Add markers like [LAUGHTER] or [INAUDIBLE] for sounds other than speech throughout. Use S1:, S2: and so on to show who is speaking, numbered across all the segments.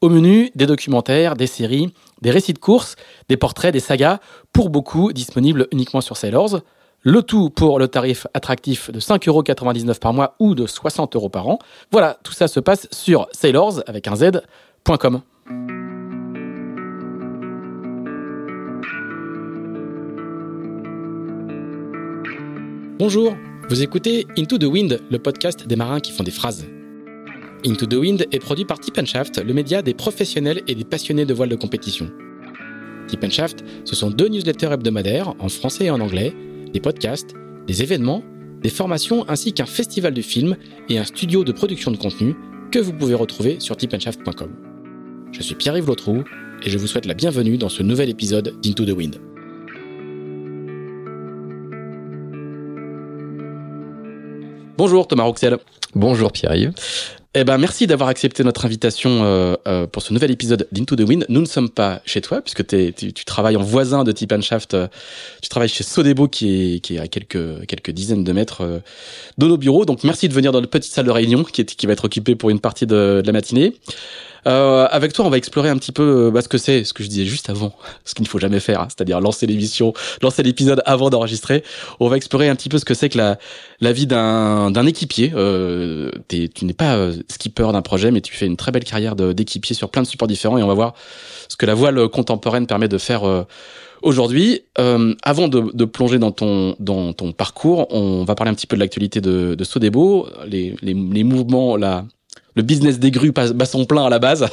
S1: Au menu, des documentaires, des séries, des récits de courses, des portraits, des sagas, pour beaucoup disponibles uniquement sur Sailors. Le tout pour le tarif attractif de 5,99€ par mois ou de 60 euros par an. Voilà, tout ça se passe sur sailors avec un z.com. Bonjour, vous écoutez Into the Wind, le podcast des marins qui font des phrases. Into the Wind est produit par Tip Shaft, le média des professionnels et des passionnés de voile de compétition. Tip Shaft, ce sont deux newsletters hebdomadaires en français et en anglais, des podcasts, des événements, des formations ainsi qu'un festival de films et un studio de production de contenu que vous pouvez retrouver sur tipandshaft.com. Je suis Pierre-Yves Lotrou et je vous souhaite la bienvenue dans ce nouvel épisode d'Into the Wind. Bonjour Thomas Roxel.
S2: Bonjour Pierre-Yves.
S1: Eh ben, merci d'avoir accepté notre invitation euh, euh, pour ce nouvel épisode d'Into the Wind. Nous ne sommes pas chez toi, puisque tu, tu, travailles en voisin de Tip. Euh, tu travailles chez Sodebo, qui est, qui est à quelques, quelques dizaines de mètres euh, de nos bureaux. Donc, merci de venir dans notre petite salle de réunion, qui, est, qui va être occupée pour une partie de, de la matinée. Euh, avec toi, on va explorer un petit peu euh, bah, ce que c'est, ce que je disais juste avant, [LAUGHS] ce qu'il ne faut jamais faire, hein, c'est-à-dire lancer l'émission, lancer l'épisode avant d'enregistrer. On va explorer un petit peu ce que c'est que la, la vie d'un, d'un équipier. Euh, tu n'es pas euh, skipper d'un projet, mais tu fais une très belle carrière d'équipier sur plein de supports différents, et on va voir ce que la voile contemporaine permet de faire. Aujourd'hui, euh, avant de, de, plonger dans ton dans ton parcours, on va parler un petit peu de l'actualité de, de Sodebo, les, les, les mouvements, la le business des grues bat son plein à la base,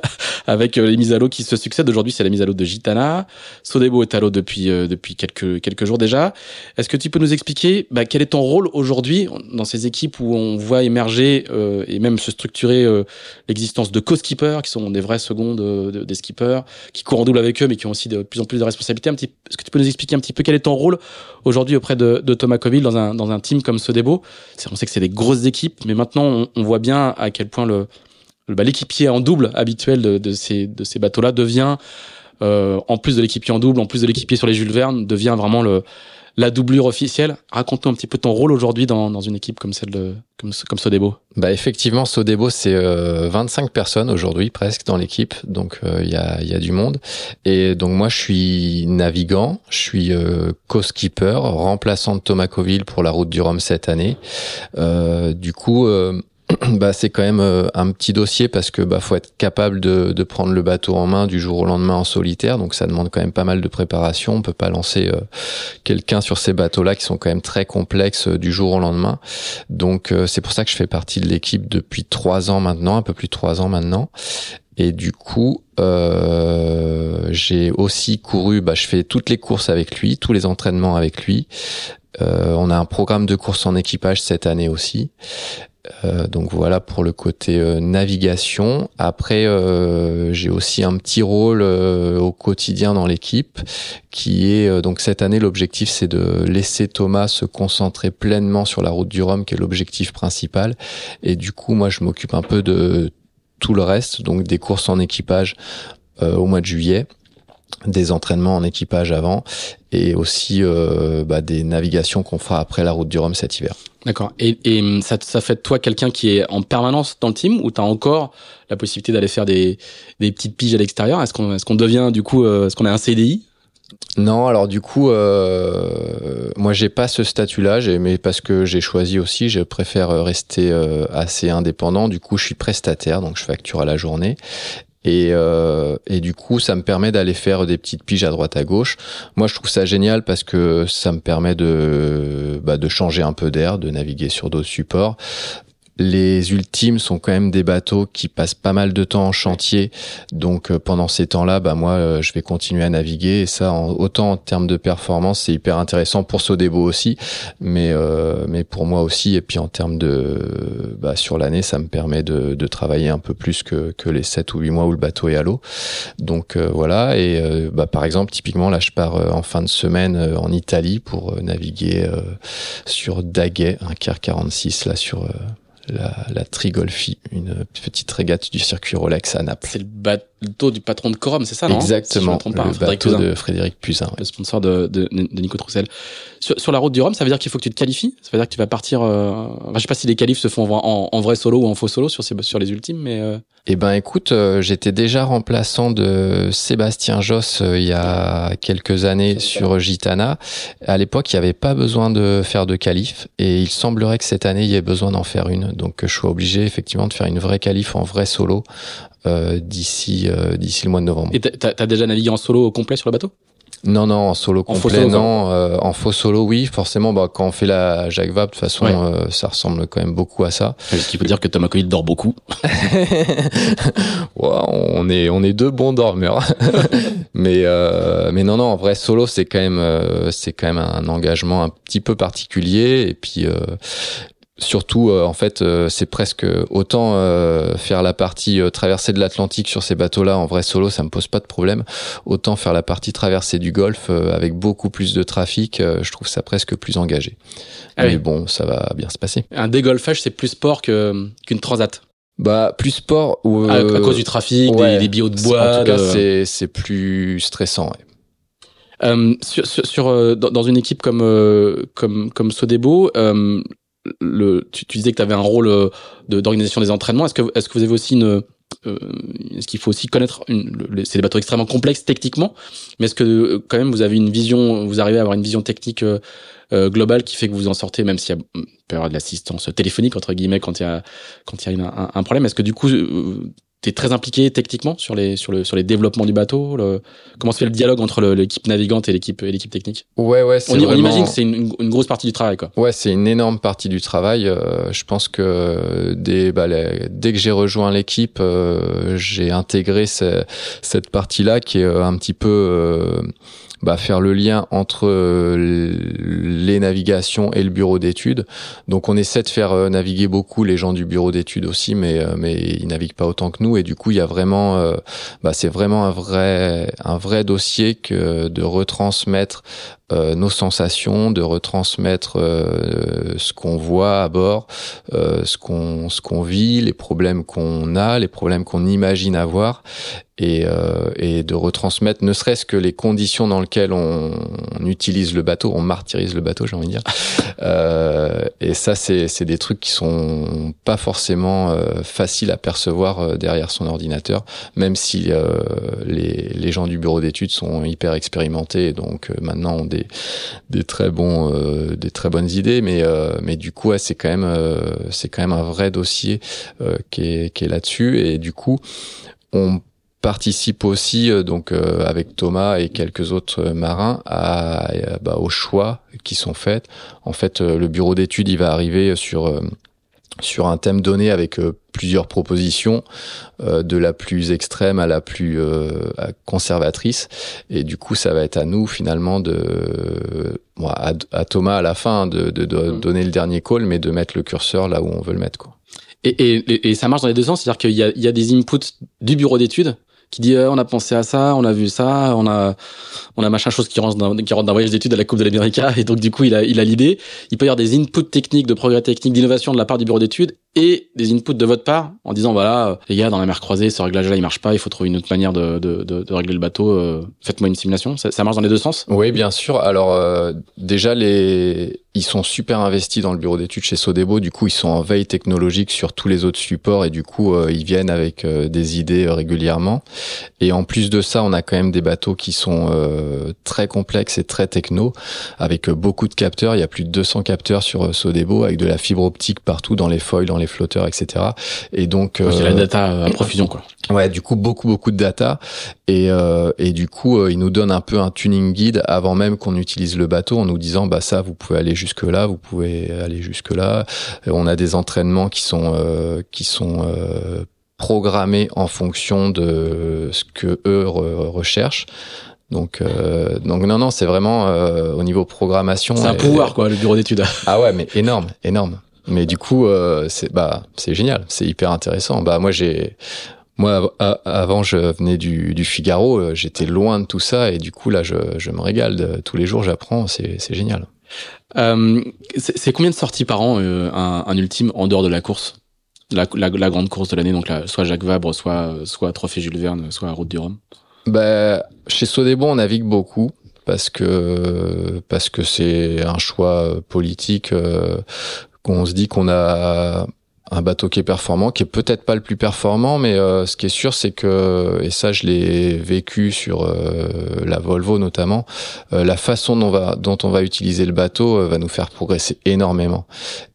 S1: [LAUGHS] avec euh, les mises à l'eau qui se succèdent. Aujourd'hui, c'est la mise à l'eau de Gitana. Sodebo est à l'eau depuis euh, depuis quelques quelques jours déjà. Est-ce que tu peux nous expliquer bah, quel est ton rôle aujourd'hui dans ces équipes où on voit émerger euh, et même se structurer l'existence de co-skippers qui sont des vrais secondes des skippers qui courent en double avec eux mais qui ont aussi de plus en plus de responsabilités. Est-ce que tu peux nous expliquer un petit peu quel est ton rôle aujourd'hui auprès de, de Thomas Coville dans un dans un team comme Sodebo? On sait que c'est des grosses équipes, mais maintenant on, on voit bien à quel point le, bah, l'équipier en double habituel de, ces, de ces bateaux-là devient, euh, en plus de l'équipier en double, en plus de l'équipier sur les Jules Verne, devient vraiment le, la doublure officielle. Raconte-nous un petit peu ton rôle aujourd'hui dans, dans une équipe comme celle de comme, comme Sodebo.
S2: Bah effectivement, Sodebo c'est euh, 25 personnes aujourd'hui presque dans l'équipe, donc euh, il y, a, y a du monde. Et donc moi je suis navigant, je suis euh, co-skipper, remplaçant de Thomas Coville pour la route du Rhum cette année. Du coup [CLEARS THROAT] bah, c'est quand même euh, un petit dossier parce que bah faut être capable de, prendre le bateau en main du jour au lendemain en solitaire, donc ça demande quand même pas mal de préparation. On peut pas lancer euh, quelqu'un sur ces bateaux-là qui sont quand même très complexes euh, du jour au lendemain. Donc c'est pour ça que je fais partie de l'équipe depuis trois ans maintenant, un peu plus de trois ans maintenant. Et du coup, j'ai aussi couru, bah, je fais toutes les courses avec lui, tous les entraînements avec lui. On a un programme de course en équipage cette année aussi. Euh, donc voilà pour le côté euh, navigation. Après, euh, j'ai aussi un petit rôle au quotidien dans l'équipe, qui est donc cette année l'objectif, c'est de laisser Thomas se concentrer pleinement sur la route du Rhum, qui est l'objectif principal. Et du coup, moi, je m'occupe un peu de tout le reste, donc des courses en équipage au mois de juillet des entraînements en équipage avant et aussi bah, des navigations qu'on fera après la route du Rhum cet hiver.
S1: D'accord. Et, et hum, ça, ça fait toi quelqu'un qui est en permanence dans le team ou tu as encore la possibilité d'aller faire des, des petites piges à l'extérieur? Est-ce qu'on est qu'on devient du coup, euh, est-ce qu'on a un CDI
S2: non, alors du coup, euh, moi j'ai pas ce statut-là, mais parce que j'ai choisi aussi, je préfère rester euh, assez indépendant. Du coup, je suis prestataire, donc je facture à la journée. Et, euh, et, du coup, ça me permet d'aller faire des petites piges à droite à gauche. Moi, je trouve ça génial parce que ça me permet de, bah, de changer un peu d'air, de naviguer sur d'autres supports. Les ultimes sont quand même des bateaux qui passent pas mal de temps en chantier, donc pendant ces temps-là, bah moi, je vais continuer à naviguer. Et ça, en, autant en termes de performance, c'est hyper intéressant pour Sodebo aussi, mais mais pour moi aussi. Et puis en termes de, bah, sur l'année, ça me permet de, travailler un peu plus que que les 7 ou 8 mois où le bateau est à l'eau. Donc voilà. Et bah, par exemple, typiquement là, je pars en fin de semaine en Italie pour naviguer sur Daguet, un Car 46 là sur la, la Trigolfi, une petite régate du circuit Rolex à Naples.
S1: Du patron de Corum, c'est ça, non?
S2: Exactement,
S1: si pas,
S2: le bateau de Frédéric Puzin. Ouais.
S1: Le sponsor de, de, de Nico Troussel. Sur, sur, la route du Rhum, ça veut dire qu'il faut que tu te qualifies? Ça veut dire que tu vas partir... Euh... Enfin, je sais pas si les qualifs se font en, en, vrai solo ou en faux solo sur, ces, sur les ultimes, mais... Euh...
S2: Eh ben écoute, euh, j'étais déjà remplaçant de Sébastien Josse euh, il y a quelques années sur Gitana. À l'époque, il n'y avait pas besoin de faire de qualif et il semblerait que cette année, il y ait besoin d'en faire une. Donc je suis obligé effectivement de faire une vraie qualif en vrai solo d'ici euh, d'ici le mois de novembre.
S1: Et t'as as déjà navigué en solo complet sur le bateau?
S2: Non, non, en solo complet, en solo, non. Euh, en faux solo, oui. Forcément, bah, quand on fait la Jacques Vabre, de toute façon, ouais. euh, ça ressemble quand même beaucoup à ça.
S1: Ce qui veut dire que Thomas Coïd dort beaucoup. [LAUGHS]
S2: ouais, on est, on est deux bons dormeurs. [LAUGHS] mais, euh, mais non, non, en vrai, solo, c'est quand même, euh, c'est quand même un engagement un petit peu particulier. Et puis, euh, surtout euh, en fait euh, c'est presque autant euh, faire la partie traversée de l'Atlantique sur ces bateaux-là en vrai solo ça me pose pas de problème. Autant faire la partie traversée du Golfe avec beaucoup plus de trafic je trouve ça presque plus engagé. Ah mais oui. bon ça va bien se passer.
S1: Un dégolfage c'est plus sport que qu'une transat.
S2: Bah plus sport ou
S1: à, à, cause du trafic ouais, des, des bio de bois
S2: en tout cas
S1: de...
S2: c'est plus stressant ouais.
S1: Euh, sur, sur, sur dans, dans, une équipe comme euh, comme comme Sodebo, euh, le, tu, tu, disais que tu avais un rôle d'organisation des entraînements. Est-ce que, est-ce que vous avez aussi une, euh, est-ce qu'il faut aussi connaître c'est des bateaux extrêmement complexes techniquement, mais est-ce que quand même vous avez une vision, vous arrivez à avoir une vision technique euh, globale qui fait que vous en sortez, même s'il y a peut y avoir de l'assistance téléphonique entre guillemets quand il y a quand il y a un, un, problème. Est-ce que du coup tu es très impliqué techniquement sur les sur le sur les développements du bateau le, comment se fait le dialogue entre l'équipe navigante et l'équipe et l'équipe technique?
S2: Ouais ouais
S1: on,
S2: vraiment...
S1: on, imagine que c'est une, une, grosse partie du travail quoi
S2: ouais c'est une énorme partie du travail euh, je pense que dès bah, les, dès que j'ai rejoint l'équipe euh, j'ai intégré ce, cette partie là qui est euh, un petit peu euh, bah, faire le lien entre les navigations et le bureau d'études. Donc on essaie de faire naviguer beaucoup les gens du bureau d'études aussi, mais mais ils naviguent pas autant que nous. Et du coup, il y a vraiment, bah, c'est vraiment un vrai un vrai dossier que de retransmettre euh, nos sensations, de retransmettre euh, ce qu'on voit à bord, euh, ce qu'on ce qu'on vit, les problèmes qu'on a, les problèmes qu'on imagine avoir, et, et de retransmettre ne serait-ce que les conditions dans lesquelles on, utilise le bateau, on martyrise le bateau, j'ai envie de dire. [LAUGHS] et ça, c'est c'est des trucs qui sont pas forcément faciles à percevoir derrière son ordinateur, même si les les gens du bureau d'études sont hyper expérimentés, donc maintenant on des très bons, euh, des très bonnes idées, mais euh, du coup, c'est quand même euh, quand même un vrai dossier qui est là-dessus et du coup, on participe aussi donc avec Thomas et quelques autres marins à, à bah, aux choix qui sont faits. En fait, le bureau d'études il va arriver sur sur un thème donné avec euh, plusieurs propositions, euh, de la plus extrême à la plus euh, conservatrice. Et du coup, ça va être à nous finalement de, bon, à, à, Thomas à la fin de, de, de mmh. donner le dernier call, mais de mettre le curseur là où on veut le mettre. Quoi.
S1: Et, et, et ça marche dans les deux sens, c'est-à-dire qu'il y a, il y a des inputs du bureau d'études qui dit euh, on a pensé à ça, on a vu ça, on a on a machin chose qui rentre d'un qui rentre d'un voyage d'études à la Coupe de l'Amérique et donc du coup il a il a l'idée. Il peut y avoir des inputs techniques, de progrès techniques, d'innovation de la part du bureau d'études et des inputs de votre part en disant voilà les gars dans la mer croisée ce réglage là il marche pas, il faut trouver une autre manière de de, de, de régler le bateau. Euh, Faites-moi une simulation. Ça, ça, marche dans les deux sens?
S2: Oui bien sûr. Alors euh, déjà les ils sont super investis dans le bureau d'études chez Sodebo. Du coup, ils sont en veille technologique sur tous les autres supports et du coup, euh, ils viennent avec euh, des idées euh, régulièrement. Et en plus de ça, on a quand même des bateaux qui sont euh, très complexes et très techno, avec beaucoup de capteurs. Il y a plus de 200 capteurs sur Sodebo, avec de la fibre optique partout dans les foils, dans les flotteurs, etc. Et donc,
S1: c'est la data à profusion, quoi.
S2: Ouais, du coup, beaucoup, beaucoup de data. Et, et du coup, ils nous donnent un peu un tuning guide avant même qu'on utilise le bateau en nous disant, bah ça, vous pouvez aller jusque là, vous pouvez aller jusque là. On a des entraînements qui sont qui sont programmés en fonction de ce que eux recherchent. Donc, euh, donc non, non, c'est vraiment euh, au niveau programmation.
S1: C'est un pouvoir, quoi, le bureau d'études. [LAUGHS]
S2: ah ouais, mais énorme, énorme. Mais du coup, euh, c'est bah, c'est génial, c'est hyper intéressant. Bah moi, j'ai, moi, avant, je venais du, du Figaro, j'étais loin de tout ça, et du coup, là, je, je me régale. tous les jours, j'apprends, c'est, c'est génial.
S1: C'est combien de sorties par an un, un, ultime en dehors de la course? La, la, la, grande course de l'année, donc soit Jacques Vabre, soit soit Trophée Jules Verne, soit Route du Rhum?
S2: Bah, chez Sodebo, on navigue beaucoup parce que parce que c'est un choix politique euh, qu'on se dit qu'on a un bateau qui est performant, qui est peut-être pas le plus performant, mais euh, ce qui est sûr, c'est que et ça, je l'ai vécu sur euh, la Volvo notamment, la façon dont, va, dont on va utiliser le bateau va nous faire progresser énormément.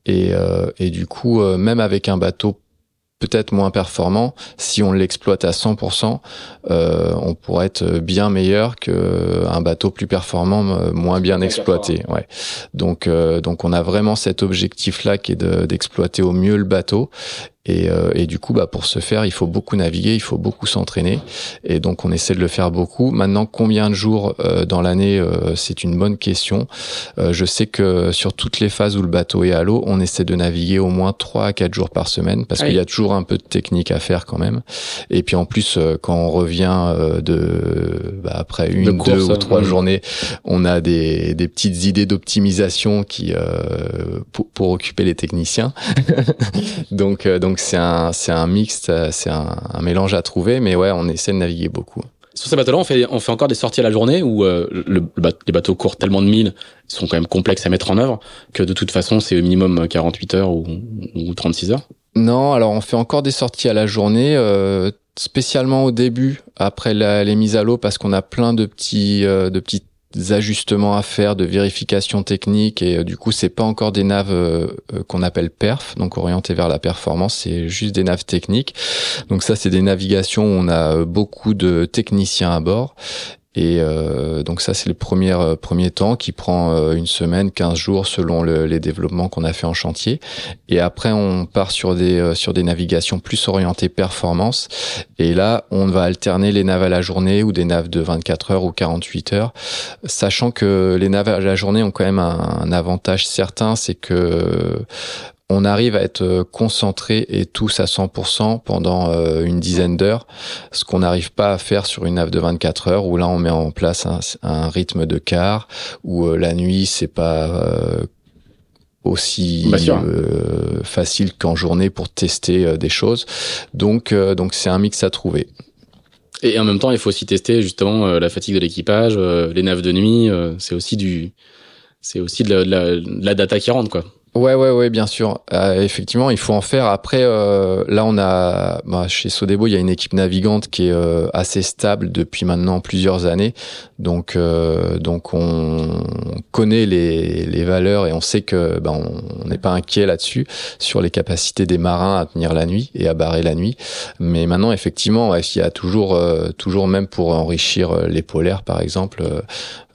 S2: Et, et du coup, même avec un bateau peut-être moins performant, si on l'exploite à 100%, euh, on pourrait être bien meilleur qu'un bateau plus performant, euh, moins bien exploité. Ouais. Donc, euh, donc on a vraiment cet objectif-là qui est d'exploiter au mieux le bateau et, euh, et, du coup, bah, pour ce faire, il faut beaucoup naviguer, il faut beaucoup s'entraîner. Et donc, on essaie de le faire beaucoup. Maintenant, combien de jours euh, dans l'année, euh, c'est une bonne question. je sais que sur toutes les phases où le bateau est à l'eau, on essaie de naviguer au moins 3 à 4 jours par semaine parce qu'il y a toujours un peu de technique à faire quand même. Et puis en plus, quand on revient de bah, après une, deux ou trois journées, on a des, des petites idées d'optimisation qui pour, pour, occuper les techniciens. [LAUGHS] donc donc donc c'est un, c'est un mixte, c'est un, mélange à trouver, mais ouais, on essaie de naviguer beaucoup.
S1: Sur ces bateaux-là, on fait, on fait encore des sorties à la journée où euh, le, les bateaux courent tellement de milles, sont quand même complexes à mettre en œuvre, que de toute façon, c'est au minimum 48 heures ou, ou 36 heures?
S2: Non, alors on fait encore des sorties à la journée, euh, spécialement au début, après les mises à l'eau, parce qu'on a plein de petits, euh, de petites ajustements à faire, de vérification technique et euh, du coup c'est pas encore des naves euh, euh, qu'on appelle perf, donc orientées vers la performance, c'est juste des naves techniques. Donc ça c'est des navigations où on a beaucoup de techniciens à bord et euh, donc ça, c'est le premier, euh, premier temps qui prend euh, une semaine, 15 jours selon le, les développements qu'on a fait en chantier. Et après, on part sur des, sur des navigations plus orientées performance. Et là, on va alterner les naves à la journée ou des naves de 24 heures ou 48 heures, sachant que les naves à la journée ont quand même un, un avantage certain, c'est que on arrive à être euh, concentré et tous à 100% pendant euh, une dizaine d'heures, ce qu'on n'arrive pas à faire sur une nave de 24 heures où là on met en place un, rythme de quart où euh, la nuit c'est pas aussi facile qu'en journée pour tester des choses. Donc donc c'est un mix à trouver.
S1: Et en même temps, il faut aussi tester justement la fatigue de l'équipage, les naves de nuit. c'est aussi du, c'est aussi de la, de la data qui rentre quoi.
S2: Ouais, ouais, ouais, bien sûr. Euh, effectivement, il faut en faire. Après, euh, là, on a bah, chez Sodebo, il y a une équipe navigante qui est euh, assez stable depuis maintenant plusieurs années. Donc, euh, donc on connaît les, les valeurs et on sait que bah, on n'est pas inquiet là-dessus sur les capacités des marins à tenir la nuit et à barrer la nuit. Mais maintenant, effectivement, il y a toujours, toujours même pour enrichir les polaires, par exemple.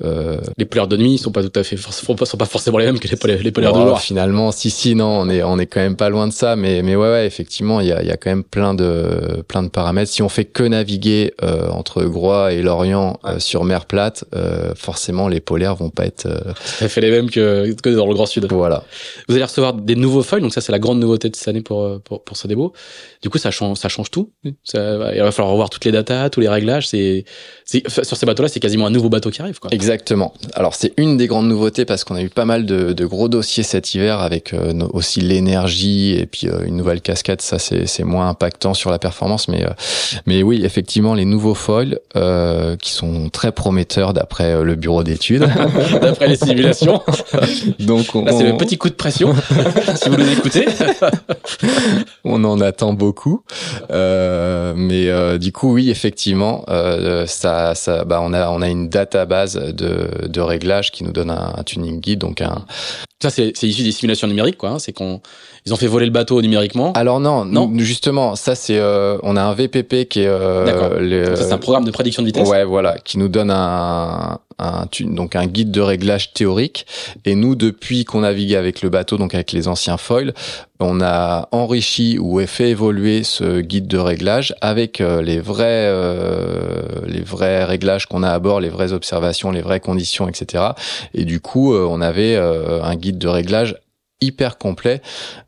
S1: les polaires de nuit sont pas tout à fait, sont pas forcément les mêmes que les polaires, les polaires de jour.
S2: Finalement, si, si, non, on est, on est quand même pas loin de ça, mais, mais ouais, ouais, effectivement, il y a, y a quand même plein de, plein de paramètres. Si on fait que naviguer euh, entre Groix et Lorient euh, sur mer plate, euh, forcément, les polaires vont pas être.
S1: Ça fait les mêmes que, que dans le Grand Sud.
S2: Voilà.
S1: Vous allez recevoir des nouveaux foils, donc ça, c'est la grande nouveauté de cette année pour, pour, pour Sodebo. Du coup, ça change, ça change tout. Ça, il va falloir revoir toutes les datas, tous les réglages. C'est, sur ces bateaux-là, c'est quasiment un nouveau bateau qui arrive, quoi.
S2: Exactement. Alors, c'est une des grandes nouveautés parce qu'on a eu pas mal de, de gros dossiers cet hiver avec euh, aussi l'énergie et puis euh, une nouvelle cascade, ça c'est moins impactant sur la performance, mais euh, mais oui, effectivement, les nouveaux foils qui sont très prometteurs d'après le bureau d'études, [LAUGHS]
S1: d'après les simulations. [LAUGHS] Donc c'est le petit coup de pression [LAUGHS] si vous nous écoutez.
S2: on en attend beaucoup, mais du coup oui, effectivement, ça ça bah on a on a une database de de réglages qui nous donne un, un tuning guide, donc un
S1: ça c'est issu des simulations simulation numérique, quoi. hein. C'est qu'on ils ont fait voler le bateau numériquement.
S2: Alors non,
S1: Non
S2: justement, ça c'est, euh, on a un VPP qui est, euh,
S1: D'accord.
S2: le-
S1: Ça, c'est un programme de prédiction de vitesse.
S2: Ouais, voilà, qui nous donne un, un donc un guide de réglage théorique. Et nous, depuis qu'on naviguait avec le bateau, donc avec les anciens foils, on a enrichi ou fait évoluer ce guide de réglage avec euh, les vrais, euh, les vrais réglages qu'on a à bord, les vraies observations, les vraies conditions, etc. Et du coup, euh, on avait euh, un guide de réglage hyper complet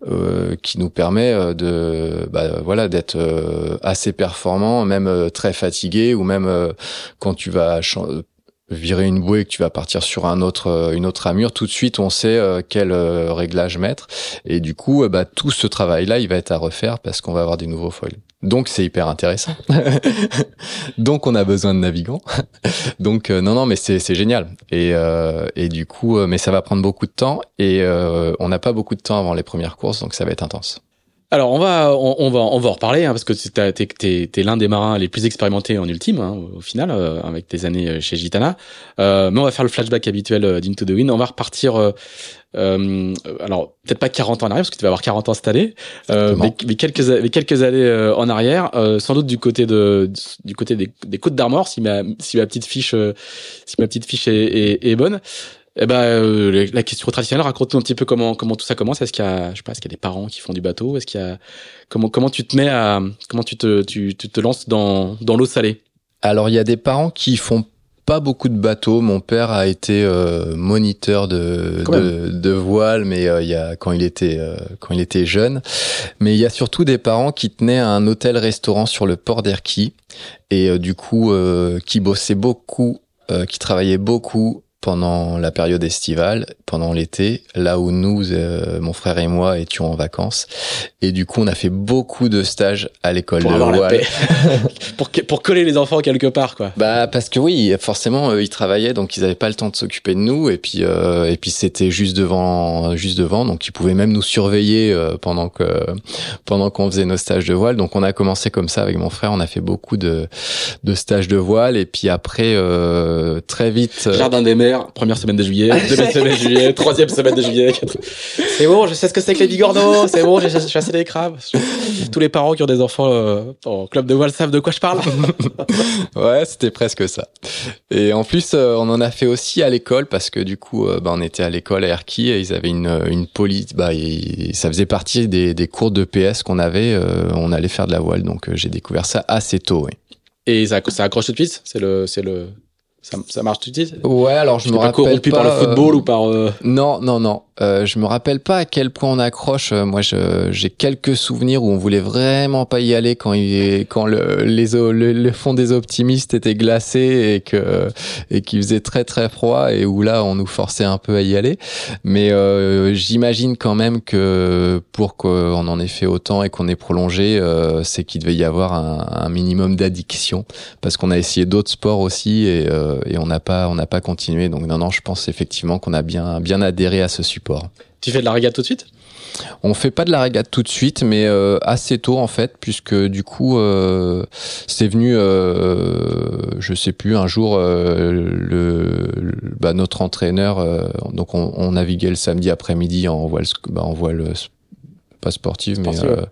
S2: euh, qui nous permet euh, de bah, voilà d'être euh, assez performant même très fatigué ou même quand tu vas virer une bouée que tu vas partir sur un autre une autre amure tout de suite on sait quel réglage mettre. Et du coup bah, tout ce travail là il va être à refaire parce qu'on va avoir des nouveaux foils donc c'est hyper intéressant. [LAUGHS] Donc on a besoin de navigants. [LAUGHS] Donc euh, non non mais c'est c'est génial. Et euh, et du coup euh, mais ça va prendre beaucoup de temps et euh, on n'a pas beaucoup de temps avant les premières courses donc ça va être intense
S1: Alors on va on, on va on va en reparler hein, parce que t'es t'es t'es l'un des marins les plus expérimentés en ultime hein, au, final euh, avec tes années euh, chez Gitana. Euh, mais on va faire le flashback habituel euh, d'Into the Wind. On va repartir. Euh, euh, alors peut-être pas 40 ans en arrière parce que tu vas avoir 40 ans cette année, euh, mais, mais quelques mais quelques années en arrière, euh, sans doute du côté de du côté des, des côtes d'Armor si ma si ma petite fiche si ma petite fiche est, est, est bonne. Eh ben, euh, la question traditionnelle, raconte-nous un petit peu comment comment tout ça commence. Est-ce qu'il y a, je sais pas, est-ce qu'il y a des parents qui font du bateau? Est-ce qu'il y a comment comment tu te mets à comment tu te tu, tu te lances dans dans l'eau salée?
S2: Alors il y a des parents qui font pas beaucoup de bateaux. Mon père a été euh, moniteur de, de, de voile, mais euh, il y a quand il était euh, quand il était jeune. Mais il y a surtout des parents qui tenaient un hôtel-restaurant sur le port d'Erquy et euh, du coup euh, qui bossaient beaucoup, euh, qui travaillaient beaucoup pendant la période estivale, pendant l'été, là où nous, euh, mon frère et moi, étions en vacances. Et du coup, on a fait beaucoup de stages à l'école de
S1: paix, [LAUGHS] pour pour coller les enfants quelque part quoi.
S2: Bah parce que oui, forcément eux, ils travaillaient donc ils avaient pas le temps de s'occuper de nous et puis euh, et puis c'était juste devant juste devant donc ils pouvaient même nous surveiller euh, pendant que pendant qu'on faisait nos stages de voile. Donc on a commencé comme ça avec mon frère, on a fait beaucoup de de stages de voile et puis après euh, très vite euh,
S1: Jardin des mers, première semaine de juillet, [LAUGHS] deuxième semaine de juillet, troisième semaine de juillet. quatre- C'est bon, je sais ce que c'est que les bigorneaux, c'est bon, j'ai chassé les crabes. Tous les parents qui ont des enfants euh, en club de voile savent de quoi je parle. [LAUGHS]
S2: Ouais, c'était presque ça. Et en plus, euh, on en a fait aussi à l'école parce que du coup, euh, bah, on était à l'école à Erquy et ils avaient une, une police. Bah, et ça faisait partie des, des cours de PS qu'on avait. euh, on allait faire de la voile, donc euh, j'ai découvert ça assez tôt. Oui.
S1: Et ça, ça accroche tout de suite. C'est le, c'est le, ça, ça marche tout de suite.
S2: Ouais, alors je
S1: Tu
S2: me
S1: pas
S2: rappelle
S1: corrompu
S2: pas,
S1: par le
S2: euh,
S1: football ou par. euh,
S2: Non, non, non. Euh, je me rappelle pas à quel point on accroche. Euh, Moi, je- j'ai quelques souvenirs où on voulait vraiment pas y aller quand il, quand le, les, le, le fond des optimistes était glacé et que et qu'il faisait très très froid et où là on nous forçait un peu à y aller. Mais euh, j'imagine quand même que pour qu'on en ait fait autant et qu'on ait prolongé, euh, c'est qu'il devait y avoir un, un minimum d'addiction parce qu'on a essayé d'autres sports aussi et, euh, et on n'a pas on n'a pas continué. Donc non non, je pense effectivement qu'on a bien bien adhéré à ce support.
S1: Tu fais de la régate tout de suite?
S2: On fait pas de la régate tout de suite, mais euh, assez tôt en fait, puisque du coup euh, c'est venu, euh, je sais plus, un jour euh, le, le- bah, notre entraîneur, euh, donc on, on naviguait le samedi après-midi en voile, bah, en voile s- pas sportive, mais
S1: Sportive,
S2: euh,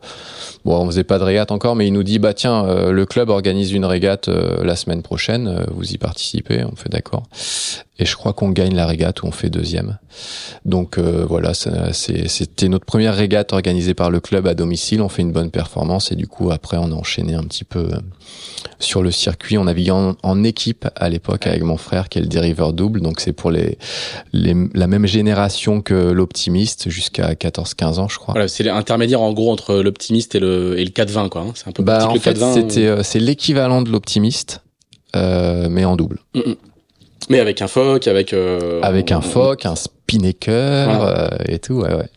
S2: bon, on faisait pas de régate encore, mais il nous dit bah tiens, euh, le club organise une régate euh, la semaine prochaine, euh, vous y participez, on fait d'accord. Et je crois qu'on gagne la régate ou on fait deuxième. Donc euh, voilà, c'était notre première régate organisée par le club à domicile. On fait une bonne performance et du coup après on a enchaîné un petit peu euh, sur le circuit. On naviguait en, en équipe à l'époque avec mon frère qui est le dériveur double. Donc c'est pour les, les la même génération que l'optimiste jusqu'à 14-15 ans je crois.
S1: Voilà, c'est l'intermédiaire en gros entre l'optimiste et le, et le 4-20 quoi. hein. C'est un peu
S2: Bah en fait
S1: le 4-20.
S2: c'était euh, c'est l'équivalent de l'optimiste euh, mais en double.
S1: Mais avec un phoque, avec. euh,
S2: Avec un phoque, un spinnaker
S1: Voilà.
S2: euh, et tout, ouais, ouais.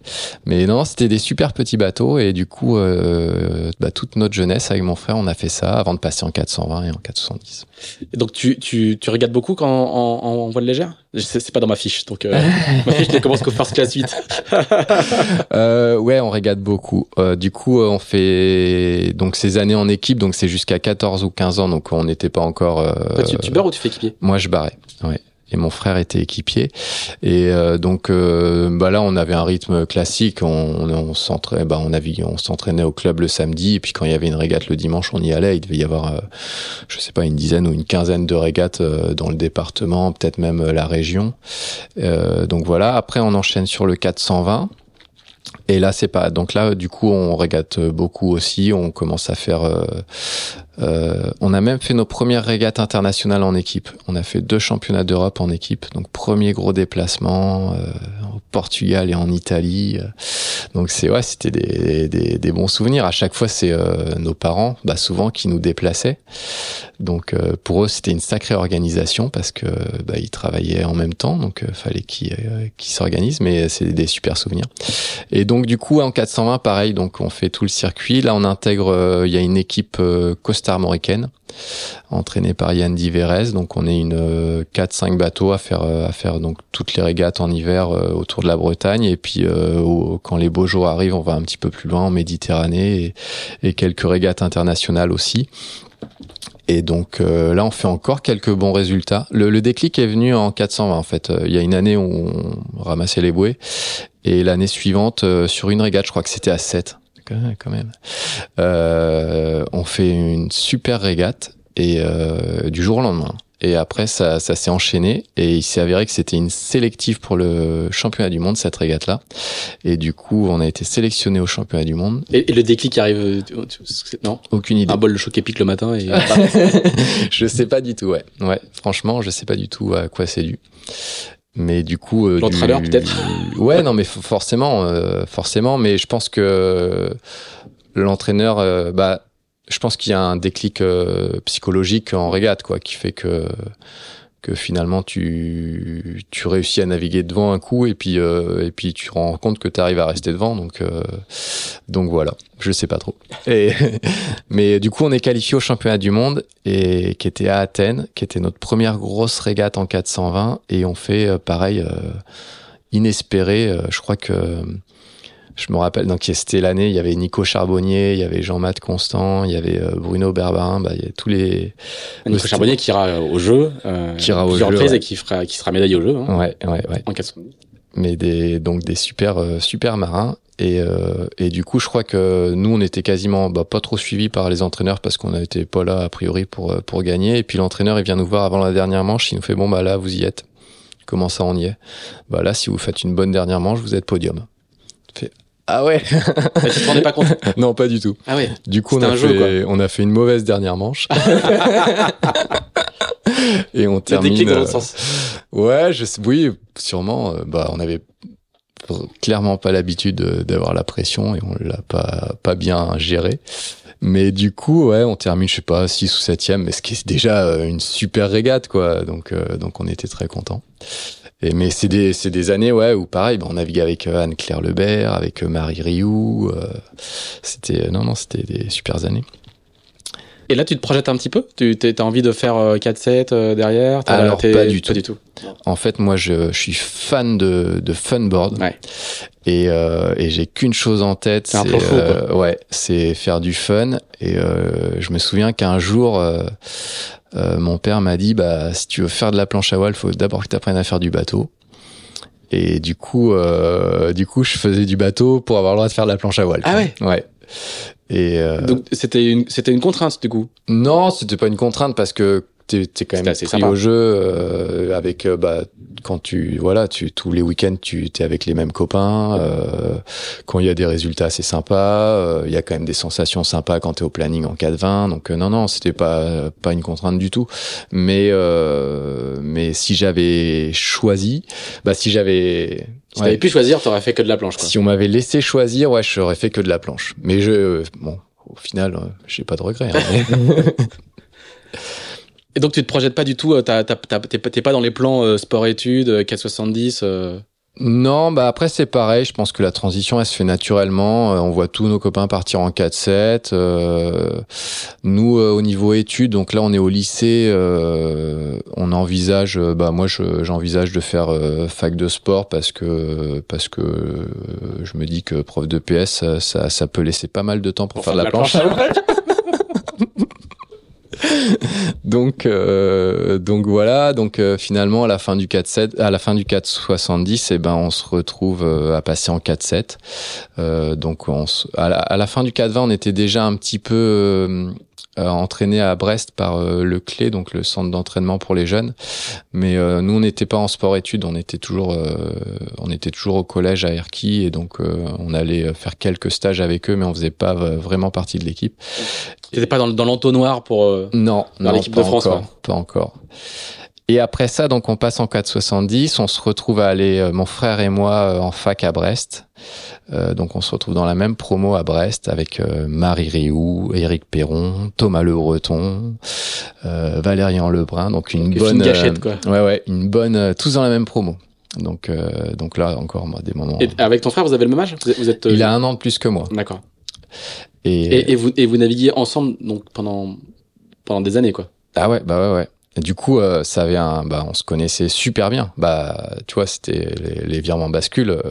S2: Mais non, c'était des super petits bateaux et du coup, euh, bah, toute notre jeunesse avec mon frère, on a fait ça avant de passer en 420 et en 470.
S1: Et donc tu, tu, tu regardes beaucoup quand en, en, en voile légère? C'est pas dans ma fiche, donc euh, [LAUGHS] ma fiche ne commence qu'au first class 8.
S2: Euh, ouais, on régate beaucoup. Euh, du coup, euh, on fait donc ces années en équipe, donc c'est jusqu'à 14 ou 15 ans, donc on n'était pas encore. euh,
S1: Toi, tu, tu beurres ou tu fais équipier?
S2: Moi, je barrais. Ouais. Et mon frère était équipier. Et euh, donc bah là, on avait un rythme classique. On, on s'entraînait, bah, on naviguait, on s'entraînait au club le samedi, et puis quand il y avait une régate le dimanche, on y allait. Il devait y avoir, je sais pas, une dizaine ou une quinzaine de régates dans le département, peut-être même la région. donc voilà. Après, on enchaîne sur le 420. Et là, c'est pas. Donc là, du coup, on régate beaucoup aussi. On commence à faire. Euh, euh, on a même fait nos premières régates internationales en équipe. On a fait deux championnats d'Europe en équipe. Donc premier gros déplacement euh, au Portugal et en Italie. Donc c'est ouais, c'était des, des, des, bons souvenirs. À chaque fois, c'est euh, nos parents, bah, souvent qui nous déplaçaient. Donc euh, pour eux, c'était une sacrée organisation parce que bah, ils travaillaient en même temps, donc euh, fallait qu'ils qu'ils s'organisent. Mais c'est des super souvenirs. Et donc du coup, en 420, pareil. Donc on fait tout le circuit. Là, on intègre. Il y a une équipe entraîné par Yann Diverez. Donc on est une 4-5 euh, bateaux à faire euh, à faire donc toutes les régates en hiver euh, autour de la Bretagne et puis quand les beaux jours arrivent, on va un petit peu plus loin en Méditerranée et, quelques régates internationales aussi. Et donc là, on fait encore quelques bons résultats. Le, déclic est venu en 420 en fait. Il y a une année où on ramassait les bouées et l'année suivante, sur une régate, je crois que c'était à 7 quand même. Euh, on fait une super régate et euh, du jour au lendemain. Et après, ça, ça s'est enchaîné et il s'est avéré que c'était une sélective pour le championnat du monde, cette régate-là. Et du coup, on a été sélectionné au championnat du monde.
S1: Et, le déclic arrive, non?
S2: Aucune idée.
S1: Un bol de choc épique le matin et... [LAUGHS]
S2: je sais pas du tout, ouais. Ouais, franchement, je sais pas du tout à quoi c'est dû. Mais du coup,
S1: euh, l'entraîneur peut-être. [LAUGHS]
S2: Ouais, non, mais forcément, euh, forcément. Mais je pense que l'entraîneur, euh, bah, je pense qu'il y a un déclic euh, psychologique en régate, quoi, qui fait que que finalement tu tu réussis à naviguer devant un coup et puis et puis tu rends compte que tu arrives à rester devant. Donc donc voilà, je sais pas trop. Et [LAUGHS] mais du coup, on est qualifié au championnat du monde et qui était à Athènes, qui était notre première grosse régate en 420 et on fait pareil inespéré. je crois que je me rappelle, donc c'était l'année, il y avait Nico Charbonnier, il y avait Jean-Math Constant, il y avait euh, Bruno Berbarin, bah, il y a tous les.
S1: Nico Charbonnier qui ira au jeu, euh, qui ira au jeu, et qui, fera, qui sera médaillé au jeu. Hein,
S2: ouais, ouais, ouais.
S1: En 410.
S2: Mais des, donc des super, euh, super marins. Et, euh, et du coup, je crois que nous, on était quasiment bah, pas trop suivis par les entraîneurs parce qu'on n'était pas là a priori pour pour gagner. Et puis l'entraîneur, il vient nous voir avant la dernière manche, il nous fait bon bah là, vous y êtes. Comment ça, on y est? Bah là, si vous faites une bonne dernière manche, vous êtes podium. Fait ah ouais
S1: Tu te rendais pas compte [LAUGHS]
S2: Non, pas du tout.
S1: Ah ouais
S2: Du coup, on a, fait, on a fait une mauvaise dernière manche. [LAUGHS] et on termine.
S1: dans l'autre sens.
S2: Ouais, je sais, oui, sûrement. Euh, bah, on avait clairement pas l'habitude d'avoir la pression et on l'a pas, pas bien géré. Mais du coup, ouais, on termine, je sais pas, 6 ou 7 mais ce qui est déjà euh, une super régate, quoi. Donc, euh, donc on était très contents mais c'est des, années où pareil, ben, on naviguait avec euh, Anne Claire Lebert, avec euh, Marie Rioux. Euh, c'était non non, c'était des super années.
S1: Et là, tu te projettes un petit peu? Tu as envie de faire 4-7 derrière?
S2: Alors, pas du, tout. du tout. En fait, moi, je, je suis fan de, de funboard.
S1: Ouais.
S2: Et, euh, et j'ai qu'une chose en tête.
S1: C'est euh,
S2: ouais, c'est faire du fun. Et euh, je me souviens qu'un jour, euh, mon père m'a dit bah si tu veux faire de la planche à voile, faut d'abord que tu apprennes à faire du bateau. Et du coup, euh, du coup, je faisais du bateau pour avoir le droit de faire de la planche à voile.
S1: Ah ouais?
S2: Ouais. Et
S1: euh, donc c'était une c'était une contrainte du coup?
S2: Non, c'était pas une contrainte parce que t'es es quand même assez pris au jeu euh, avec euh, bah quand tu voilà tu tous les week-ends tu t'es avec les mêmes copains euh, quand il y a des résultats c'est sympa il y a quand même des sensations sympas quand t'es au planning en 4-20 donc non non c'était pas pas une contrainte du tout. Mais mais si j'avais choisi bah si j'avais
S1: si t'avais pu choisir t'aurais fait que de la planche quoi.
S2: si on m'avait laissé choisir ouais j'aurais fait que de la planche. Mais je bon au final j'ai pas de regrets hein, [LAUGHS] [LAUGHS]
S1: Et donc tu te projettes pas du tout, euh, t'es pas dans les plans euh, sport-études, 470 euh,
S2: non, bah après c'est pareil. Je pense que la transition elle se fait naturellement. on voit tous nos copains partir en 4-7. nous au niveau études, donc là on est au lycée, on envisage. bah moi j'envisage de faire fac de sport parce que parce que je me dis que prof de PS ça, ça, peut laisser pas mal de temps pour, faire, de la, planche. [LAUGHS] [LAUGHS] donc euh, donc voilà. Donc euh, finalement à la fin du 4-7 à la fin du 4-70 et ben on se retrouve euh, à passer en 4-7 euh, donc on à, la, fin du 4-20 on était déjà un petit peu euh, entraîné à Brest par le Clé donc le centre d'entraînement pour les jeunes. Mais euh, nous on n'était pas en sport études. On était toujours euh, on était toujours au collège à Erquy et donc euh, on allait faire quelques stages avec eux mais on faisait pas vraiment partie de l'équipe
S1: T'étais pas dans, dans l'entonnoir pour. euh,
S2: non,
S1: Dans
S2: non,
S1: l'équipe
S2: pas
S1: de France,
S2: encore,
S1: ouais.
S2: pas encore. Et après ça, donc on passe en 470, on se retrouve à aller, euh, mon frère et moi, euh, en fac à Brest. Euh, donc on se retrouve dans la même promo à Brest avec euh, Marie Rioux, Éric Perron, Thomas Le Breton, euh, Valérian Lebrun. Donc une
S1: Une
S2: bonne,
S1: gâchette, quoi.
S2: ouais ouais, une bonne, euh, tous dans la même promo. Donc euh, donc là encore moi des moments.
S1: Et avec ton frère, vous avez le même âge? Vous êtes. vous êtes, euh,
S2: Il a un an de plus que moi.
S1: D'accord.
S2: Et,
S1: Et, et vous et vous naviguiez ensemble donc pendant pendant des années quoi.
S2: Ah ouais, bah ouais, ouais. Et du coup, euh, ça avait un, bah, on se connaissait super bien. Bah, tu vois, c'était les, les virements bascules. euh,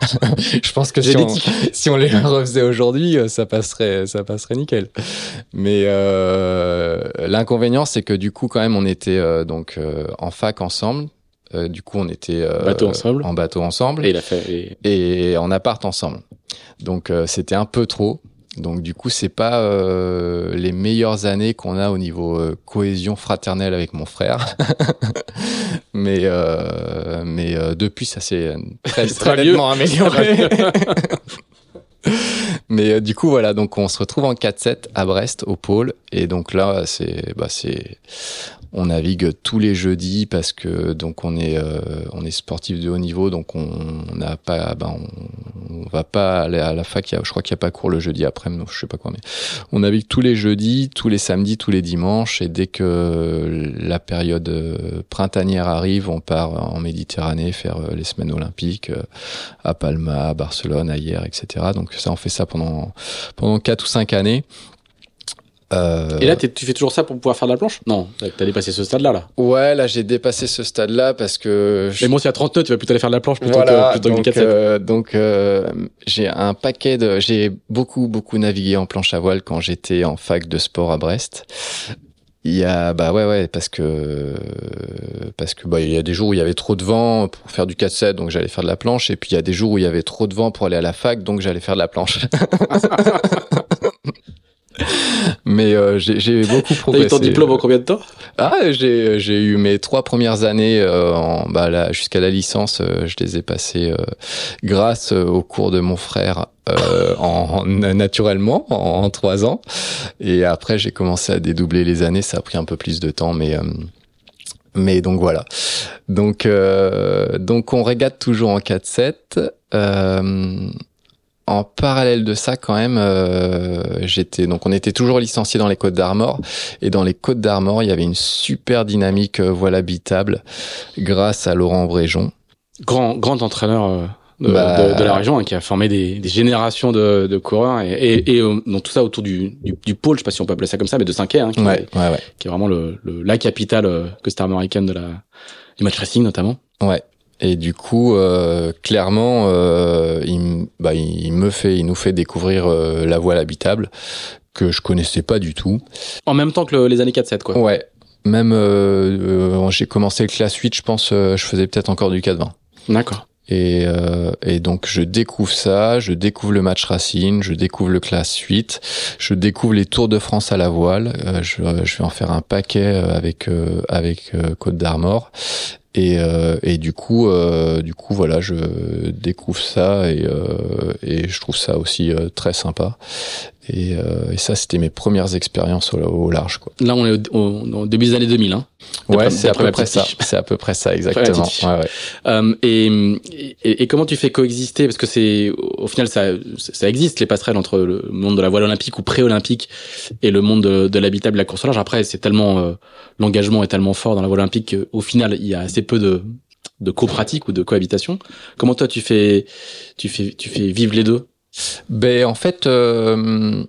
S2: [LAUGHS] je pense que si on,
S1: Génétique.
S2: si on les refaisait aujourd'hui, euh, ça passerait, ça passerait nickel. Mais euh, l'inconvénient, c'est que du coup, quand même, on était donc en fac ensemble. Du coup, on était
S1: Bateau ensemble.
S2: en bateau ensemble
S1: Et il a fait. et-
S2: et en appart ensemble. Donc c'était un peu trop. Donc du coup c'est pas euh, les meilleures années qu'on a au niveau euh, cohésion fraternelle avec mon frère. [LAUGHS] mais euh, mais depuis ça s'est très, très nettement amélioré. [LAUGHS] [LAUGHS] Mais du coup voilà donc on se retrouve en 4-7 à Brest au pôle et donc là c'est bah c'est on navigue tous les jeudis parce que donc on est euh, on est sportif de haut niveau donc on n'a pas ben on, va pas aller à la fac. Je crois qu'il y a pas cours le jeudi après je sais pas quoi mais on navigue tous les jeudis tous les samedis tous les dimanches. Et dès que la période euh, printanière arrive on part en Méditerranée faire euh, les semaines olympiques euh, à Palma à Barcelone à etc donc ça on fait ça pendant pendant quatre ou cinq années Euh,
S1: Et là, tu fais toujours ça pour pouvoir faire de la planche? Non, t'as dépassé ce stade-là, là.
S2: Ouais, là j'ai dépassé ce stade-là parce que je-
S1: Mais bon, si à 30 nœuds, tu vas plutôt aller faire de la planche plutôt
S2: voilà,
S1: que, plutôt que
S2: donc,
S1: du 4
S2: euh, donc euh, j'ai un paquet de, j'ai beaucoup beaucoup navigué en planche à voile quand j'étais en fac de sport à Brest. Il y a bah ouais ouais parce que parce que bah il y a des jours où il y avait trop de vent pour faire du 4-7 donc j'allais faire de la planche et puis il y a des jours où il y avait trop de vent pour aller à la fac donc j'allais faire de la planche. [LAUGHS] Mais euh, j'ai beaucoup
S1: T'as eu
S2: progressé.
S1: ton diplôme en combien de temps?
S2: Ah, j'ai eu mes trois premières années euh, bah jusqu'à la licence, euh, je les ai passées euh, grâce euh, au cours de mon frère euh, en, en- naturellement en, en trois ans. Et après j'ai commencé à dédoubler les années, ça a pris un peu plus de temps, mais euh, mais donc voilà. Donc euh, donc on régate toujours en 4-7. En parallèle de ça, quand même, euh, j'étais donc on était toujours licencié dans les Côtes d'Armor et dans les Côtes d'Armor, il y avait une super dynamique euh, voile habitable grâce à Laurent Bréjon.
S1: Grand, grand entraîneur euh, de,
S2: Bah.
S1: de- de la région hein, qui a formé des, des générations de, de coureurs et, et, et euh, donc tout ça autour du, du, du pôle, je sais pas si on peut appeler ça comme ça, mais de 5 hein, qui,
S2: Ouais, ouais, ouais,
S1: qui est vraiment le, le- la capitale euh, Costa américaine de la, du match racing notamment.
S2: ouais. Et du coup, euh, clairement, euh, il, bah, il me fait, il nous fait découvrir euh, la voile habitable que je connaissais pas du tout.
S1: En même temps que le- les années 4-7, quoi.
S2: Ouais. Même euh, euh, j'ai commencé le classe 8, je pense, euh, je faisais peut-être encore du 4-20.
S1: D'accord.
S2: Et, euh, et donc je découvre ça, je découvre le match Racing, je découvre le classe 8, je découvre les Tours de France à la voile. euh, je, je vais en faire un paquet avec euh, avec euh, Côte d'Armor. Et, euh, et du coup, euh, du coup, voilà, je découvre ça et, euh, et je trouve ça aussi euh, très sympa. Et, euh, et ça, c'était mes premières expériences au, au large, quoi.
S1: Là, on est au, au- au début des années 2000. Hein.
S2: Ouais, c'est à peu près ça. C'est à peu près ça, exactement. Ouais, ouais.
S1: Euh, et, et, et comment tu fais coexister? Parce que c'est au final ça, ça existe les passerelles entre le monde de la voile olympique ou pré-olympique et le monde de, de l'habitable, de la course au large. Après, c'est tellement euh, l'engagement est tellement fort dans la voile olympique qu'au final il y a assez peu de de co-pratique ou de cohabitation. Comment toi tu fais tu fais tu fais vivre les deux?
S2: Ben en fait, euh,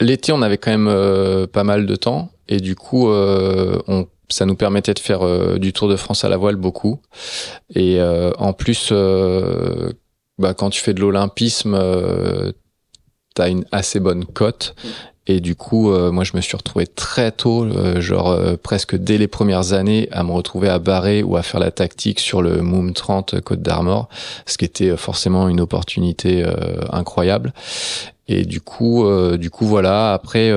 S2: l'été on avait quand même euh, pas mal de temps et du coup euh, on, ça nous permettait de faire euh, du Tour de France à la voile beaucoup et euh, en plus euh, bah, quand tu fais de l'olympisme t'as une assez bonne cote. Et du coup, euh, moi, je me suis retrouvé très tôt, euh, genre euh, presque dès les premières années, à me retrouver à barrer ou à faire la tactique sur le Moom 30 Côte d'Armor, ce qui était forcément une opportunité incroyable. Et du coup, du coup, voilà. Après.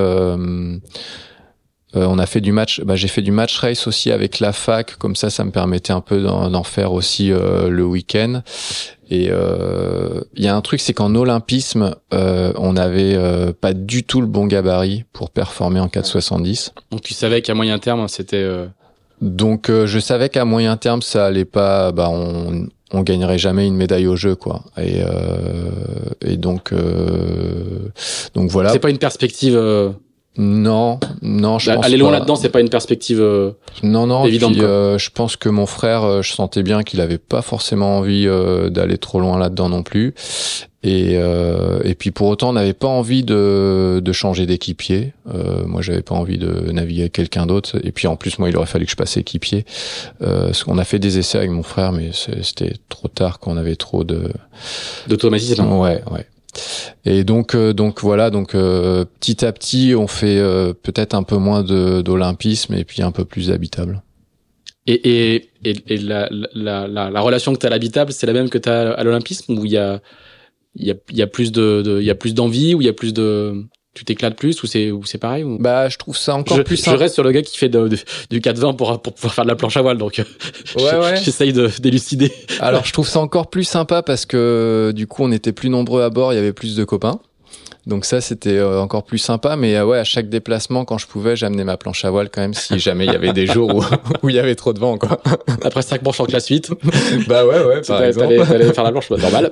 S2: On a fait du match, bah, j'ai fait du match race aussi avec la fac, comme ça, ça me permettait un peu d'en faire aussi le week-end. Et il euh, y a un truc, c'est qu'en olympisme, euh, on n'avait euh, pas du tout le bon gabarit pour performer en 4,70.
S1: Donc tu savais qu'à moyen terme, c'était.
S2: Donc je savais qu'à moyen terme, ça allait pas. Bah on on gagnerait jamais une médaille au jeu, quoi. Et et donc donc voilà.
S1: C'est pas une perspective
S2: non, non, je
S1: pense Aller loin là-dedans, c'est pas une perspective euh,
S2: non, non, évidente. Euh, je pense que mon frère, euh, je sentais bien qu'il avait pas forcément envie d'aller trop loin là-dedans non plus. Et, et puis pour autant, on n'avait pas envie de, de changer d'équipier. moi, j'avais pas envie de naviguer avec quelqu'un d'autre. Et puis en plus, moi, il aurait fallu que je passe équipier. parce qu'on a fait des essais avec mon frère, mais c'était trop tard, qu'on avait trop de
S1: d'automatisme.
S2: Ouais, ouais. Et donc, euh, donc voilà, donc euh, petit à petit, on fait euh, peut-être un peu moins d'olympisme et puis un peu plus habitable.
S1: Et, et, et, la, la, la, la, relation que tu as à l'habitable, c'est la même que tu as à l'olympisme où il y a, y, a, y a plus de, il y a plus d'envie, où il y a plus de, tu t'éclates plus ou c'est ou c'est pareil ou...
S2: Bah je trouve ça encore plus
S1: simple. Je reste sur le gars qui fait de, du 420 pour pour pouvoir faire de la planche à voile donc [LAUGHS] ouais, ouais. j'essaye de d'élucider.
S2: Alors je trouve ça encore plus sympa parce que du coup on était plus nombreux à bord, il y avait plus de copains. Donc ça, c'était euh, encore plus sympa. Mais euh, ouais, à chaque déplacement, quand je pouvais, j'amenais ma planche à voile quand même, si jamais il y avait des jours où, [LAUGHS] où il y avait trop de vent, quoi.
S1: Après cinq manches en classe 8.
S2: bah ouais, ouais, [LAUGHS] par exemple.
S1: T'allais faire la planche, bah, normal.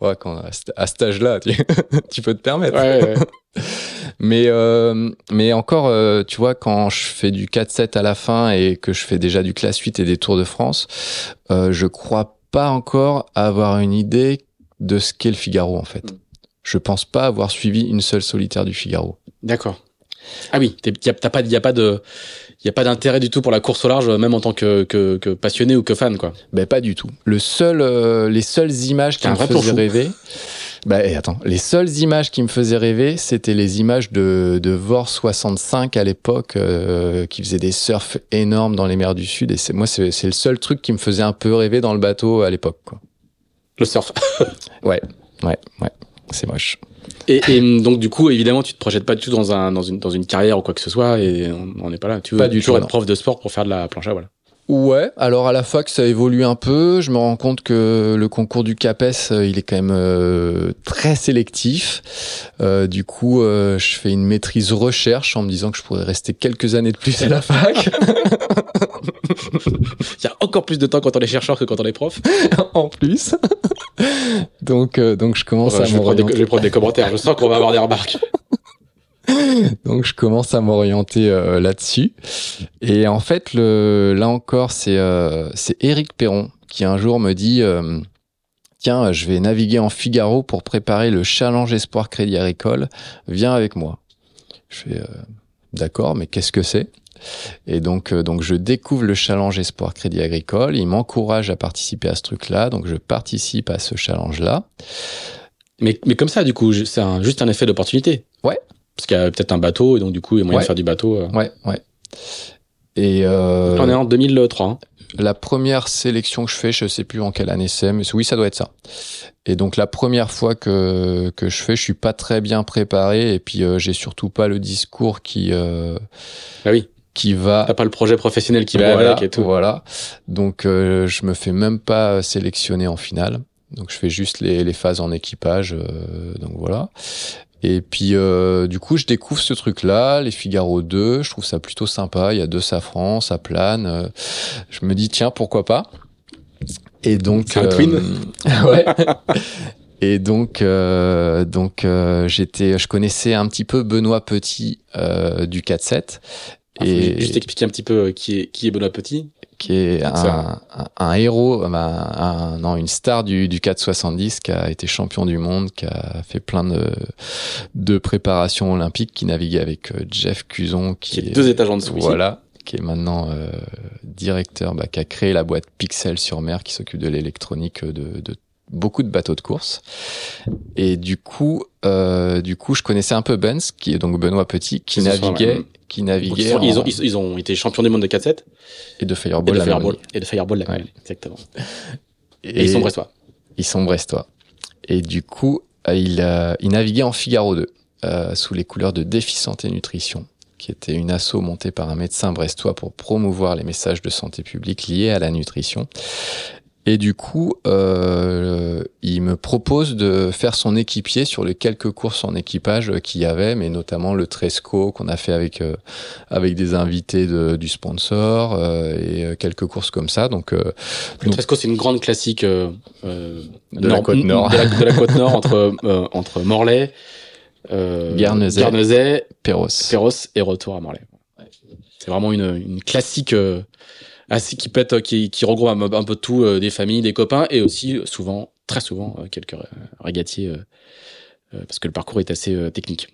S2: Ouais, quand, à, cet âge-là, tu, [LAUGHS] tu, peux te permettre. Ouais, ouais. [LAUGHS] Mais euh, mais encore, euh, tu vois, quand je fais du 4-7 à la fin et que je fais déjà du classe 8 et des Tours de France, euh, je crois pas encore avoir une idée de ce qu'est le Figaro en fait. Je pense pas avoir suivi une seule solitaire du Figaro.
S1: D'accord. Ah oui, t'as pas, y a pas de, y a pas d'intérêt du tout pour la course au large, même en tant que, que, que passionné ou que fan, quoi.
S2: Ben pas du tout. Le seul, euh, les seules images qui me faisaient rêver. Bah, attends, les seules images qui me faisaient rêver, c'était les images de, de Vor 65 à l'époque, euh, qui faisait des surfs énormes dans les mers du Sud. Et c'est moi, c'est le seul truc qui me faisait un peu rêver dans le bateau à l'époque. Quoi.
S1: Le surf. [LAUGHS]
S2: ouais, ouais, ouais. C'est moche.
S1: Et, et, donc du coup, évidemment, tu te projettes pas du tout dans un dans une dans une carrière ou quoi que ce soit, et on n'est pas là. Tu veux
S2: pas du
S1: toujours
S2: être
S1: prof de sport pour faire de la planche à voile.
S2: Ouais, alors à la fac ça évolue un peu. Je me rends compte que le concours du CAPES, euh, il est quand même euh, très sélectif. Euh, du coup, euh, je fais une maîtrise recherche en me disant que je pourrais rester quelques années de plus à la fac. [LAUGHS]
S1: il y a encore plus de temps quand on est chercheur que quand on est prof. [LAUGHS]
S2: en plus. donc, donc je commence à
S1: je je vais prendre des commentaires. Je sens qu'on va avoir des remarques. [LAUGHS]
S2: Donc je commence à m'orienter euh, là-dessus. Et en fait, le, là encore, c'est euh, c'est Eric Perron qui un jour me dit euh, tiens, je vais naviguer en Figaro pour préparer le challenge Espoir Crédit Agricole. Viens avec moi. Je fais d'accord, mais qu'est-ce que c'est? Et donc, donc je découvre le challenge Espoir Crédit Agricole. Il m'encourage à participer à ce truc-là, donc je participe à ce challenge-là.
S1: Mais, mais comme ça, du coup, c'est juste un effet d'opportunité.
S2: Ouais,
S1: parce qu'il y a peut-être un bateau, et donc du coup, il y a moyen de faire du bateau. Euh.
S2: Ouais, ouais. Et
S1: euh, On est en 2003. Hein.
S2: La première sélection que je fais, je sais plus en quelle année c'est, mais oui, ça doit être ça. Et donc la première fois que que je fais, je suis pas très bien préparé, et puis euh, j'ai surtout pas le discours qui. Euh,
S1: ah oui
S2: qui va.
S1: T'as pas le projet professionnel qui va avec et tout.
S2: Voilà. Donc euh, je me fais même pas sélectionner en finale. Donc je fais juste les, les phases en équipage. Euh, donc voilà. Et puis euh, du coup, je découvre ce truc-là, les Figaro 2. Je trouve ça plutôt sympa. Il y a deux safrans, ça plane. Euh, je me dis tiens, pourquoi pas Et donc,
S1: un twin.
S2: Euh, [LAUGHS] ouais. Et donc, donc j'étais, je connaissais un petit peu Benoît Petit du 4-7.
S1: Ah, et juste expliquer un petit peu qui est qui est Benoît Petit
S2: qui est un, un, héros, un, non, une star du, du 470 qui a été champion du monde, qui a fait plein de, de préparations olympiques, qui naviguait avec euh, Jeff Cuson,
S1: qui, est deux étages en dessous.
S2: Voilà, qui est maintenant euh, directeur, bah, qui a créé la boîte Pixel sur mer, qui s'occupe de l'électronique de, de beaucoup de bateaux de course. Et du coup, euh, du coup, je connaissais un peu Benz, qui est donc Benoît Petit, qui naviguait. Qui
S1: Ils, ont, ils,
S2: en-
S1: ont, ils- ils ont été champions du monde de 4-7
S2: et de
S1: et
S2: Fireball.
S1: de
S2: la même
S1: Fireball. Et de Fireball, la
S2: Ouais.
S1: exactement.
S2: Et, [LAUGHS]
S1: Et, ils sont brestois.
S2: Ils sont brestois. Et du coup, euh, il, euh, il naviguait en Figaro 2, euh, sous les couleurs de Défi Santé Nutrition, qui était une asso montée par un médecin brestois pour promouvoir les messages de santé publique liés à la nutrition. Et du coup, euh, il me propose de faire son équipier sur les quelques courses en équipage qu'il y avait, mais notamment le Tresco qu'on a fait avec euh, avec des invités de- du sponsor euh, et euh, quelques courses comme ça. Donc euh,
S1: Le Tresco, c'est une grande classique euh, euh,
S2: De la côte nord.
S1: De la, de la côte nord entre, euh, entre Morlaix, euh,
S2: Guernesey.
S1: Guernesey,
S2: Perros.
S1: Perros et retour à Morlaix. C'est vraiment une, une classique euh, assez, qui, peut être, qui, qui regroupe un, peu tout, euh, des familles, des copains et aussi euh, souvent, très souvent, euh, quelques euh, régatiers euh, euh, parce que le parcours est assez euh, technique.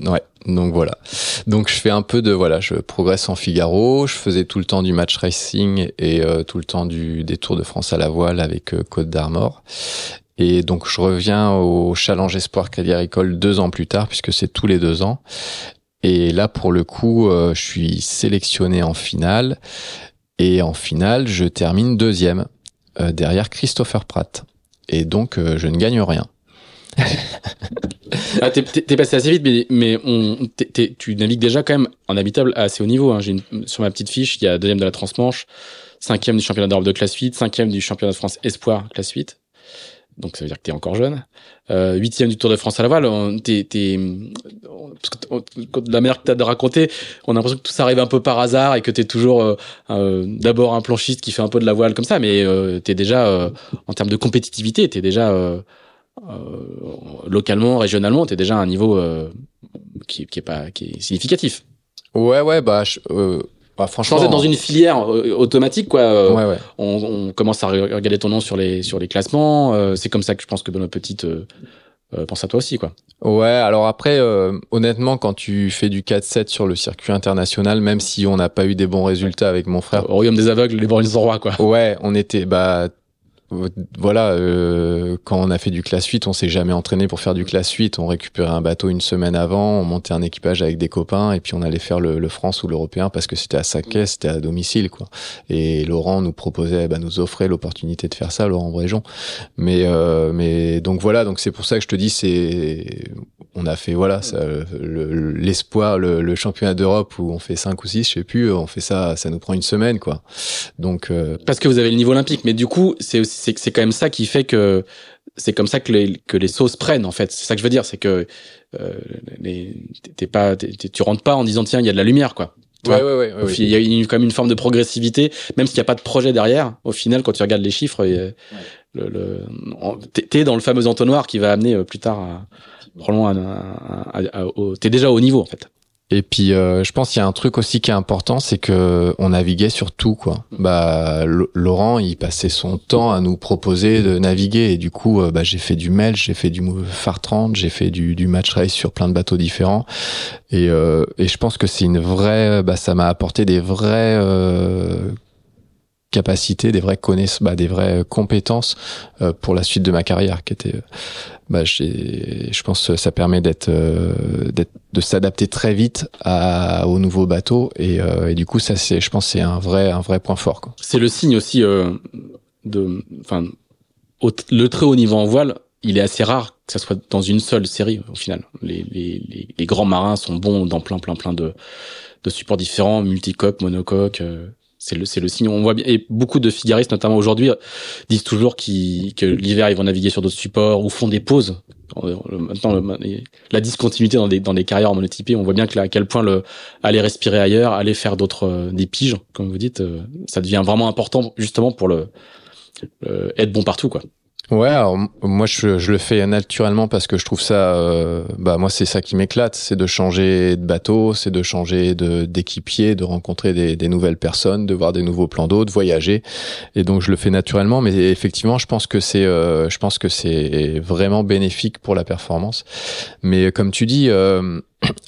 S2: Ouais, donc voilà. Donc je fais un peu de voilà, je progresse en Figaro, je faisais tout le temps du match racing et euh, tout le temps du des Tours de France à la voile avec euh, Côte d'Armor. Et donc je reviens au Challenge Espoir Crédit Agricole deux ans plus tard puisque c'est tous les deux ans. Et là pour le coup, euh, je suis sélectionné en finale et en finale je termine deuxième euh, derrière Christopher Pratt. Et donc euh, je ne gagne rien. [LAUGHS]
S1: Ah, t'es, passé assez vite, mais, mais on, tu navigues déjà quand même en habitable à assez haut niveau. Hein. Une- sur ma petite fiche, il y a deuxième de la Transmanche, cinquième du championnat d'Europe de classe 8, cinquième du championnat de France Espoir classe 8. Donc ça veut dire que t'es encore jeune. Euh, huitième du Tour de France à la voile. On- T'es, t'es, parce que de la manière que t'as de raconter, on a l'impression que tout ça arrive un peu par hasard et que t'es toujours euh, euh, d'abord un planchiste qui fait un peu de la voile comme ça, mais euh, t'es déjà euh, en termes de compétitivité, t'es déjà euh, euh, localement, régionalement, t'es déjà à un niveau qui, qui est pas qui est significatif.
S2: Ouais ouais bah je- bah, franchement
S1: Sans être dans une filière euh, automatique, quoi. euh,
S2: Ouais ouais.
S1: on, on commence à re- regarder ton nom sur les sur les classements. euh, c'est comme ça que je pense que Benoît Petite euh, pense à toi aussi, quoi.
S2: Ouais, alors après, euh, honnêtement, quand tu fais du 4-7 sur le circuit international, même si on n'a pas eu des bons résultats avec mon frère,
S1: Au royaume des aveugles, les borgnes sont rois, quoi.
S2: ouais, on était, bah, voilà, euh, quand on a fait du classe 8, on s'est jamais entraîné pour faire du classe 8. On récupérait un bateau une semaine avant, on montait un équipage avec des copains et puis on allait faire le, le France ou l'européen parce que c'était à Saquet, c'était à domicile, quoi. Et Laurent nous proposait, bah, nous offrait l'opportunité de faire ça, Laurent Bréjon. Mais, euh, mais donc voilà, donc c'est pour ça que je te dis, c'est, on a fait voilà, ça, le- l'espoir, le, le championnat d'Europe où on fait 5 ou 6, je sais plus, on fait ça, ça nous prend une semaine, quoi. Donc, euh,
S1: Parce que vous avez le niveau olympique, mais du coup, c'est aussi c'est c'est quand même ça qui fait que c'est comme ça que les que les sauces prennent en fait. C'est ça que je veux dire, c'est que euh, les t'es pas t'es- tu rentres pas en disant tiens il y a de la lumière quoi.
S2: Ouais, ouais, ouais, ouais,
S1: Il y a une- quand même une forme de progressivité, même s'il n'y a pas de projet derrière. Au final, quand tu regardes les chiffres, et, le, le, t'es- dans le fameux entonnoir qui va amener euh, plus tard à, probablement à, à- à- à- au- t'es déjà au niveau en fait.
S2: Et puis euh, je pense qu'il y a un truc aussi qui est important, c'est que on naviguait sur tout quoi. Bah Laurent, il passait son temps à nous proposer de naviguer et du coup euh, bah, j'ai fait du Mel, j'ai fait du Phare 30, j'ai fait du, du match race sur plein de bateaux différents et, euh, et je pense que c'est une vraie bah ça m'a apporté des vraies euh, capacités, des vraies connaissances, bah, des vraies compétences euh, pour la suite de ma carrière qui était euh, bah, je pense que ça permet d'être, euh, de s'adapter très vite à, aux nouveaux bateaux et, euh, et du coup ça c'est je pense c'est un vrai un vrai point fort.
S1: C'est le signe aussi euh, de, enfin, le très haut niveau en voile, il est assez rare que ça soit dans une seule série au final. Les, les, les, grands marins sont bons dans plein plein plein de, de supports différents, multicoques, monocoques. C'est le c'est le signe. On voit bien et beaucoup de figaristes, notamment aujourd'hui, disent toujours qu'ils que l'hiver ils vont naviguer sur d'autres supports ou font des pauses. Euh, Maintenant, la discontinuité dans des dans des carrières monotypées, on voit bien que là, à quel point le aller respirer ailleurs, aller faire d'autres euh, des piges, comme vous dites, euh, ça devient vraiment important justement pour le, le- être bon partout quoi.
S2: Ouais, moi je, je le fais naturellement parce que je trouve ça, euh, bah moi c'est ça qui m'éclate, c'est de changer de bateau, c'est de changer de d'équipier, de rencontrer des, des nouvelles personnes, de voir des nouveaux plans d'eau, de voyager, et donc je le fais naturellement. Mais effectivement, je pense que c'est, euh, je pense que c'est vraiment bénéfique pour la performance. Mais comme tu dis. Euh,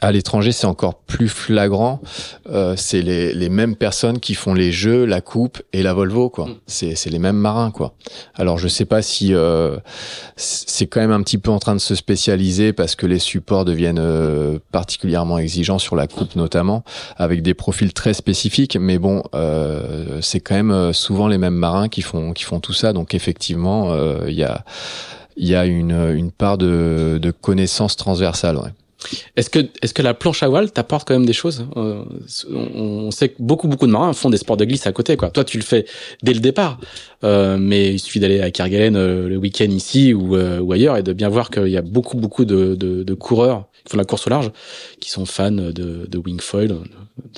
S2: à l'étranger, c'est encore plus flagrant. Euh, c'est les, les mêmes personnes qui font les jeux, la coupe et la Volvo, quoi.
S1: Mm.
S2: C'est, c'est les mêmes marins, quoi. Alors, je sais pas si euh, c'est quand même un petit peu en train de se spécialiser parce que les supports deviennent euh, particulièrement exigeants sur la coupe, notamment, avec des profils très spécifiques. Mais bon, euh, c'est quand même euh, souvent les mêmes marins qui font qui font tout ça. Donc, effectivement, euh, il y a il y a une, une part de, de connaissances transversales. Ouais.
S1: Est-ce que, est-ce que la planche à voile t'apporte quand même des choses Euh, on, sait que beaucoup, beaucoup de marins font des sports de glisse à côté. Quoi. Toi, tu le fais dès le départ, euh, mais il suffit d'aller à Kerguelen euh, le week-end ici ou, euh, ou ailleurs et de bien voir qu'il y a beaucoup, beaucoup de, de, de coureurs qui font la course au large, qui sont fans de, de wingfoil,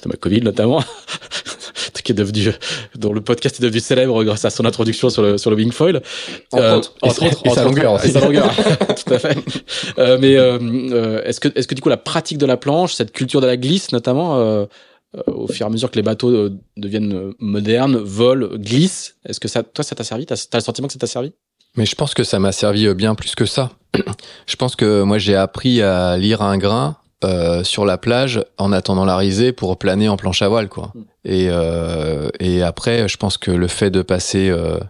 S1: Thomas Covid notamment, [LAUGHS] qui est devenu, dont le podcast est devenu célèbre grâce à son introduction sur le, sur le wingfoil.
S2: Entre autres. Et sa- et sa longueur aussi.
S1: Et sa longueur, [LAUGHS] tout à fait. Euh, mais euh, euh, est-ce que, est-ce que du coup la pratique de la planche, cette culture de la glisse notamment, euh, euh, au fur et à mesure que les bateaux euh, deviennent euh, modernes, volent, glissent, est-ce que ça, toi, ça t'a servi? T'as as le sentiment que ça t'a servi?
S2: Mais je pense que ça m'a servi euh, bien plus que ça. [CLEARS THROAT] je pense que moi j'ai appris à lire un grain euh, sur la plage en attendant la risée pour planer en planche à voile quoi.
S1: Mm.
S2: Et euh, et après je pense que le fait de passer euh,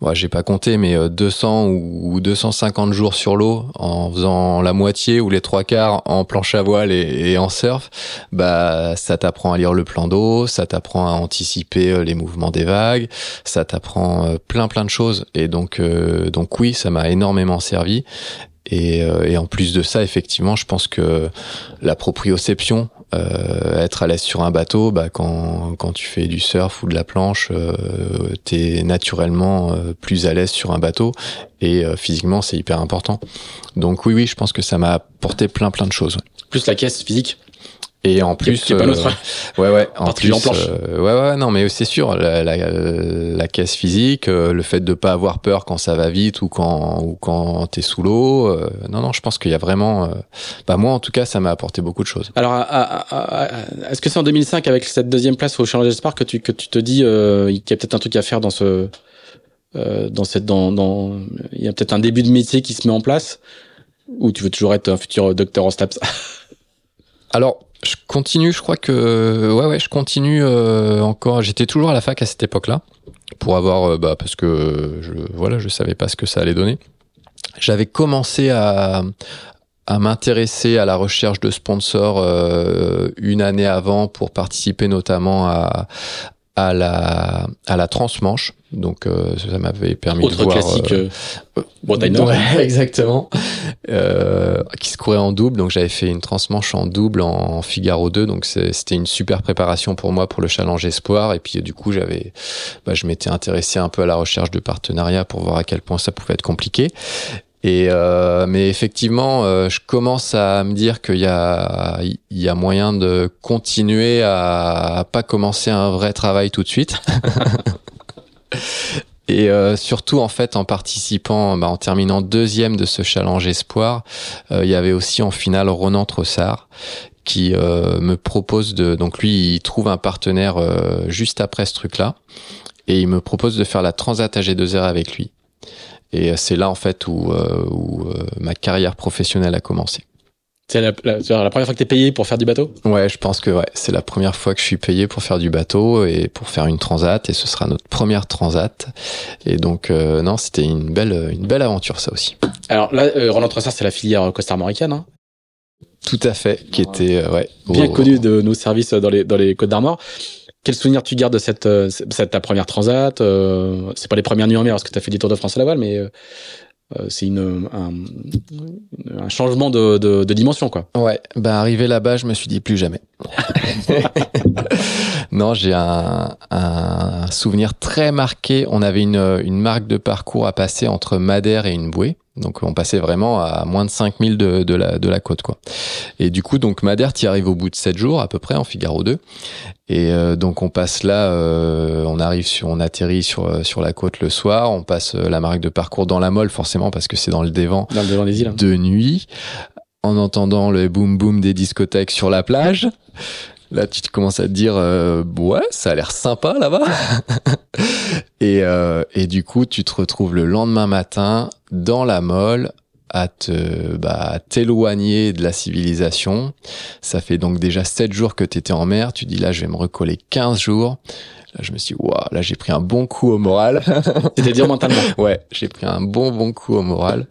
S2: Ouais, j'ai pas compté, mais euh, 200 ou 250 jours sur l'eau en faisant la moitié ou les trois quarts en planche à voile et, en surf, bah ça t'apprend à lire le plan d'eau, ça t'apprend à anticiper euh, les mouvements des vagues, ça t'apprend euh, plein plein de choses. Et donc euh, donc oui, ça m'a énormément servi. Et, euh, et en plus de ça, effectivement, je pense que la proprioception, euh, être à l'aise sur un bateau, bah, quand, quand tu fais du surf ou de la planche, euh, t'es naturellement euh, plus à l'aise sur un bateau et euh, physiquement c'est hyper important. Donc oui, oui, je pense que ça m'a apporté plein plein de choses.
S1: Plus la caisse physique.
S2: Et en plus,
S1: qui est pas
S2: euh, [LAUGHS] ouais, ouais, en plus, euh, ouais, ouais, non, mais c'est sûr, la, la, la caisse physique, euh, le fait de pas avoir peur quand ça va vite ou quand ou quand t'es sous l'eau, euh, non, non, je pense qu'il y a vraiment, euh, bah moi en tout cas, ça m'a apporté beaucoup de choses.
S1: Alors, est-ce que c'est en 2005 avec cette deuxième place au Challenge Espoir que tu que tu te dis euh, qu'il y a peut-être un truc à faire dans ce euh, dans cette dans dans il y a peut-être un début de métier qui se met en place ou tu veux toujours être un futur docteur en STAPS
S2: Alors, je continue, je crois que ouais ouais, je continue euh, encore. J'étais toujours à la fac à cette époque-là pour avoir euh, bah parce que je voilà, je savais pas ce que ça allait donner. J'avais commencé à à m'intéresser à la recherche de sponsors euh, une année avant pour participer notamment à à la à la transmanche. Donc euh, ça m'avait permis de
S1: autre
S2: voir
S1: classique
S2: euh,
S1: euh.
S2: Ouais, [LAUGHS] exactement. Euh, qui se courait en double. Donc j'avais fait une transmanche en double en Figaro 2. Donc c'était une super préparation pour moi pour le challenge espoir. Et puis du coup j'avais, bah, je m'étais intéressé un peu à la recherche de partenariats pour voir à quel point ça pouvait être compliqué. Et euh, mais effectivement, euh, je commence à me dire qu'il y a il y a moyen de continuer à, à pas commencer un vrai travail tout de suite. [LAUGHS] Et euh, surtout en fait en participant, bah, en terminant deuxième de ce challenge espoir, euh, il y avait aussi en finale Ronan Trossard qui euh, me propose de donc lui il trouve un partenaire euh, juste après ce truc là et il me propose de faire la Transat AG2R avec lui. Et euh, c'est là en fait où, euh, où euh, ma carrière professionnelle a commencé.
S1: C'est la, la, la première fois que t'es payé pour faire du bateau?
S2: Ouais, je pense que ouais, c'est la première fois que je suis payé pour faire du bateau et pour faire une transat et ce sera notre première transat. Et donc euh, non, c'était une belle une belle aventure ça aussi.
S1: Alors là, euh, Roland Trossard, c'est la filière costarmoricaine, hein,
S2: Tout à fait, qui était euh, ouais
S1: bien
S2: au-
S1: connue de nos services dans les dans les Côtes d'Armor. Quel souvenir tu gardes de cette, euh, cette ta première transat euh, C'est pas les premières nuits en mer parce que tu as fait des tours de France à la voile, mais euh, euh, c'est une un, un changement de, de, de dimension quoi.
S2: Ouais, bah arrivé là-bas, je me suis dit plus jamais. [LAUGHS] non, j'ai un, un souvenir très marqué. On avait une, une marque de parcours à passer entre Madère et une bouée. Donc on passait vraiment à moins de 5000 de, de, la, de la côte. quoi. Et du coup, donc Madère, tu arrives au bout de 7 jours à peu près en Figaro 2. Et euh, donc on passe là, euh, on arrive sur, on atterrit sur, euh, sur la côte le soir, on passe la marque de parcours dans la molle forcément parce que c'est dans le dévent
S1: Dans le devant des îles. hein.
S2: de nuit en entendant le boom boom des discothèques sur la plage. Là, tu te commences à te dire, euh, ouais, ça a l'air sympa là-bas. [LAUGHS] et, euh, du coup, tu te retrouves le lendemain matin dans la molle à te bah, t'éloigner de la civilisation. Ça fait donc déjà 7 jours que tu étais en mer. Tu dis là, je vais me recoller 15 jours. Là, je me suis waouh, là, j'ai pris un bon coup au moral. [LAUGHS]
S1: C'est-à-dire mentalement. [LAUGHS]
S2: ouais, j'ai pris un bon, bon coup au moral.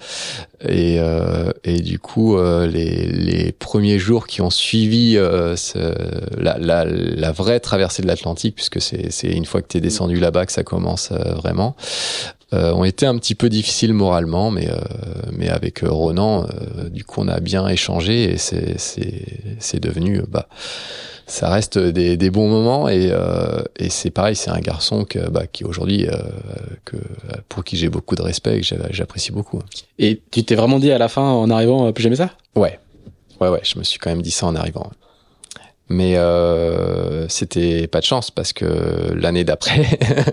S2: Et, euh, et du coup, euh, les, les premiers jours qui ont suivi euh, ce, la, la, la vraie traversée de l'Atlantique, puisque c'est, c'est une fois que tu es descendu là-bas que ça commence euh, vraiment, euh, ont été un petit peu difficiles moralement, mais, euh, mais avec Ronan, du coup, on a bien échangé et c'est, c'est, c'est devenu... Bah, ça reste des, des bons moments et, euh, et c'est pareil, c'est un garçon que, bah, qui aujourd'hui, euh, que, pour qui j'ai beaucoup de respect et que j'apprécie beaucoup.
S1: Et tu t'es vraiment dit à la fin, en arrivant, plus jamais ça?
S2: Ouais, ouais, ouais, je me suis quand même dit ça en arrivant. Mais euh, c'était pas de chance parce que l'année d'après,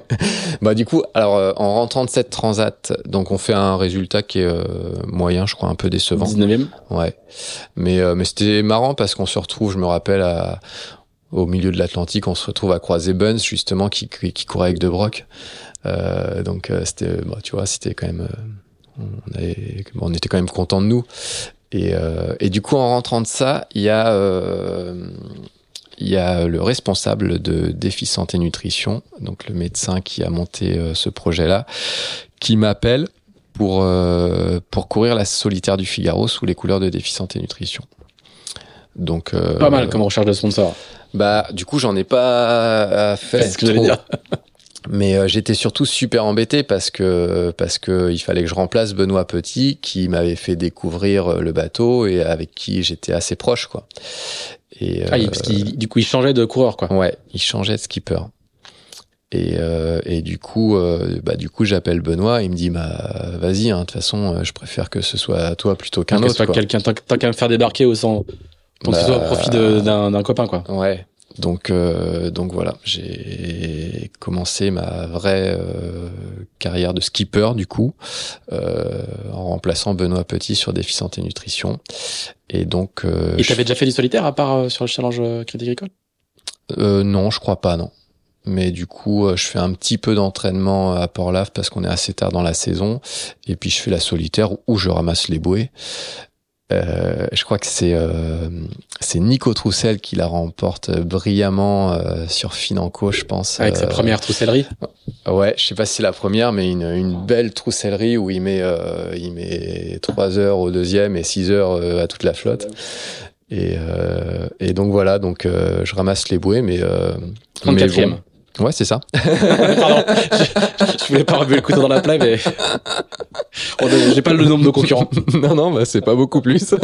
S2: [LAUGHS] bah du coup, alors euh, en rentrant de cette transat, donc on fait un résultat qui est euh, moyen, je crois, un peu décevant.
S1: 19e.
S2: Ouais. Mais euh, mais c'était marrant parce qu'on se retrouve, je me rappelle, à, au milieu de l'Atlantique, on se retrouve à croiser Buns justement qui qui, qui courait avec De Broc. donc c'était, bah, tu vois, c'était quand même. on, avait, on était quand même content de nous. Et, euh, et, du coup, en rentrant de ça, il y a, euh, il y a le responsable de Défi Santé Nutrition, donc le médecin qui a monté euh, ce projet-là, qui m'appelle pour, pour courir la solitaire du Figaro sous les couleurs de Défi Santé Nutrition. Donc,
S1: pas mal comme recherche de sponsor.
S2: Bah, du coup, j'en ai pas fait.
S1: C'est ce que j'allais dire.
S2: Mais euh, j'étais surtout super embêté parce que parce que il fallait que je remplace Benoît Petit qui m'avait fait découvrir euh, le bateau et avec qui j'étais assez proche quoi.
S1: Et ah, parce qu'il du coup il changeait de coureur quoi.
S2: Ouais, il changeait de skipper. Et, euh, et du coup, euh, bah du coup, j'appelle Benoît. Il me dit, bah vas-y. Hein, de toute façon, je préfère que ce soit toi plutôt qu'un autre.
S1: Que quelqu'un tant qu'à me faire débarquer au sang, pour bah, que ce soit au profit d'un copain quoi.
S2: Ouais. Donc, euh, donc voilà, j'ai commencé ma vraie euh, carrière de skipper du coup, euh, en remplaçant Benoît Petit sur Défi Santé Nutrition. Et donc.
S1: Euh, Et t'avais déjà fait du solitaire à part sur le challenge Crédit Agricole?
S2: Non, je crois pas, non. Mais du coup, je fais un petit peu d'entraînement à Port-Lave parce qu'on est assez tard dans la saison. Et puis je fais la solitaire où je ramasse les bouées. Euh, je crois que c'est euh, c'est Nico Troussel qui la remporte brillamment euh, sur Financo, je pense.
S1: Avec sa première troussellerie.
S2: Ouais, je sais pas si c'est la première, mais une, une belle troussellerie où il met il met trois heures au deuxième et 6 heures à toute la flotte. Et, et donc voilà, donc je ramasse les bouées, mais,
S1: mais bon,
S2: Ouais, c'est ça. [LAUGHS]
S1: Pardon, je, je, voulais pas remuer le couteau dans la plaie, mais j'ai pas le nombre de concurrents. [LAUGHS]
S2: non, non, bah c'est pas beaucoup plus.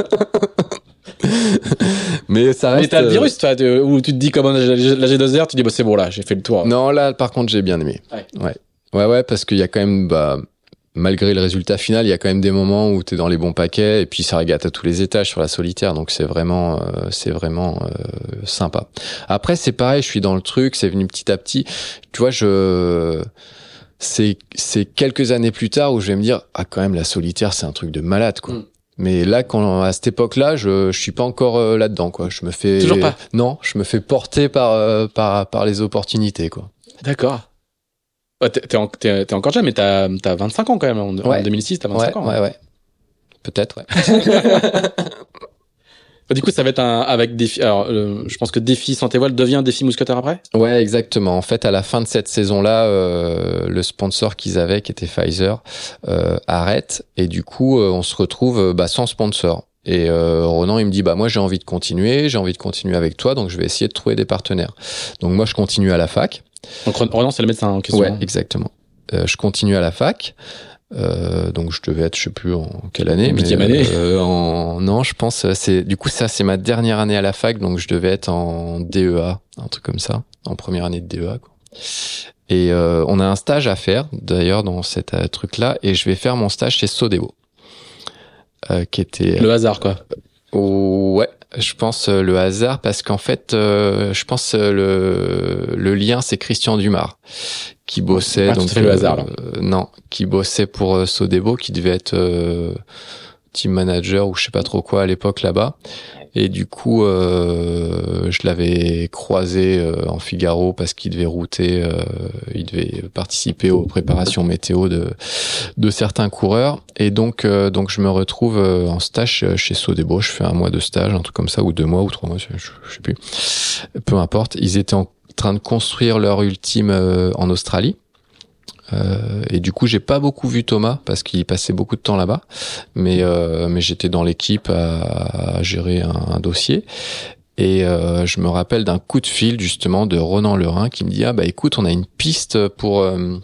S2: mais ça reste.
S1: Mais t'as le virus, toi, où tu te dis comme la G2R, tu dis bah c'est bon là, j'ai fait le tour.
S2: Non, là, par contre, j'ai bien aimé. Ouais. Ouais, ouais, ouais parce qu'il y a quand même bah malgré le résultat final, il y a quand même des moments où tu es dans les bons paquets et puis ça régate à tous les étages sur la solitaire, donc c'est vraiment, euh, c'est vraiment euh, sympa. Après, c'est pareil, je suis dans le truc, c'est venu petit à petit. Tu vois, je c'est c'est quelques années plus tard où je vais me dire ah quand même la solitaire c'est un truc de malade quoi. Mm. Mais là, quand à cette époque-là, je, je suis pas encore euh, là-dedans, quoi. Je me fais
S1: toujours pas.
S2: Non, je me fais porter par par par les opportunités, quoi.
S1: D'accord. T'es, encore jeune, mais t'as, as 25 ans quand même. En,
S2: ouais.
S1: en 2006, t'as 25
S2: ouais,
S1: ans.
S2: Ouais, ouais. Peut-être, ouais. [LAUGHS]
S1: du coup, ça va être un, avec défi. Alors, euh, je pense que défi santé voile devient défi mousquetaire après?
S2: Ouais, exactement. En fait, à la fin de cette saison-là, euh, le sponsor qu'ils avaient, qui était Pfizer, euh, arrête et du coup, euh, on se retrouve bah, sans sponsor. Et euh, Ronan, il me dit bah moi j'ai envie de continuer, j'ai envie de continuer avec toi, donc je vais essayer de trouver des partenaires. Donc moi je continue à la fac.
S1: Donc Ronan c'est le médecin en question.
S2: Ouais, exactement. Euh, je continue à la fac. Euh, donc je devais être, je sais plus en quelle année,
S1: mais année.
S2: Euh, en non, je pense c'est du coup ça c'est ma dernière année à la fac, donc je devais être en DEA, un truc comme ça, en première année de DEA. Quoi. Et euh, on a un stage à faire d'ailleurs dans cet euh, truc là, et je vais faire mon stage chez Sodebo, euh, qui était
S1: le hasard quoi.
S2: ouais, je pense le hasard parce qu'en fait, je pense le le lien c'est Christian Dumas qui bossait
S1: pas
S2: donc
S1: tout à fait le hasard, là.
S2: euh, non qui bossait pour euh, Sodebo qui devait être euh, team manager ou je sais pas trop quoi à l'époque là-bas Et du coup, euh, je l'avais croisé euh, en Figaro parce qu'il devait router, euh, il devait participer aux préparations météo de, de certains coureurs. Et donc, euh, donc je me retrouve euh, en stage chez Sodebo. Je fais un mois de stage, un truc comme ça, ou deux mois, ou trois mois, je, je sais plus. Peu importe. Ils étaient en train de construire leur ultime euh, en Australie. Euh, et du coup, j'ai pas beaucoup vu Thomas parce qu'il passait beaucoup de temps là-bas, mais euh, mais j'étais dans l'équipe à, à gérer un, dossier. Et euh, je me rappelle d'un coup de fil justement de Ronan Lerin qui me dit ah bah écoute on a une piste pour euh,